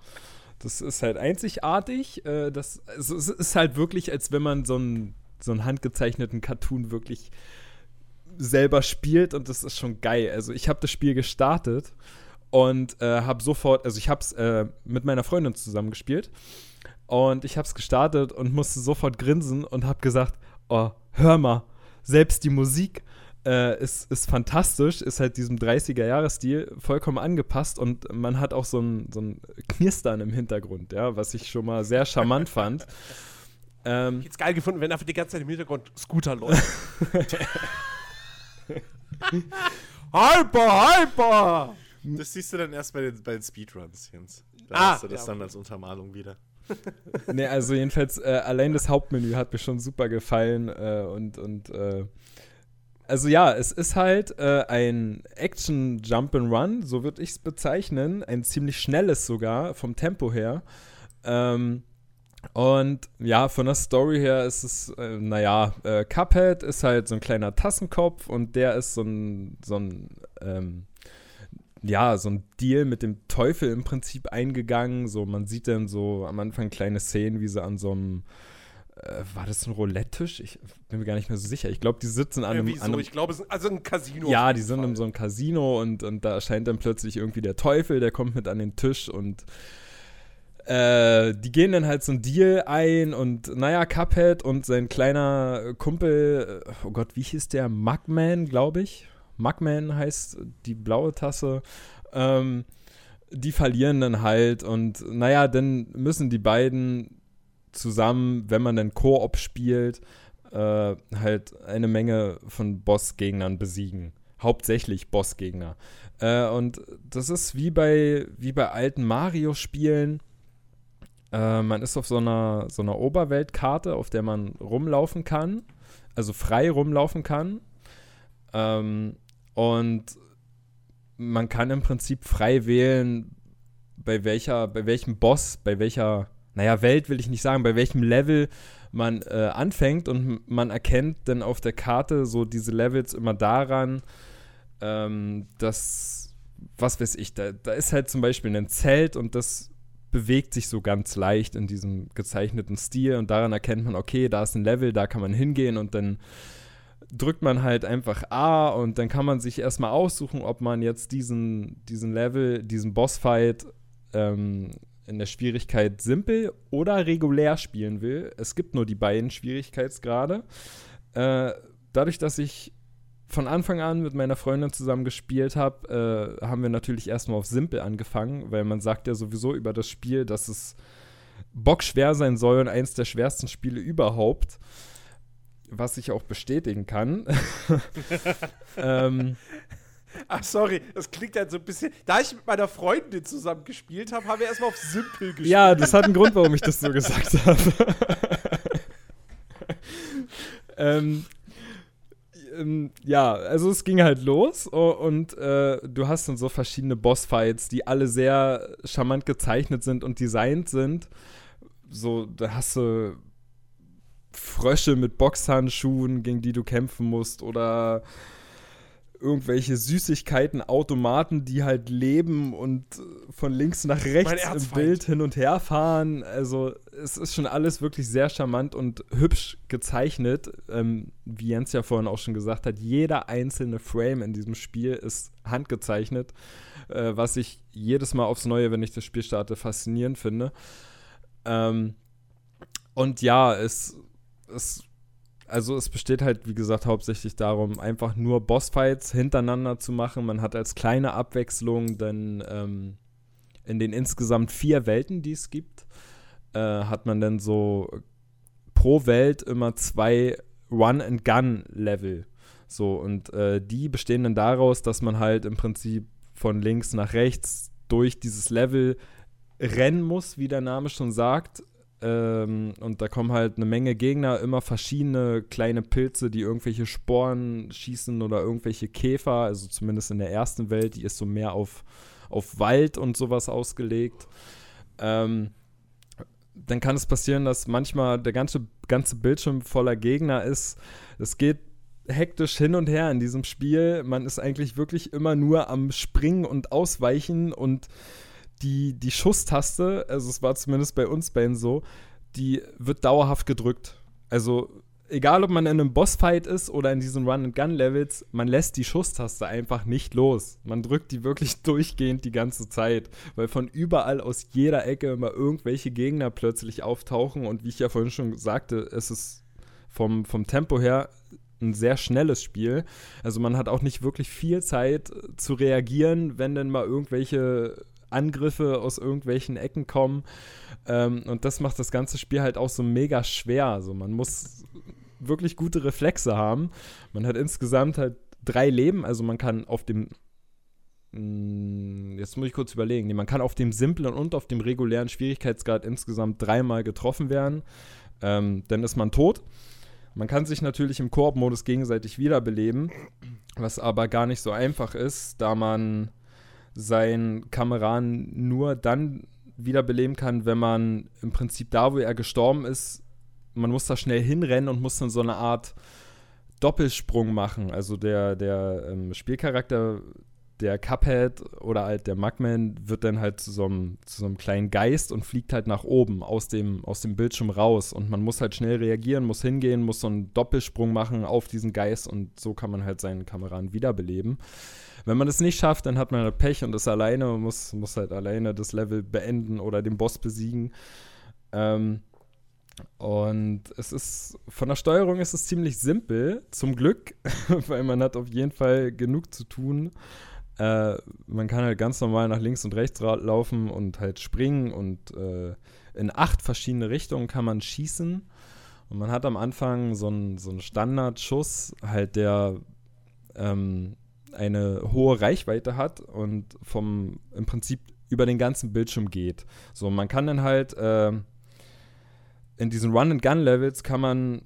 Das ist halt einzigartig. Äh, das, also es ist halt wirklich, als wenn man so einen, so einen handgezeichneten Cartoon wirklich selber spielt und das ist schon geil. Also ich habe das Spiel gestartet und äh, habe sofort, also ich habe es äh, mit meiner Freundin zusammen gespielt und ich habe es gestartet und musste sofort grinsen und habe gesagt, oh, hör mal, selbst die Musik äh, ist, ist fantastisch, ist halt diesem 30er-Jahres-Stil vollkommen angepasst und man hat auch so ein, so ein Knistern im Hintergrund, ja, was ich schon mal sehr charmant fand. [laughs] Ähm, Ich hätte es geil gefunden, wenn einfach die ganze Zeit im Hintergrund Scooter läuft. [laughs] hyper, hyper! Das siehst du dann erst bei den, bei den Speedruns, Jens. Da Ah, hast du das ja, dann als Untermalung wieder. [laughs] nee, also jedenfalls, äh, allein das Hauptmenü hat mir schon super gefallen äh, und, und äh, also ja, es ist halt äh, ein Action Jump and Run, so würde ich es bezeichnen, ein ziemlich schnelles sogar vom Tempo her. Ähm, und ja, von der Story her ist es, äh, naja, äh, Cuphead ist halt so ein kleiner Tassenkopf und der ist so ein, so ein, ähm, ja, so ein Deal mit dem Teufel im Prinzip eingegangen. So, man sieht dann so am Anfang kleine Szenen, wie sie an so einem, äh, war das ein Roulette-Tisch? Ich bin mir gar nicht mehr so sicher. Ich glaube, die sitzen an Ja, einem, wieso? an einem ich glaube, es ist also ein Casino. ja, die sind in Fall. so einem Casino und, und da erscheint dann plötzlich irgendwie der Teufel, der kommt mit an den Tisch und äh, die gehen dann halt so ein Deal ein und naja, Cuphead und sein kleiner Kumpel, äh, oh Gott, wie hieß der? Mugman, glaube ich. Mugman heißt die blaue Tasse. Ähm, die verlieren dann halt und naja, dann müssen die beiden zusammen, wenn man dann Koop spielt, äh, halt eine Menge von Bossgegnern besiegen. Hauptsächlich Bossgegner. Äh, und das ist wie bei, wie bei alten Mario-Spielen. Äh, man ist auf so einer, so einer Oberweltkarte, auf der man rumlaufen kann. Also frei rumlaufen kann. Ähm, und man kann im Prinzip frei wählen, bei welcher, bei welchem Boss, bei welcher, naja, Welt will ich nicht sagen, bei welchem Level man äh, anfängt. Und man erkennt dann auf der Karte so diese Levels immer daran, ähm, dass, was weiß ich, da, da ist halt zum Beispiel ein Zelt und das bewegt sich so ganz leicht in diesem gezeichneten Stil. Und daran erkennt man, okay, da ist ein Level, da kann man hingehen und dann drückt man halt einfach A und dann kann man sich erstmal aussuchen, ob man jetzt diesen, diesen Level, diesen Bossfight ähm, in der Schwierigkeit simpel oder regulär spielen will. Es gibt nur die beiden Schwierigkeitsgrade. Äh, dadurch, dass ich von Anfang an mit meiner Freundin zusammen gespielt habe, äh, haben wir natürlich erstmal auf simpel angefangen, weil man sagt ja sowieso über das Spiel, dass es bockschwer sein soll und eins der schwersten Spiele überhaupt was ich auch bestätigen kann. [laughs] [laughs] ähm, Ach, sorry, das klingt halt so ein bisschen. Da ich mit meiner Freundin zusammen gespielt habe, haben wir erstmal auf Simpel gespielt. Ja, das hat einen Grund, warum ich das so gesagt habe. [laughs] ähm, ähm, ja, also es ging halt los und äh, du hast dann so verschiedene Bossfights, die alle sehr charmant gezeichnet sind und designt sind. So, da hast du Frösche mit Boxhandschuhen, gegen die du kämpfen musst oder irgendwelche Süßigkeiten, Automaten, die halt leben und von links nach rechts im Bild hin und her fahren. Also es ist schon alles wirklich sehr charmant und hübsch gezeichnet. Ähm, wie Jens ja vorhin auch schon gesagt hat, jeder einzelne Frame in diesem Spiel ist handgezeichnet, äh, was ich jedes Mal aufs Neue, wenn ich das Spiel starte, faszinierend finde. Ähm, und ja, es es, also es besteht halt, wie gesagt, hauptsächlich darum, einfach nur Bossfights hintereinander zu machen. Man hat als kleine Abwechslung dann ähm, in den insgesamt vier Welten, die es gibt, äh, hat man dann so pro Welt immer zwei Run-and-Gun-Level. So, und äh, die bestehen dann daraus, dass man halt im Prinzip von links nach rechts durch dieses Level rennen muss, wie der Name schon sagt, ähm, und da kommen halt eine Menge Gegner, immer verschiedene kleine Pilze, die irgendwelche Sporen schießen oder irgendwelche Käfer. Also zumindest in der ersten Welt, die ist so mehr auf, auf Wald und sowas ausgelegt. Ähm, dann kann es passieren, dass manchmal der ganze, ganze Bildschirm voller Gegner ist. Es geht hektisch hin und her in diesem Spiel. Man ist eigentlich wirklich immer nur am Springen und Ausweichen und die, die Schusstaste, also es war zumindest bei uns beiden so, die wird dauerhaft gedrückt. Also egal ob man in einem Bossfight ist oder in diesen Run-and-Gun-Levels, man lässt die Schusstaste einfach nicht los. Man drückt die wirklich [laughs] durchgehend die ganze Zeit, weil von überall aus jeder Ecke immer irgendwelche Gegner plötzlich auftauchen und wie ich ja vorhin schon sagte, es ist vom, vom Tempo her ein sehr schnelles Spiel. Also man hat auch nicht wirklich viel Zeit zu reagieren, wenn dann mal irgendwelche Angriffe aus irgendwelchen Ecken kommen. Ähm, und das macht das ganze Spiel halt auch so mega schwer. Also man muss wirklich gute Reflexe haben. Man hat insgesamt halt drei Leben, also man kann auf dem mm, Jetzt muss ich kurz überlegen. Man kann auf dem simplen und auf dem regulären Schwierigkeitsgrad insgesamt dreimal getroffen werden. Ähm, dann ist man tot. Man kann sich natürlich im Koop-Modus gegenseitig wiederbeleben, was aber gar nicht so einfach ist, da man seinen Kameraden nur dann wiederbeleben kann, wenn man im Prinzip da, wo er gestorben ist, man muss da schnell hinrennen und muss dann so eine Art Doppelsprung machen. Also der, der ähm, Spielcharakter, der Cuphead oder halt der Mugman wird dann halt zu so, einem, zu so einem kleinen Geist und fliegt halt nach oben aus dem, aus dem Bildschirm raus. Und man muss halt schnell reagieren, muss hingehen, muss so einen Doppelsprung machen auf diesen Geist und so kann man halt seinen Kameraden wiederbeleben. Wenn man das nicht schafft, dann hat man halt Pech und ist alleine und muss, muss halt alleine das Level beenden oder den Boss besiegen. Ähm, und es ist, von der Steuerung ist es ziemlich simpel, zum Glück, [laughs] weil man hat auf jeden Fall genug zu tun. Äh, man kann halt ganz normal nach links und rechts laufen und halt springen und äh, in acht verschiedene Richtungen kann man schießen. Und man hat am Anfang so einen so Standardschuss, halt der ähm, eine hohe Reichweite hat und vom im Prinzip über den ganzen Bildschirm geht. So, man kann dann halt äh, in diesen Run-and-Gun-Levels kann man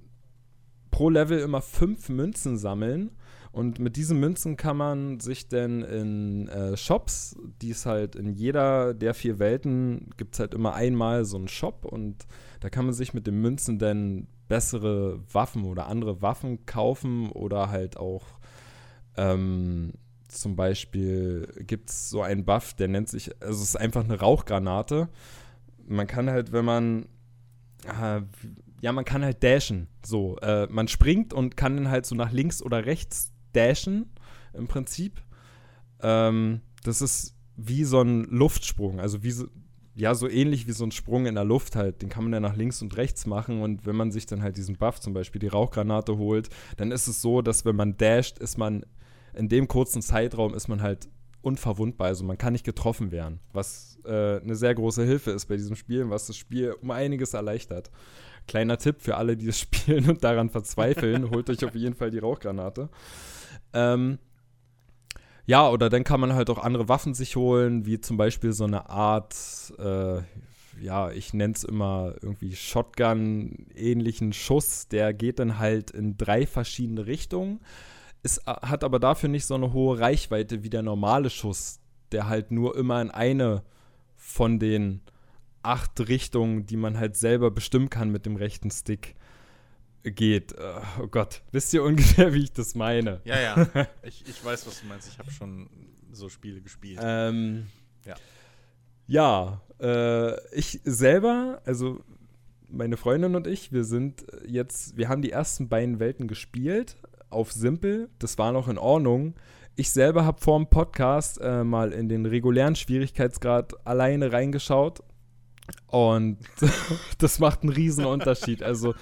pro Level immer fünf Münzen sammeln. Und mit diesen Münzen kann man sich dann in äh, Shops, die es halt in jeder der vier Welten gibt es halt immer einmal so einen Shop und da kann man sich mit den Münzen dann bessere Waffen oder andere Waffen kaufen oder halt auch ähm, zum Beispiel gibt es so einen Buff, der nennt sich, also es ist einfach eine Rauchgranate. Man kann halt, wenn man äh, ja, man kann halt dashen. So, äh, man springt und kann dann halt so nach links oder rechts dashen im Prinzip. Ähm, das ist wie so ein Luftsprung, also wie so, ja, so ähnlich wie so ein Sprung in der Luft halt. Den kann man dann nach links und rechts machen und wenn man sich dann halt diesen Buff, zum Beispiel die Rauchgranate holt, dann ist es so, dass wenn man dasht, ist man in dem kurzen Zeitraum ist man halt unverwundbar, also man kann nicht getroffen werden, was äh, eine sehr große Hilfe ist bei diesem Spiel, was das Spiel um einiges erleichtert. Kleiner Tipp für alle, die es [laughs] spielen und daran verzweifeln, [laughs] holt euch auf jeden Fall die Rauchgranate. Ähm, ja, oder dann kann man halt auch andere Waffen sich holen, wie zum Beispiel so eine Art, äh, ja, ich nenne es immer irgendwie Shotgun-ähnlichen Schuss. Der geht dann halt in drei verschiedene Richtungen. Es äh, hat aber dafür nicht so eine hohe Reichweite wie der normale Schuss, der halt nur immer in eine von den acht Richtungen, die man halt selber bestimmen kann mit dem rechten Stick geht. Äh, oh Gott, wisst ihr ungefähr, [laughs] wie ich das meine? Ja, ja. [laughs] ich, ich weiß, was du meinst. Ich habe schon so Spiele gespielt. Ähm, ja. Ja, äh, ich selber, also meine Freundin und ich, wir sind jetzt, wir haben die ersten beiden Welten gespielt auf Simpel. Das war noch in Ordnung. Ich selber habe vor dem Podcast äh, mal in den regulären Schwierigkeitsgrad alleine reingeschaut und [laughs] das macht einen riesen Unterschied. Also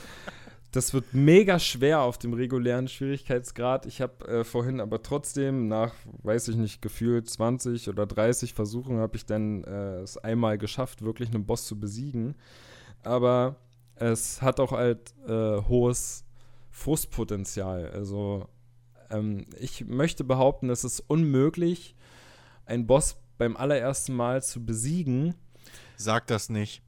das wird mega schwer auf dem regulären Schwierigkeitsgrad. Ich habe äh, vorhin aber trotzdem nach, weiß ich nicht, gefühlt 20 oder 30 Versuchen habe ich dann äh, es einmal geschafft, wirklich einen Boss zu besiegen. Aber es hat auch halt äh, hohes Frustpotenzial. Also ähm, ich möchte behaupten, es ist unmöglich, einen Boss beim allerersten Mal zu besiegen. Sag das nicht.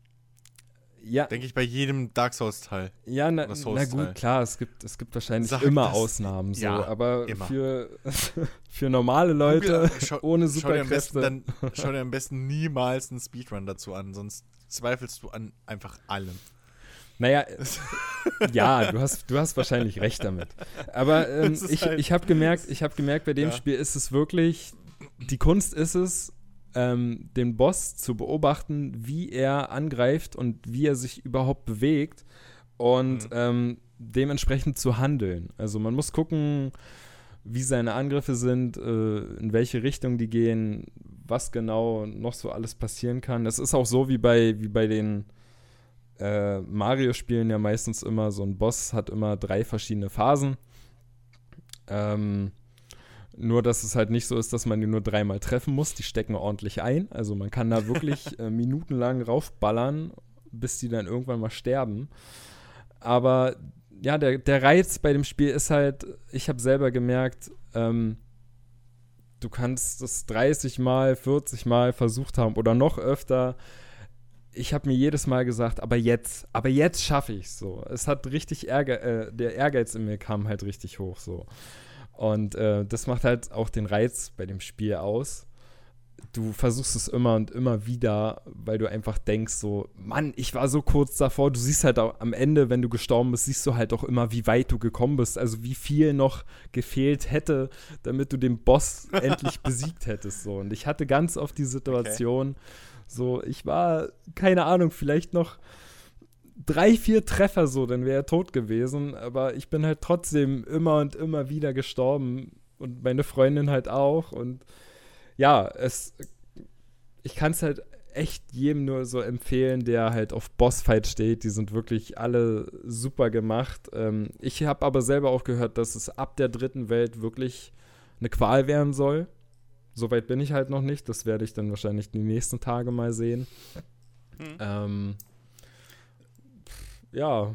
Ja. Denke ich bei jedem Dark Souls-Teil. Ja, na, na gut, klar, es gibt, es gibt wahrscheinlich Sag immer Ausnahmen so, ja, aber immer. Für, [laughs] für normale Leute [laughs] schau, ohne Superkräfte. Schau dir, dann, schau dir am [laughs] besten niemals einen Speedrun dazu an, sonst zweifelst du an einfach allem. Naja, [laughs] ja, du hast, du hast wahrscheinlich recht damit. Aber [laughs] ähm, ich, halt ich habe gemerkt, ich habe gemerkt, bei dem ja. Spiel ist es wirklich, die Kunst ist es, ähm, den Boss zu beobachten, wie er angreift und wie er sich überhaupt bewegt und mhm. ähm, dementsprechend zu handeln. Also man muss gucken, wie seine Angriffe sind, äh, in welche Richtung die gehen, was genau noch so alles passieren kann. Es ist auch so wie bei, wie bei den äh, Mario-Spielen ja meistens immer, so ein Boss hat immer drei verschiedene Phasen. Ähm, nur, dass es halt nicht so ist, dass man die nur dreimal treffen muss. Die stecken ordentlich ein. Also man kann da wirklich [laughs] äh, minutenlang raufballern, bis die dann irgendwann mal sterben. Aber ja, der, der Reiz bei dem Spiel ist halt, ich habe selber gemerkt, ähm, du kannst das 30 Mal, 40 Mal versucht haben oder noch öfter. Ich habe mir jedes Mal gesagt, aber jetzt, aber jetzt schaffe ich es so. Es hat richtig Ärger, äh, der Ehrgeiz in mir kam halt richtig hoch so. Und äh, das macht halt auch den Reiz bei dem Spiel aus. Du versuchst es immer und immer wieder, weil du einfach denkst so, Mann, ich war so kurz davor. Du siehst halt auch am Ende, wenn du gestorben bist, siehst du halt auch immer, wie weit du gekommen bist. Also wie viel noch gefehlt hätte, damit du den Boss [laughs] endlich besiegt hättest. So. Und ich hatte ganz oft die Situation, okay. So, ich war, keine Ahnung, vielleicht noch drei, vier Treffer so, dann wäre er tot gewesen. Aber ich bin halt trotzdem immer und immer wieder gestorben. Und meine Freundin halt auch. Und ja, es. Ich kann es halt echt jedem nur so empfehlen, der halt auf Bossfight steht. Die sind wirklich alle super gemacht. Ähm, ich habe aber selber auch gehört, dass es ab der dritten Welt wirklich eine Qual werden soll. Soweit bin ich halt noch nicht. Das werde ich dann wahrscheinlich die nächsten Tage mal sehen. Hm. Ähm, ja.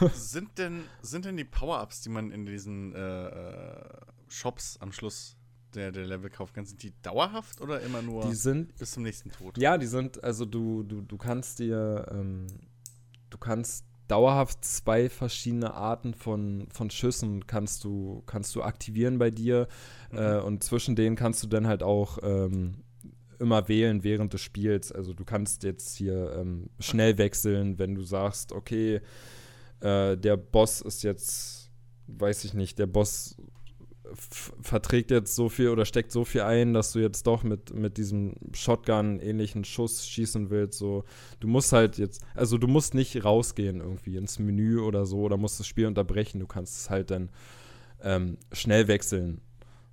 [laughs] sind, denn, sind denn die Power-Ups, die man in diesen äh, äh, Shops am Schluss der, der Level kaufen kann, sind die dauerhaft oder immer nur Die sind, bis zum nächsten Tod? ja, die sind, also du, du, du kannst dir, ähm, du kannst dauerhaft zwei verschiedene Arten von, von Schüssen kannst du, kannst du aktivieren bei dir Mhm. äh, und zwischen denen kannst du dann halt auch ähm, immer wählen während des Spiels. Also du kannst jetzt hier ähm, schnell wechseln, wenn du sagst, okay, äh, der Boss ist jetzt, weiß ich nicht, der Boss verträgt jetzt so viel oder steckt so viel ein, dass du jetzt doch mit, mit diesem Shotgun-ähnlichen Schuss schießen willst. So, du musst halt jetzt, also du musst nicht rausgehen irgendwie ins Menü oder so oder musst das Spiel unterbrechen. Du kannst es halt dann ähm, schnell wechseln.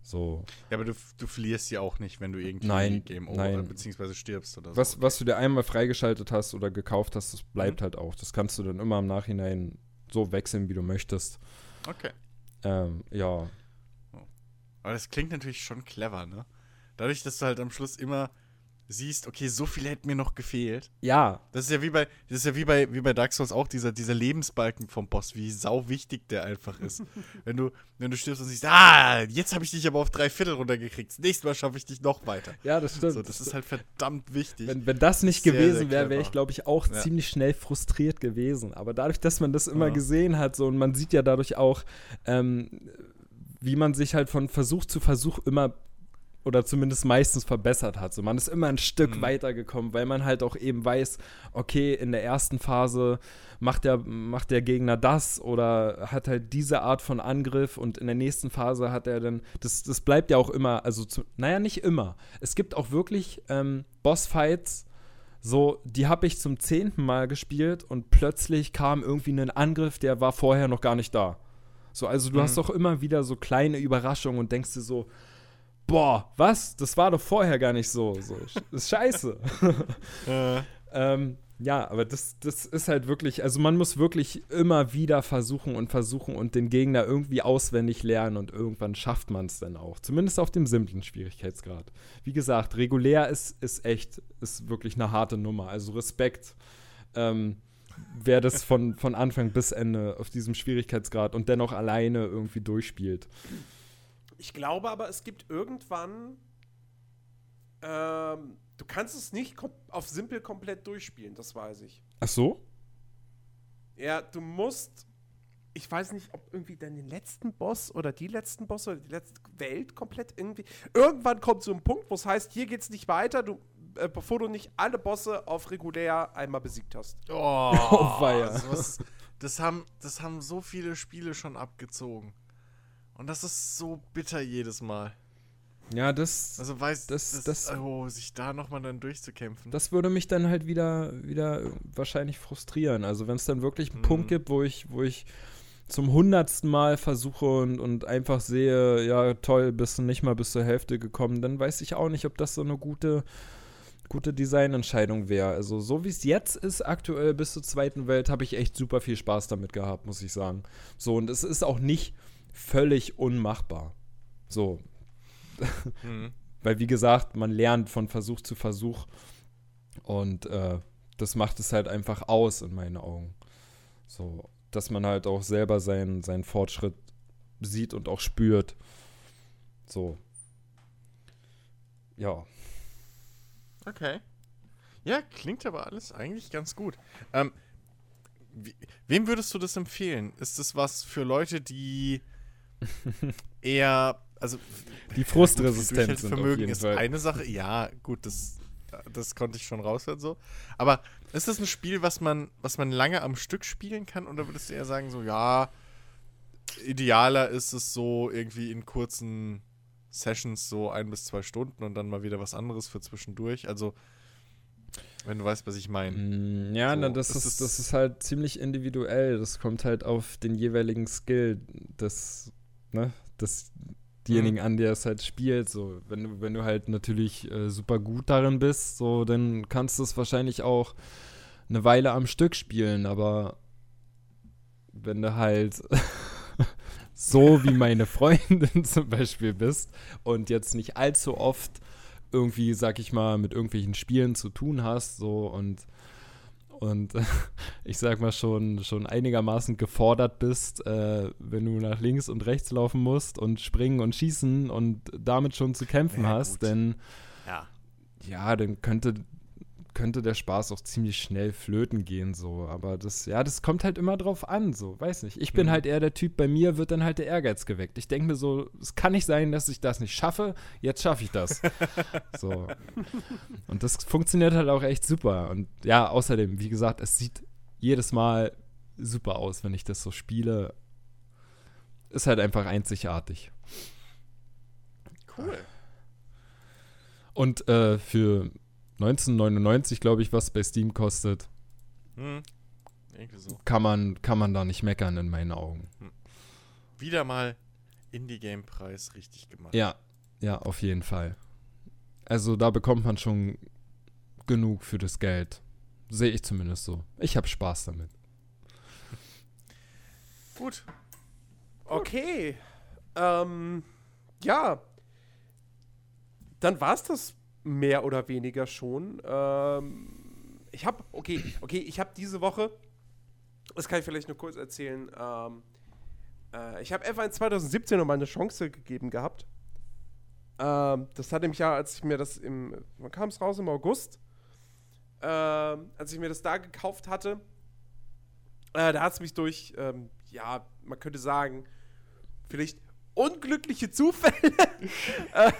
So. Ja, aber du, du verlierst ja auch nicht, wenn du irgendwie Nein, Game Over nein. beziehungsweise stirbst oder so. Was, was du dir einmal freigeschaltet hast oder gekauft hast, das bleibt Mhm. halt auch. Das kannst du dann immer im Nachhinein so wechseln, wie du möchtest. Okay. Ähm, ja. Aber das klingt natürlich schon clever, ne? Dadurch, dass du halt am Schluss immer siehst, okay, so viel hätte mir noch gefehlt. Ja, Das ist ja wie bei, das ist ja wie bei, wie bei Dark Souls auch, dieser, dieser Lebensbalken vom Boss, wie sau wichtig der einfach ist. [laughs] wenn du, wenn du stirbst und siehst, ah, jetzt habe ich dich aber auf drei Viertel runtergekriegt. Das nächste Mal schaffe ich dich noch weiter. ja, das stimmt. So, das ist halt verdammt wichtig. Wenn, wenn das nicht Sehr, gewesen wäre, wäre ich, glaube ich, auch Ja. ziemlich schnell frustriert gewesen. Aber dadurch, dass man das immer Ja. gesehen hat, so und man sieht ja dadurch auch, ähm, wie man sich halt von Versuch zu Versuch immer oder zumindest meistens verbessert hat. So, man ist immer ein Stück Mhm. weitergekommen, weil man halt auch eben weiß, okay, in der ersten Phase macht der, macht der Gegner das oder hat halt diese Art von Angriff und in der nächsten Phase hat er dann, das, das bleibt ja auch immer, also zu, naja, nicht immer. Es gibt auch wirklich ähm, Bossfights, so, die habe ich zum zehnten Mal gespielt und plötzlich kam irgendwie ein Angriff, der war vorher noch gar nicht da. So, also du Mhm. hast doch immer wieder so kleine Überraschungen und denkst dir so, boah, was? Das war doch vorher gar nicht so. so das [laughs] ist scheiße. [laughs] äh, ähm, ja, aber das, das ist halt wirklich, also man muss wirklich immer wieder versuchen und versuchen und den Gegner irgendwie auswendig lernen und irgendwann schafft man es dann auch. Zumindest auf dem simplen Schwierigkeitsgrad. Wie gesagt, regulär ist, ist echt, ist wirklich eine harte Nummer. Also Respekt, ähm, wer das von, von Anfang bis Ende auf diesem Schwierigkeitsgrad und dennoch alleine irgendwie durchspielt. Ich glaube aber, es gibt irgendwann. Ähm, du kannst es nicht auf simpel komplett durchspielen, das weiß ich. Ach so? Ja, du musst. Ich weiß nicht, ob irgendwie dann den letzten Boss oder die letzten Bosse oder die letzte Welt komplett irgendwie. Irgendwann kommt so ein Punkt, wo es heißt, hier geht's nicht weiter, du, äh, bevor du nicht alle Bosse auf regulär einmal besiegt hast. oh, [laughs] Oh, weia. sowas- das, haben, das haben so viele Spiele schon abgezogen. Und das ist so bitter jedes Mal. Ja, das, Also weiß Das- das, das- oh, sich da nochmal dann durchzukämpfen. Das würde mich dann halt wieder, wieder wahrscheinlich frustrieren. Also wenn es dann wirklich einen Mhm. Punkt gibt, wo ich, wo ich zum hundertsten Mal versuche und, und einfach sehe, ja toll, bist du nicht mal bis zur Hälfte gekommen, dann weiß ich auch nicht, ob das so eine gute, gute Designentscheidung wäre. Also so wie es jetzt ist, aktuell bis zur zweiten Welt, habe ich echt super viel Spaß damit gehabt, muss ich sagen. So, und es ist auch nicht völlig unmachbar. So, Mhm. [laughs] weil, wie gesagt, man lernt von Versuch zu Versuch. Und äh, das macht es halt einfach aus in meinen Augen. So, dass man halt auch selber seinen, seinen Fortschritt sieht und auch spürt. So. Ja. Okay. Ja, klingt aber alles eigentlich ganz gut. Ähm, wie, wem würdest du das empfehlen? Ist das was für Leute, die [laughs] eher, also Die frustresistent sind auf Durchhaltevermögen jeden ist Fall. eine Sache. Ja, gut, das, das konnte ich schon raushören so. Aber ist das ein Spiel, was man, was man lange am Stück spielen kann? Oder würdest du eher sagen, so, ja, idealer ist es so irgendwie in kurzen Sessions so ein bis zwei Stunden und dann mal wieder was anderes für zwischendurch? Also, wenn du weißt, was ich meine. Mm, Ja, So, na, das, ist, ist- das ist halt ziemlich individuell. Das kommt halt auf den jeweiligen Skill des, ne, des diejenigen an, der es halt spielt. So, wenn du, wenn du halt natürlich äh, super gut darin bist, so, dann kannst du es wahrscheinlich auch eine Weile am Stück spielen, aber wenn du halt [laughs] so wie meine Freundin [laughs] zum Beispiel bist und jetzt nicht allzu oft irgendwie, sag ich mal, mit irgendwelchen Spielen zu tun hast, so und und [laughs] ich sag mal schon, schon einigermaßen gefordert bist, äh, wenn du nach links und rechts laufen musst und springen und schießen und damit schon zu kämpfen ja, hast, denn ja. ja, dann könnte könnte der Spaß auch ziemlich schnell flöten gehen, so. Aber das, ja, das kommt halt immer drauf an, so. Weiß nicht. Ich bin mhm. halt eher der Typ, bei mir wird dann halt der Ehrgeiz geweckt. Ich denke mir so, es kann nicht sein, dass ich das nicht schaffe. Jetzt schaffe ich das. [laughs] so. Und das funktioniert halt auch echt super. Und ja, außerdem, wie gesagt, es sieht jedes Mal super aus, wenn ich das so spiele. Ist halt einfach einzigartig. Cool. Und äh, für 1999, glaube ich, was bei Steam kostet. Hm. So. Kann, man, kann man da nicht meckern in meinen Augen. Hm. Wieder mal Indie-Game-Preis richtig gemacht. Ja, ja, auf jeden Fall. Also da bekommt man schon genug für das Geld. Sehe ich zumindest so. Ich habe Spaß damit. [laughs] Gut. Okay. Ähm, ja. Dann war es das mehr oder weniger schon. Ähm, ich habe, okay, okay, ich habe diese Woche, das kann ich vielleicht nur kurz erzählen, ähm, äh, ich habe F1 2017 nochmal eine Chance gegeben gehabt. Ähm, das hatte mich ja, als ich mir das im, wann kam es raus? Im August. Ähm, als ich mir das da gekauft hatte, äh, da hat es mich durch, ähm, ja, man könnte sagen, vielleicht unglückliche Zufälle [laughs] äh,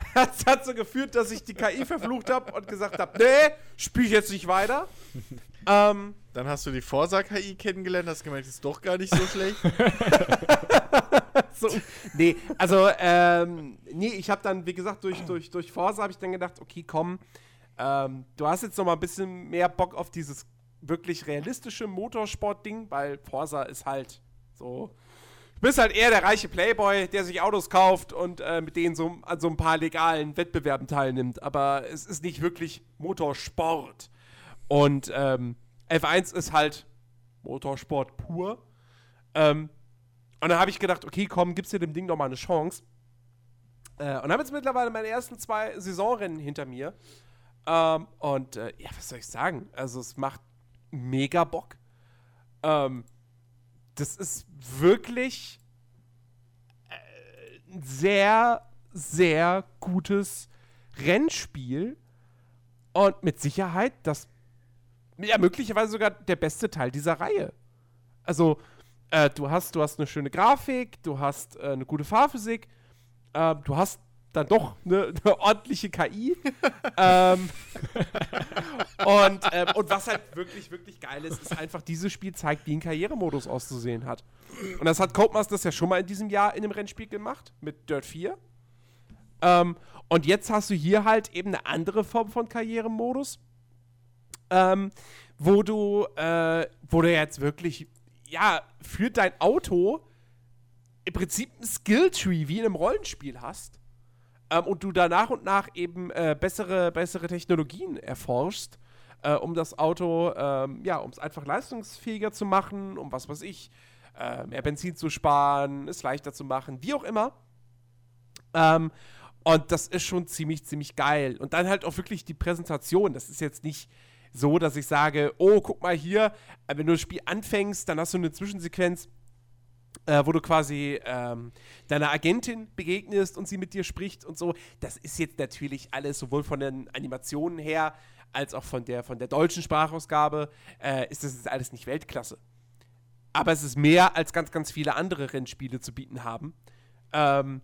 [laughs] das hat so geführt, dass ich die KI verflucht habe und gesagt habe, nee, spiele ich jetzt nicht weiter. [laughs] Ähm, Dann hast du die Forsa-KI kennengelernt, hast gemerkt, ist doch gar nicht so schlecht. [laughs] so, nee, also, ähm, nee, ich habe dann, wie gesagt, durch, durch, durch Forsa habe ich dann gedacht, okay, komm, ähm, du hast jetzt noch mal ein bisschen mehr Bock auf dieses wirklich realistische Motorsport-Ding, weil Forsa ist halt so Du bist halt eher der reiche Playboy, der sich Autos kauft und äh, mit denen so an so ein paar legalen Wettbewerben teilnimmt. Aber es ist nicht wirklich Motorsport. Und ähm, F1 ist halt Motorsport pur. Ähm, und dann habe ich gedacht, okay, komm, gibst dir dem Ding noch mal eine Chance. Äh, und habe jetzt mittlerweile meine ersten zwei Saisonrennen hinter mir. Ähm, und äh, ja, was soll ich sagen? Also es macht mega Bock. Ähm, das ist wirklich ein äh, sehr, sehr gutes Rennspiel und mit Sicherheit das, ja, möglicherweise sogar der beste Teil dieser Reihe. Also, äh, du, hast, du hast eine schöne Grafik, du hast äh, eine gute Fahrphysik, äh, du hast dann doch eine, eine ordentliche KI. ähm, und, ähm, und was halt wirklich, wirklich geil ist, ist einfach, dieses Spiel zeigt, wie ein Karrieremodus auszusehen hat. Und das hat Codemasters ja schon mal in diesem Jahr in dem Rennspiel gemacht, mit Dirt 4. Ähm, und jetzt hast du hier halt eben eine andere Form von Karrieremodus, ähm, wo du, äh, wo du jetzt wirklich, ja, für dein Auto im Prinzip ein Skilltree wie in einem Rollenspiel hast ähm, und du da nach und nach eben äh, bessere, bessere Technologien erforschst, äh, um das Auto, ähm, ja, um es einfach leistungsfähiger zu machen, um was weiß ich, äh, mehr Benzin zu sparen, es leichter zu machen, wie auch immer. Ähm, und das ist schon ziemlich, ziemlich geil. Und dann halt auch wirklich die Präsentation. Das ist jetzt nicht so, dass ich sage, oh, guck mal hier, äh, wenn du das Spiel anfängst, dann hast du eine Zwischensequenz, äh, wo du quasi ähm, deiner Agentin begegnest und sie mit dir spricht und so. Das ist jetzt natürlich alles sowohl von den Animationen her als auch von der, von der deutschen Sprachausgabe, äh, ist das jetzt alles nicht Weltklasse. Aber es ist mehr, als ganz, ganz viele andere Rennspiele zu bieten haben. Ähm,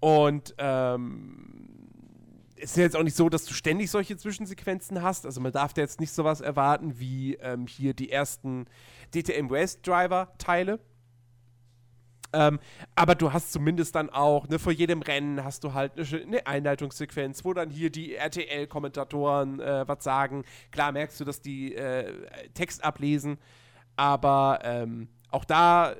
und ähm, es ist jetzt auch nicht so, dass du ständig solche Zwischensequenzen hast. Also man darf da jetzt nicht sowas erwarten wie ähm, hier die ersten DTM West Driver Teile ähm, aber du hast zumindest dann auch, ne, vor jedem Rennen hast du halt eine, eine Einleitungssequenz, wo dann hier die RTL-Kommentatoren äh, was sagen. Klar merkst du, dass die äh, Text ablesen, aber ähm, auch da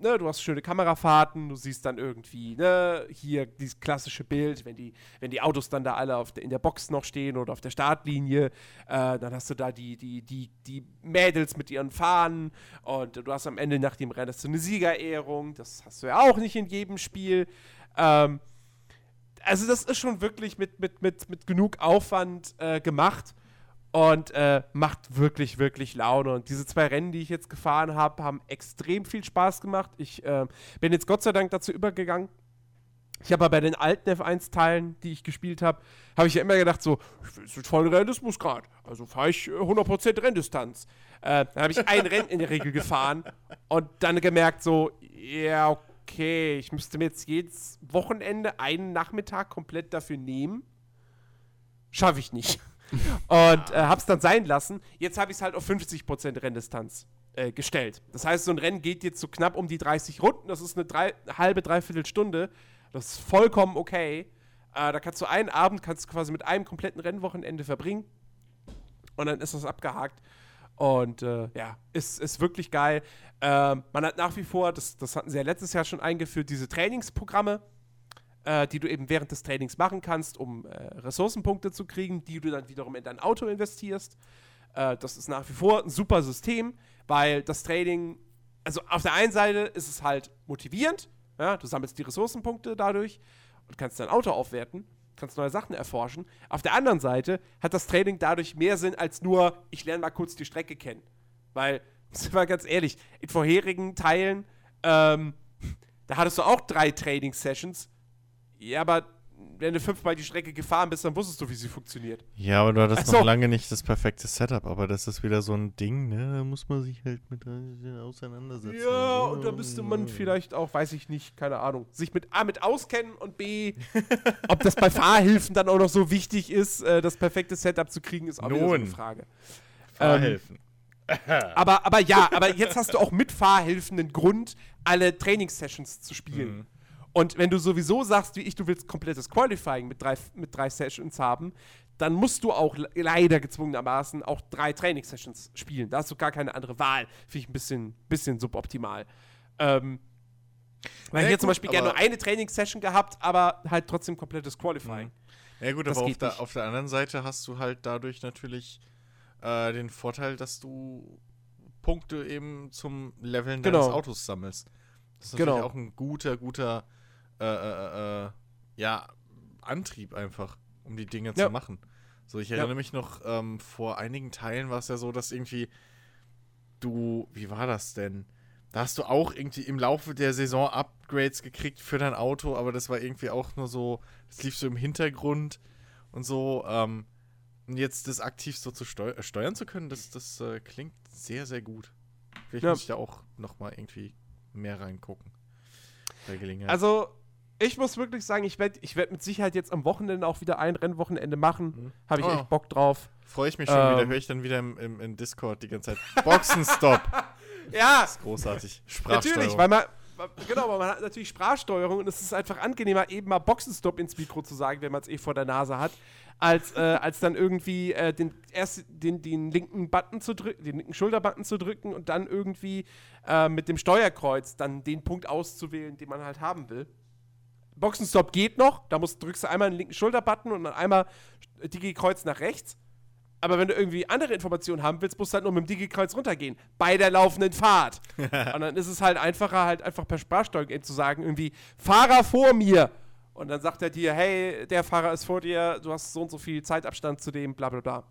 ne, du hast schöne Kamerafahrten, du siehst dann irgendwie, ne, hier dieses klassische Bild, wenn die, wenn die Autos dann da alle auf de, in der Box noch stehen oder auf der Startlinie, äh, dann hast du da die, die, die, die Mädels mit ihren Fahnen und du hast am Ende nach dem Rennen eine Siegerehrung, das hast du ja auch nicht in jedem Spiel. Ähm, also das ist schon wirklich mit, mit, mit, mit genug Aufwand äh, gemacht und äh, macht wirklich, wirklich Laune. Und diese zwei Rennen, die ich jetzt gefahren habe, haben extrem viel Spaß gemacht. Ich äh, bin jetzt Gott sei Dank dazu übergegangen. Ich habe bei den alten F1-Teilen, die ich gespielt habe, habe ich ja immer gedacht, so, will jetzt voll Realismusgrad. Also fahre ich 100% Renndistanz. Äh, dann habe ich ein Rennen in der Regel gefahren und dann gemerkt, so, ja, okay, ich müsste mir jetzt jedes Wochenende einen Nachmittag komplett dafür nehmen. Schaffe ich nicht. Und äh, hab's dann sein lassen. Jetzt habe ich es halt auf 50% Renndistanz äh, gestellt. Das heißt, so ein Rennen geht jetzt so knapp um die 30 Runden. Das ist eine drei, halbe, dreiviertel Stunde. Das ist vollkommen okay. Äh, da kannst du einen Abend kannst du quasi mit einem kompletten Rennwochenende verbringen. Und dann ist das abgehakt. Und äh, ja, ist, ist wirklich geil. Ähm, man hat nach wie vor, das, das hatten sie ja letztes Jahr schon eingeführt, diese Trainingsprogramme, äh, die du eben während des Trainings machen kannst, um äh, Ressourcenpunkte zu kriegen, die du dann wiederum in dein Auto investierst. Äh, das ist nach wie vor ein super System, weil das Training, also auf der einen Seite ist es halt motivierend, ja, du sammelst die Ressourcenpunkte dadurch und kannst dein Auto aufwerten kannst neue Sachen erforschen. Auf der anderen Seite hat das Training dadurch mehr Sinn als nur, ich lerne mal kurz die Strecke kennen. Weil, [laughs] sind wir ganz ehrlich, in vorherigen Teilen, ähm, da hattest du auch drei Training-Sessions. Ja, aber wenn du fünfmal die Strecke gefahren bist, dann wusstest du, wie sie funktioniert. Ja, aber du hattest Ach so. noch lange nicht das perfekte Setup, aber das ist wieder so ein Ding, ne? Da muss man sich halt mit auseinandersetzen. Ja, und da müsste man vielleicht auch, weiß ich nicht, keine Ahnung, sich mit A mit auskennen und B, [laughs] ob das bei Fahrhilfen dann auch noch so wichtig ist, äh, das perfekte Setup zu kriegen, ist auch wieder so eine Nun. Frage. Fahrhilfen. Aber, aber ja, aber jetzt hast du auch mit Fahrhilfen einen Grund, alle Trainingssessions zu spielen. Mhm. Und wenn du sowieso sagst, wie ich, du willst komplettes Qualifying mit drei, mit drei Sessions haben, dann musst du auch le- leider gezwungenermaßen auch drei Trainingssessions spielen. Da hast du gar keine andere Wahl. Finde ich ein bisschen, bisschen suboptimal. Ähm, weil Ja, ich hätte zum Beispiel gerne nur eine Trainingssession gehabt, aber halt trotzdem komplettes Qualifying. Ja gut, Das aber auf der, auf der anderen Seite hast du halt dadurch natürlich äh, den Vorteil, dass du Punkte eben zum Leveln Genau. deines Autos sammelst. Das ist Genau. natürlich auch ein guter, guter äh, äh, äh, ja, Antrieb einfach, um die Dinge Ja. zu machen. So, ich Ja. erinnere mich noch, ähm, vor einigen Teilen war es ja so, dass irgendwie du, wie war das denn? Da hast du auch irgendwie im Laufe der Saison Upgrades gekriegt für dein Auto, aber das war irgendwie auch nur so, das lief so im Hintergrund und so. Ähm, und jetzt das aktiv so zu steu äh, steuern zu können, das, das äh, klingt sehr, sehr gut. Vielleicht Ja. muss ich da auch nochmal irgendwie mehr reingucken. Bei Gelegenheit. Also, ich muss wirklich sagen, ich werde ich werd mit Sicherheit jetzt am Wochenende auch wieder ein Rennwochenende machen. Mhm. Habe ich Oh. echt Bock drauf. Freue ich mich schon wieder, ähm, höre ich dann wieder im, im, in Discord die ganze Zeit. Boxenstopp! [laughs] Ja, Großartig. Sprachsteuerung. natürlich, weil man, genau, weil man hat natürlich Sprachsteuerung und es ist einfach angenehmer, eben mal Boxenstopp ins Mikro zu sagen, wenn man es eh vor der Nase hat, als, äh, als dann irgendwie äh, den, erst den, den linken Button zu drücken, den linken Schulterbutton zu drücken und dann irgendwie äh, mit dem Steuerkreuz dann den Punkt auszuwählen, den man halt haben will. Boxenstopp geht noch, da musst, drückst du einmal den linken Schulterbutton und dann einmal Digi-Kreuz nach rechts. Aber wenn du irgendwie andere Informationen haben willst, musst du halt nur mit dem Digi-Kreuz runtergehen. Bei der laufenden Fahrt. [laughs] und dann ist es halt einfacher, halt einfach per Sprachsteuerung eben zu sagen, irgendwie, Fahrer vor mir. Und dann sagt er dir, hey, der Fahrer ist vor dir, du hast so und so viel Zeitabstand zu dem, bla bla bla.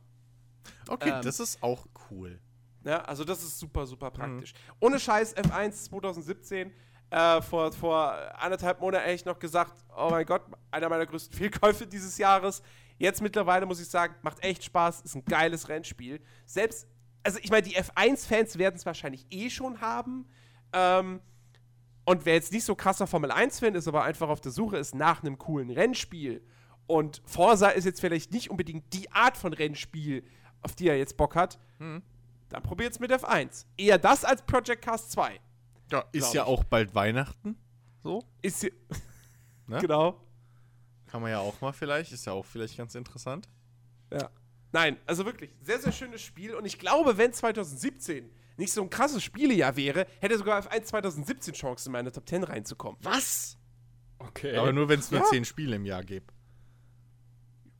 Okay, ähm, das ist auch cool. Ja, also das ist super, super Mhm. praktisch. Ohne Scheiß, F1 2017, äh, vor, vor anderthalb Monaten hätte ich noch gesagt, oh mein Gott, einer meiner größten [laughs] Fehlkäufe dieses Jahres. Jetzt mittlerweile muss ich sagen, macht echt Spaß, ist ein geiles Rennspiel. Selbst, also ich meine, die F1-Fans werden es wahrscheinlich eh schon haben. Ähm, und wer jetzt nicht so krasser Formel 1-Fan ist, aber einfach auf der Suche ist nach einem coolen Rennspiel und Forsa ist jetzt vielleicht nicht unbedingt die Art von Rennspiel, auf die er jetzt Bock hat, dann probiert's mit F1. Eher das als Project Cast 2. Ja, ist ja ich. auch bald Weihnachten. So. Ist hier- [laughs] Ne? genau. Kann man ja auch mal vielleicht. Ist ja auch vielleicht ganz interessant. Ja. Nein, also wirklich, sehr, sehr schönes Spiel. Und ich glaube, wenn 2017 nicht so ein krasses Spielejahr wäre, hätte sogar F1 2017 Chancen, in meine Top 10 reinzukommen. Was? Okay. Aber nur, wenn es nur Ja. zehn Spiele im Jahr gibt.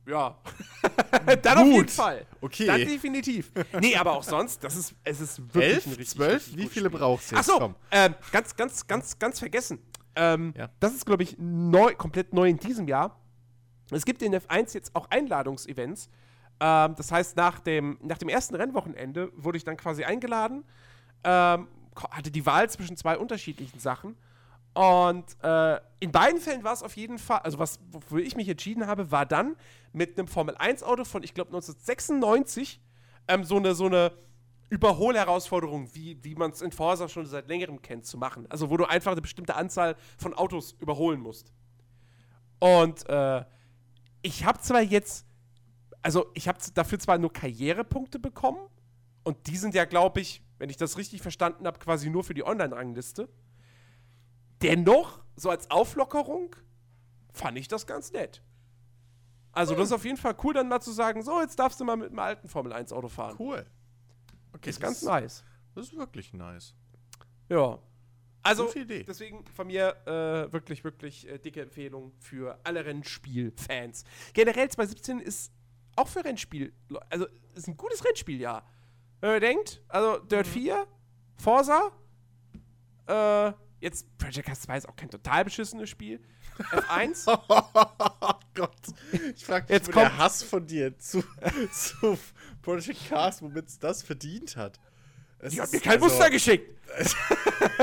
Ja. [laughs] Dann auf jeden Gut. Fall. Okay. Dann definitiv. Nee, aber auch sonst, das ist, es ist wirklich Elf? ein richtig, Zwölf? richtig Wie viele Spiel. brauchst du jetzt? Achso, ähm, ganz, ganz, ganz, ganz vergessen. Ähm, Ja. Das ist, glaube ich, neu, komplett neu in diesem Jahr. Es gibt in F1 jetzt auch Einladungsevents. Ähm, das heißt, nach dem, nach dem ersten Rennwochenende wurde ich dann quasi eingeladen, ähm, hatte die Wahl zwischen zwei unterschiedlichen Sachen. Und äh, in beiden Fällen war es auf jeden Fall, also was, wofür ich mich entschieden habe, war dann mit einem Formel-1-Auto von, ich glaube, 1996 ähm, so eine, so eine Überholherausforderung, wie, wie man es in Forza schon seit längerem kennt, zu machen. Also wo du einfach eine bestimmte Anzahl von Autos überholen musst. Und äh, ich habe zwar jetzt, also ich habe dafür zwar nur Karrierepunkte bekommen und die sind ja, glaube ich, wenn ich das richtig verstanden habe, quasi nur für die Online-Rangliste. Dennoch, so als Auflockerung, fand ich das ganz nett. Also, das ist auf jeden Fall cool, dann mal zu sagen: So, jetzt darfst du mal mit einem alten Formel-1-Auto fahren. Cool. Okay, Ist ganz das, nice. Das ist wirklich nice. Ja. Also, deswegen von mir äh, wirklich, wirklich äh, dicke Empfehlung für alle Rennspiel-Fans. Generell 2017 ist auch für Rennspiel, also ist ein gutes Rennspieljahr. Wenn man denkt, also Mhm. Dirt 4, Forza, äh, jetzt Project Cars 2 ist auch kein total beschissenes Spiel. F1, [laughs] Oh Gott. Ich frage mich, Jetzt wo kommt- der Hass von dir zu, zu Project Cars, womit es das verdient hat. Es die hat mir kein also- Muster geschickt. [laughs]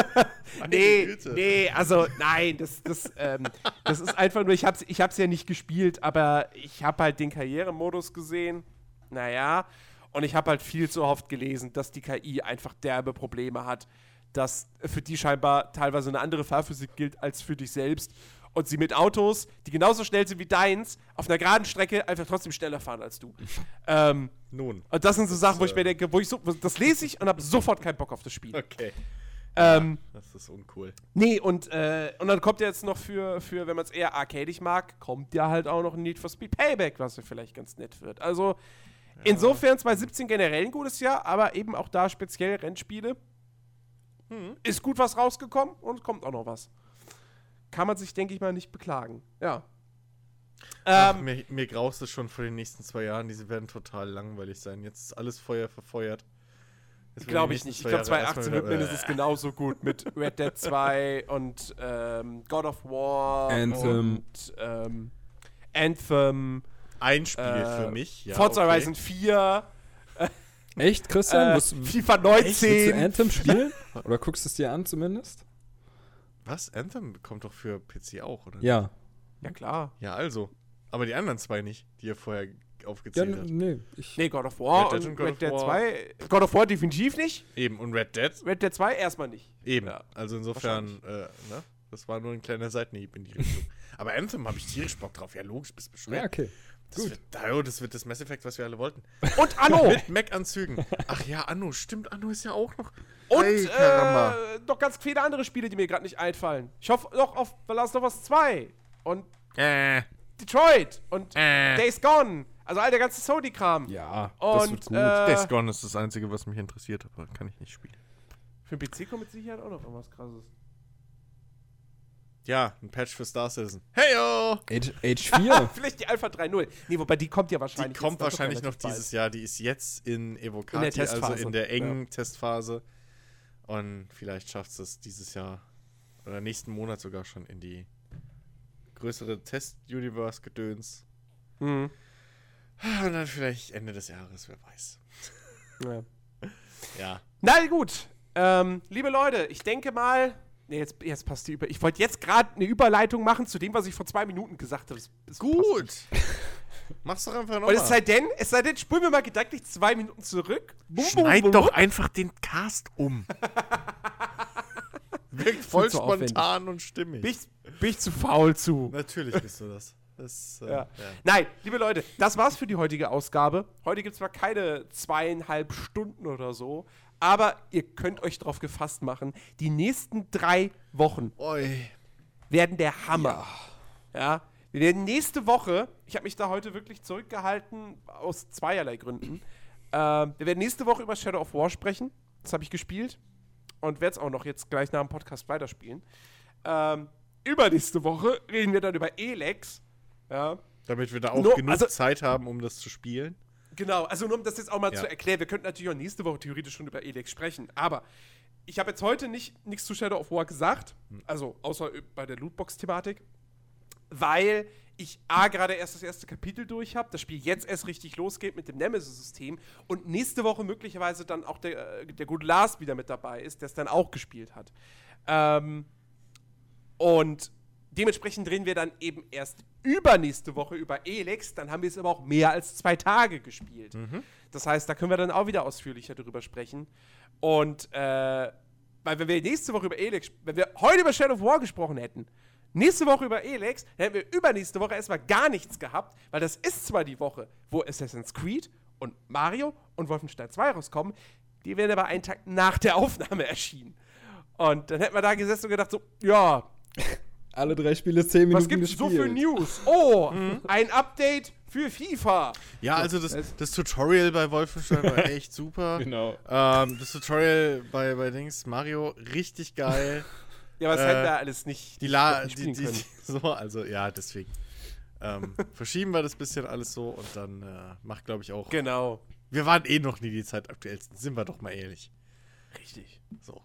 Nee, Güte. nee, also nein, das, das, ähm, das ist einfach nur, ich hab's, ich hab's ja nicht gespielt, aber ich habe halt den Karrieremodus gesehen. Naja, und ich habe halt viel zu oft gelesen, dass die KI einfach derbe Probleme hat, dass für die scheinbar teilweise eine andere Fahrphysik gilt als für dich selbst. Und sie mit Autos, die genauso schnell sind wie deins, auf einer geraden Strecke einfach trotzdem schneller fahren als du. [laughs] ähm, Nun. und das sind so Sachen, wo ich mir denke, wo ich so, das lese ich und habe sofort keinen Bock auf das Spiel. Okay. Ähm, Das ist uncool. Nee, und, äh, und dann kommt ja jetzt noch für, für wenn man es eher arcadig mag, kommt ja halt auch noch ein Need for Speed Payback, was ja vielleicht ganz nett wird. Also insofern 2017 generell ein gutes Jahr, aber eben auch da speziell Rennspiele. Ist gut was rausgekommen und kommt auch noch was. Kann man sich, denke ich mal, nicht beklagen. Ja. Ach, Ähm, mir, mir graust es schon vor den nächsten zwei Jahren. Diese werden total langweilig sein. Jetzt ist alles Feuer verfeuert. Glaube ich nicht. Ich zwei glaube, Jahre 2018 erstmal wird mindestens [laughs] genauso gut mit Red Dead 2 und ähm, God of War Anthem. und ähm, Anthem, Ein Spiel äh, für mich. Ja, Forza okay. Horizon 4, Echt, Christian? äh, Willst, willst FIFA du 19. Anthem spielen? [laughs] Oder guckst du es dir an zumindest? Was? Anthem kommt doch für PC auch, oder? Ja. Ja, klar. Ja, also. Aber die anderen zwei nicht, die ihr vorher Ja, aufgezählt n- habt. nee. Ich, Nee, God of War Red Dead und und God Red of Dead War. 2. God of War definitiv nicht. Eben, und Red Dead? Red Dead 2 erstmal nicht. Eben. Ja. Also insofern, äh, ne? Das war nur ein kleiner Seitenhieb in die Richtung. [laughs] Aber Anthem habe ich tierisch Bock drauf. Ja, logisch, bist bescheuert. ja, okay. Das wird, oh, das wird das Mass Effect, was wir alle wollten. Und Anno. [laughs] Mit Mac-Anzügen. Ach ja, Anno, stimmt, Anno ist ja auch noch. und Ey, Karamba. äh, noch ganz viele andere Spiele, die mir gerade nicht einfallen. Ich hoffe noch auf The Last of Us 2 und Äh, Detroit und äh. Days Gone. Also all der ganze Sony-Kram. Ja, das Und, wird gut. äh, Days Gone ist das Einzige, was mich interessiert, aber kann ich nicht spielen. Für den PC kommt mit Sicherheit auch noch irgendwas krasses. Ja, ein Patch für Star Citizen. Heyo! Age, Age 4. Vielleicht die Alpha 3.0. Nee, wobei die kommt ja Die wahrscheinlich. kommt dann doch wahrscheinlich noch bald. dieses Jahr. Die ist jetzt in Evocati, In der also in der engen Testphase. Und vielleicht schafft es dieses Jahr oder nächsten Monat sogar schon in die größere Test-Universe-Gedöns. Mhm. Und dann vielleicht Ende des Jahres, wer weiß. Ja. Ja. Na gut. Ähm, liebe Leute, ich denke mal. Nee, jetzt, jetzt passt die über. Ich wollte jetzt gerade eine Überleitung machen zu dem, was ich vor zwei Minuten gesagt habe. Das- das Gut. [laughs] Mach's doch einfach Und es nochmal. sei denn, es sei denn, spulen wir mal gedanklich zwei Minuten zurück. Bum, Schneid bum, doch bum. einfach den Cast um. [laughs] Wirkt voll spontan und stimmig. Bin ich, bin ich zu faul zu. Natürlich bist du das. das äh, Ja. Nein, liebe Leute, das war's für die heutige Ausgabe. Heute gibt es zwar keine zweieinhalb Stunden oder so, aber ihr könnt euch darauf gefasst machen, die nächsten drei Wochen Oi. werden der Hammer. Ja. Wir werden nächste Woche, ich habe mich da heute wirklich zurückgehalten, aus zweierlei Gründen. Ähm, wir werden nächste Woche über Shadow of War sprechen. Das habe ich gespielt. Und werde es auch noch jetzt gleich nach dem Podcast weiterspielen. Ähm, übernächste Woche reden wir dann über Elex. Ja. Damit wir da auch Nur- genug also- Zeit haben, um das zu spielen. Genau, also nur um das jetzt auch mal Ja. zu erklären, wir könnten natürlich auch nächste Woche theoretisch schon über Elex sprechen, aber ich habe jetzt heute nicht nichts zu Shadow of War gesagt, Hm. also außer bei der Lootbox-Thematik, weil ich A, gerade erst das erste Kapitel durch habe, das Spiel jetzt erst richtig losgeht mit dem Nemesis-System und nächste Woche möglicherweise dann auch der, äh, der gute Lars wieder mit dabei ist, der es dann auch gespielt hat. Ähm, und dementsprechend drehen wir dann eben erst übernächste Woche über Elex, dann haben wir es aber auch mehr als zwei Tage gespielt. Das heißt, da können wir dann auch wieder ausführlicher drüber sprechen. Und äh, weil wenn wir nächste Woche über Elex, wenn wir heute über Shadow of War gesprochen hätten, nächste Woche über Elex, dann hätten wir übernächste Woche erstmal gar nichts gehabt, weil das ist zwar die Woche, wo Assassin's Creed und Mario und Wolfenstein 2 rauskommen, die werden aber einen Tag nach der Aufnahme [laughs] erschienen. Und dann hätten wir da gesessen und gedacht so, ja, Alle drei Spiele zehn Minuten was gibt's so gespielt. für News? Oh, ein Update für FIFA. Ja, also das, das Tutorial bei Wolfenstein war [laughs] echt super. Genau. Ähm, das Tutorial bei, bei Dings Mario richtig geil. Ja, was Äh, hätten wir alles nicht, Die La nicht die, die, können. [laughs] so, also ja, deswegen. Ähm, [laughs] verschieben wir das bisschen alles so und dann äh, macht, glaube ich, auch. Genau. Wir waren eh noch nie die zeitaktuellsten, sind wir doch mal ehrlich. Richtig. So.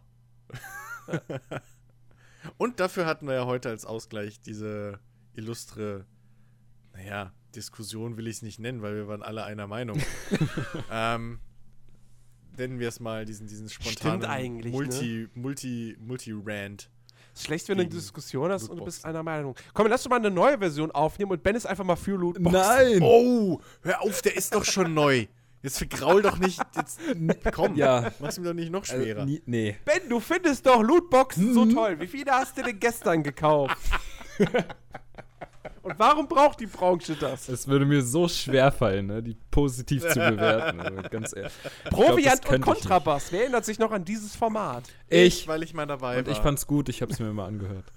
Und dafür hatten wir ja heute als Ausgleich diese illustre, naja, Diskussion will ich es nicht nennen, weil wir waren alle einer Meinung. [laughs] ähm, nennen wir es mal diesen, diesen spontanen eigentlich, ne? Multi, Multi, Multi-Rant. Ist schlecht, wenn du eine Diskussion hast und du Lootboxen. bist einer Meinung. Komm, lass doch mal eine neue Version aufnehmen und Ben ist einfach mal für Lootboxen. Nein! Oh, hör auf, der ist doch schon neu. Jetzt vergraul doch nicht. Jetzt, komm, Ja. mach's ihm doch nicht noch Also, schwerer. nie, nee. Ben, du findest doch Lootboxen so toll. Wie viele hast du denn gestern gekauft? und warum braucht die Branche das? Es würde mir so schwer fallen, ne, die positiv zu bewerten. Also, ganz ehrlich. Proviant das und ich Kontrabass. Wer erinnert sich noch an dieses Format? Ich. weil ich mal dabei Und war. ich fand's gut, ich hab's mir mal angehört.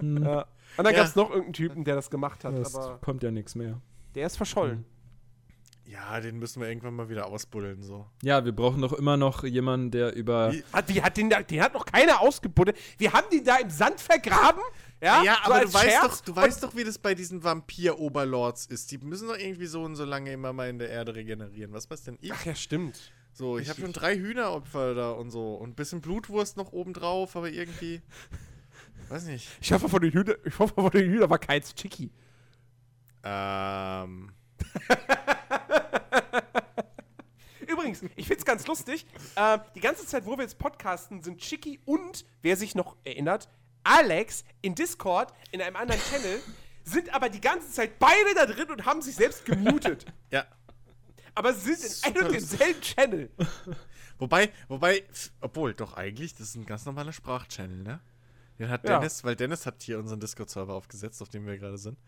Hm, Ja. Und dann Ja. gab es noch irgendeinen Typen, der das gemacht hat, es aber kommt ja nichts mehr. der ist verschollen. Ja, den müssen wir irgendwann mal wieder ausbuddeln. So. Ja, wir brauchen doch immer noch jemanden, der über. Wie- Hat, wie hat den, da, den hat noch keiner ausgebuddelt. Wir haben den da im Sand vergraben. [laughs] Ja, Ja, so aber du weißt, doch, du weißt doch, wie das bei diesen Vampir-Oberlords ist. Die müssen doch irgendwie so und so lange immer mal in der Erde regenerieren. Was weiß denn ich? Ach ja, stimmt. So, ich habe schon drei Hühneropfer da und so. Und ein bisschen Blutwurst noch obendrauf, aber irgendwie. Weiß nicht. Ich hoffe, von den Hühnern, ich hoffe, von den Hühnern war keins Chicky. Ähm. [laughs] Übrigens, ich find's ganz lustig. Äh, die ganze Zeit, wo wir jetzt podcasten, sind Chicky und, wer sich noch erinnert, Alex in Discord in einem anderen Channel, sind aber die ganze Zeit beide da drin und haben sich selbst gemutet. [laughs] Ja. aber sie sind in einem und demselben Channel. Wobei, wobei, obwohl, doch eigentlich, das ist ein ganz normaler Sprachchannel, ne? Den hat Ja. Dennis, weil Dennis hat hier unseren Discord-Server aufgesetzt, auf dem wir gerade sind.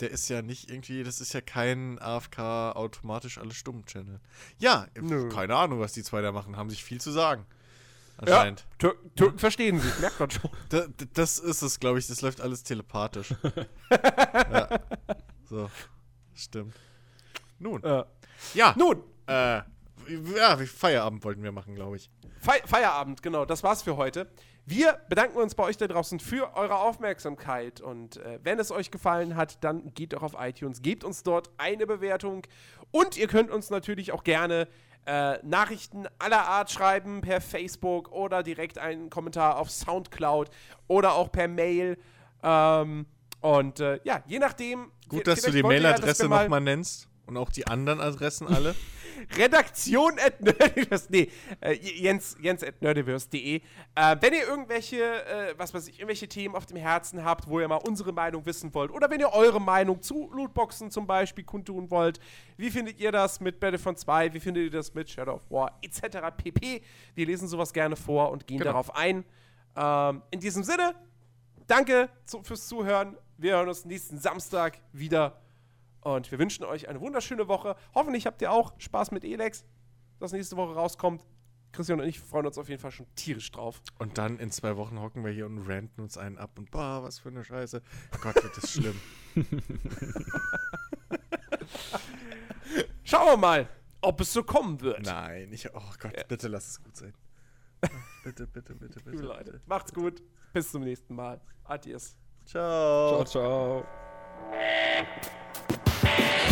Der ist ja nicht irgendwie, das ist ja kein AFK automatisch alles stumm Channel. Ja, Nö. keine Ahnung, was die zwei da machen, haben sich viel zu sagen. Ja, Anscheinend. Tür Türken verstehen sich, merkt man schon. Da, das ist es, glaube ich, das läuft alles telepathisch. [laughs] ja. So, stimmt. Nun, Äh, ja, nun, äh, ja, Feierabend wollten wir machen, glaube ich. Fe Feierabend, genau, das war's für heute. Wir bedanken uns bei euch da draußen für eure Aufmerksamkeit und äh, wenn es euch gefallen hat, dann geht doch auf iTunes, gebt uns dort eine Bewertung und ihr könnt uns natürlich auch gerne äh, Nachrichten aller Art schreiben per Facebook oder direkt einen Kommentar auf Soundcloud oder auch per Mail. Ähm, und äh, ja, je nachdem. Gut, dass du die ja, Mailadresse nochmal nennst und auch die anderen Adressen alle. [laughs] Redaktion at nerdiverse, nee, äh, Jens, Jens at nerdiverse.de. Äh, wenn ihr irgendwelche, äh, was weiß ich, irgendwelche Themen auf dem Herzen habt, wo ihr mal unsere Meinung wissen wollt, oder wenn ihr eure Meinung zu Lootboxen zum Beispiel kundtun wollt, wie findet ihr das mit Battlefront 2, wie findet ihr das mit Shadow of War, etc. pp. Wir lesen sowas gerne vor und gehen Genau. darauf ein. Ähm, in diesem Sinne, danke zu, fürs Zuhören. Wir hören uns nächsten Samstag wieder. Und wir wünschen euch eine wunderschöne Woche. Hoffentlich habt ihr auch Spaß mit Elex, das nächste Woche rauskommt. Christian und ich freuen uns auf jeden Fall schon tierisch drauf. Und dann in zwei Wochen hocken wir hier und ranten uns einen ab und boah, was für eine Scheiße. Gott, wird das schlimm. [laughs] Schauen wir mal, ob es so kommen wird. Nein, ich, oh Gott, bitte lass es gut sein. Bitte, bitte, bitte, bitte. Liebe Leute, bitte. macht's gut. Bis zum nächsten Mal. Adios. Ciao. Ciao, ciao. Bye.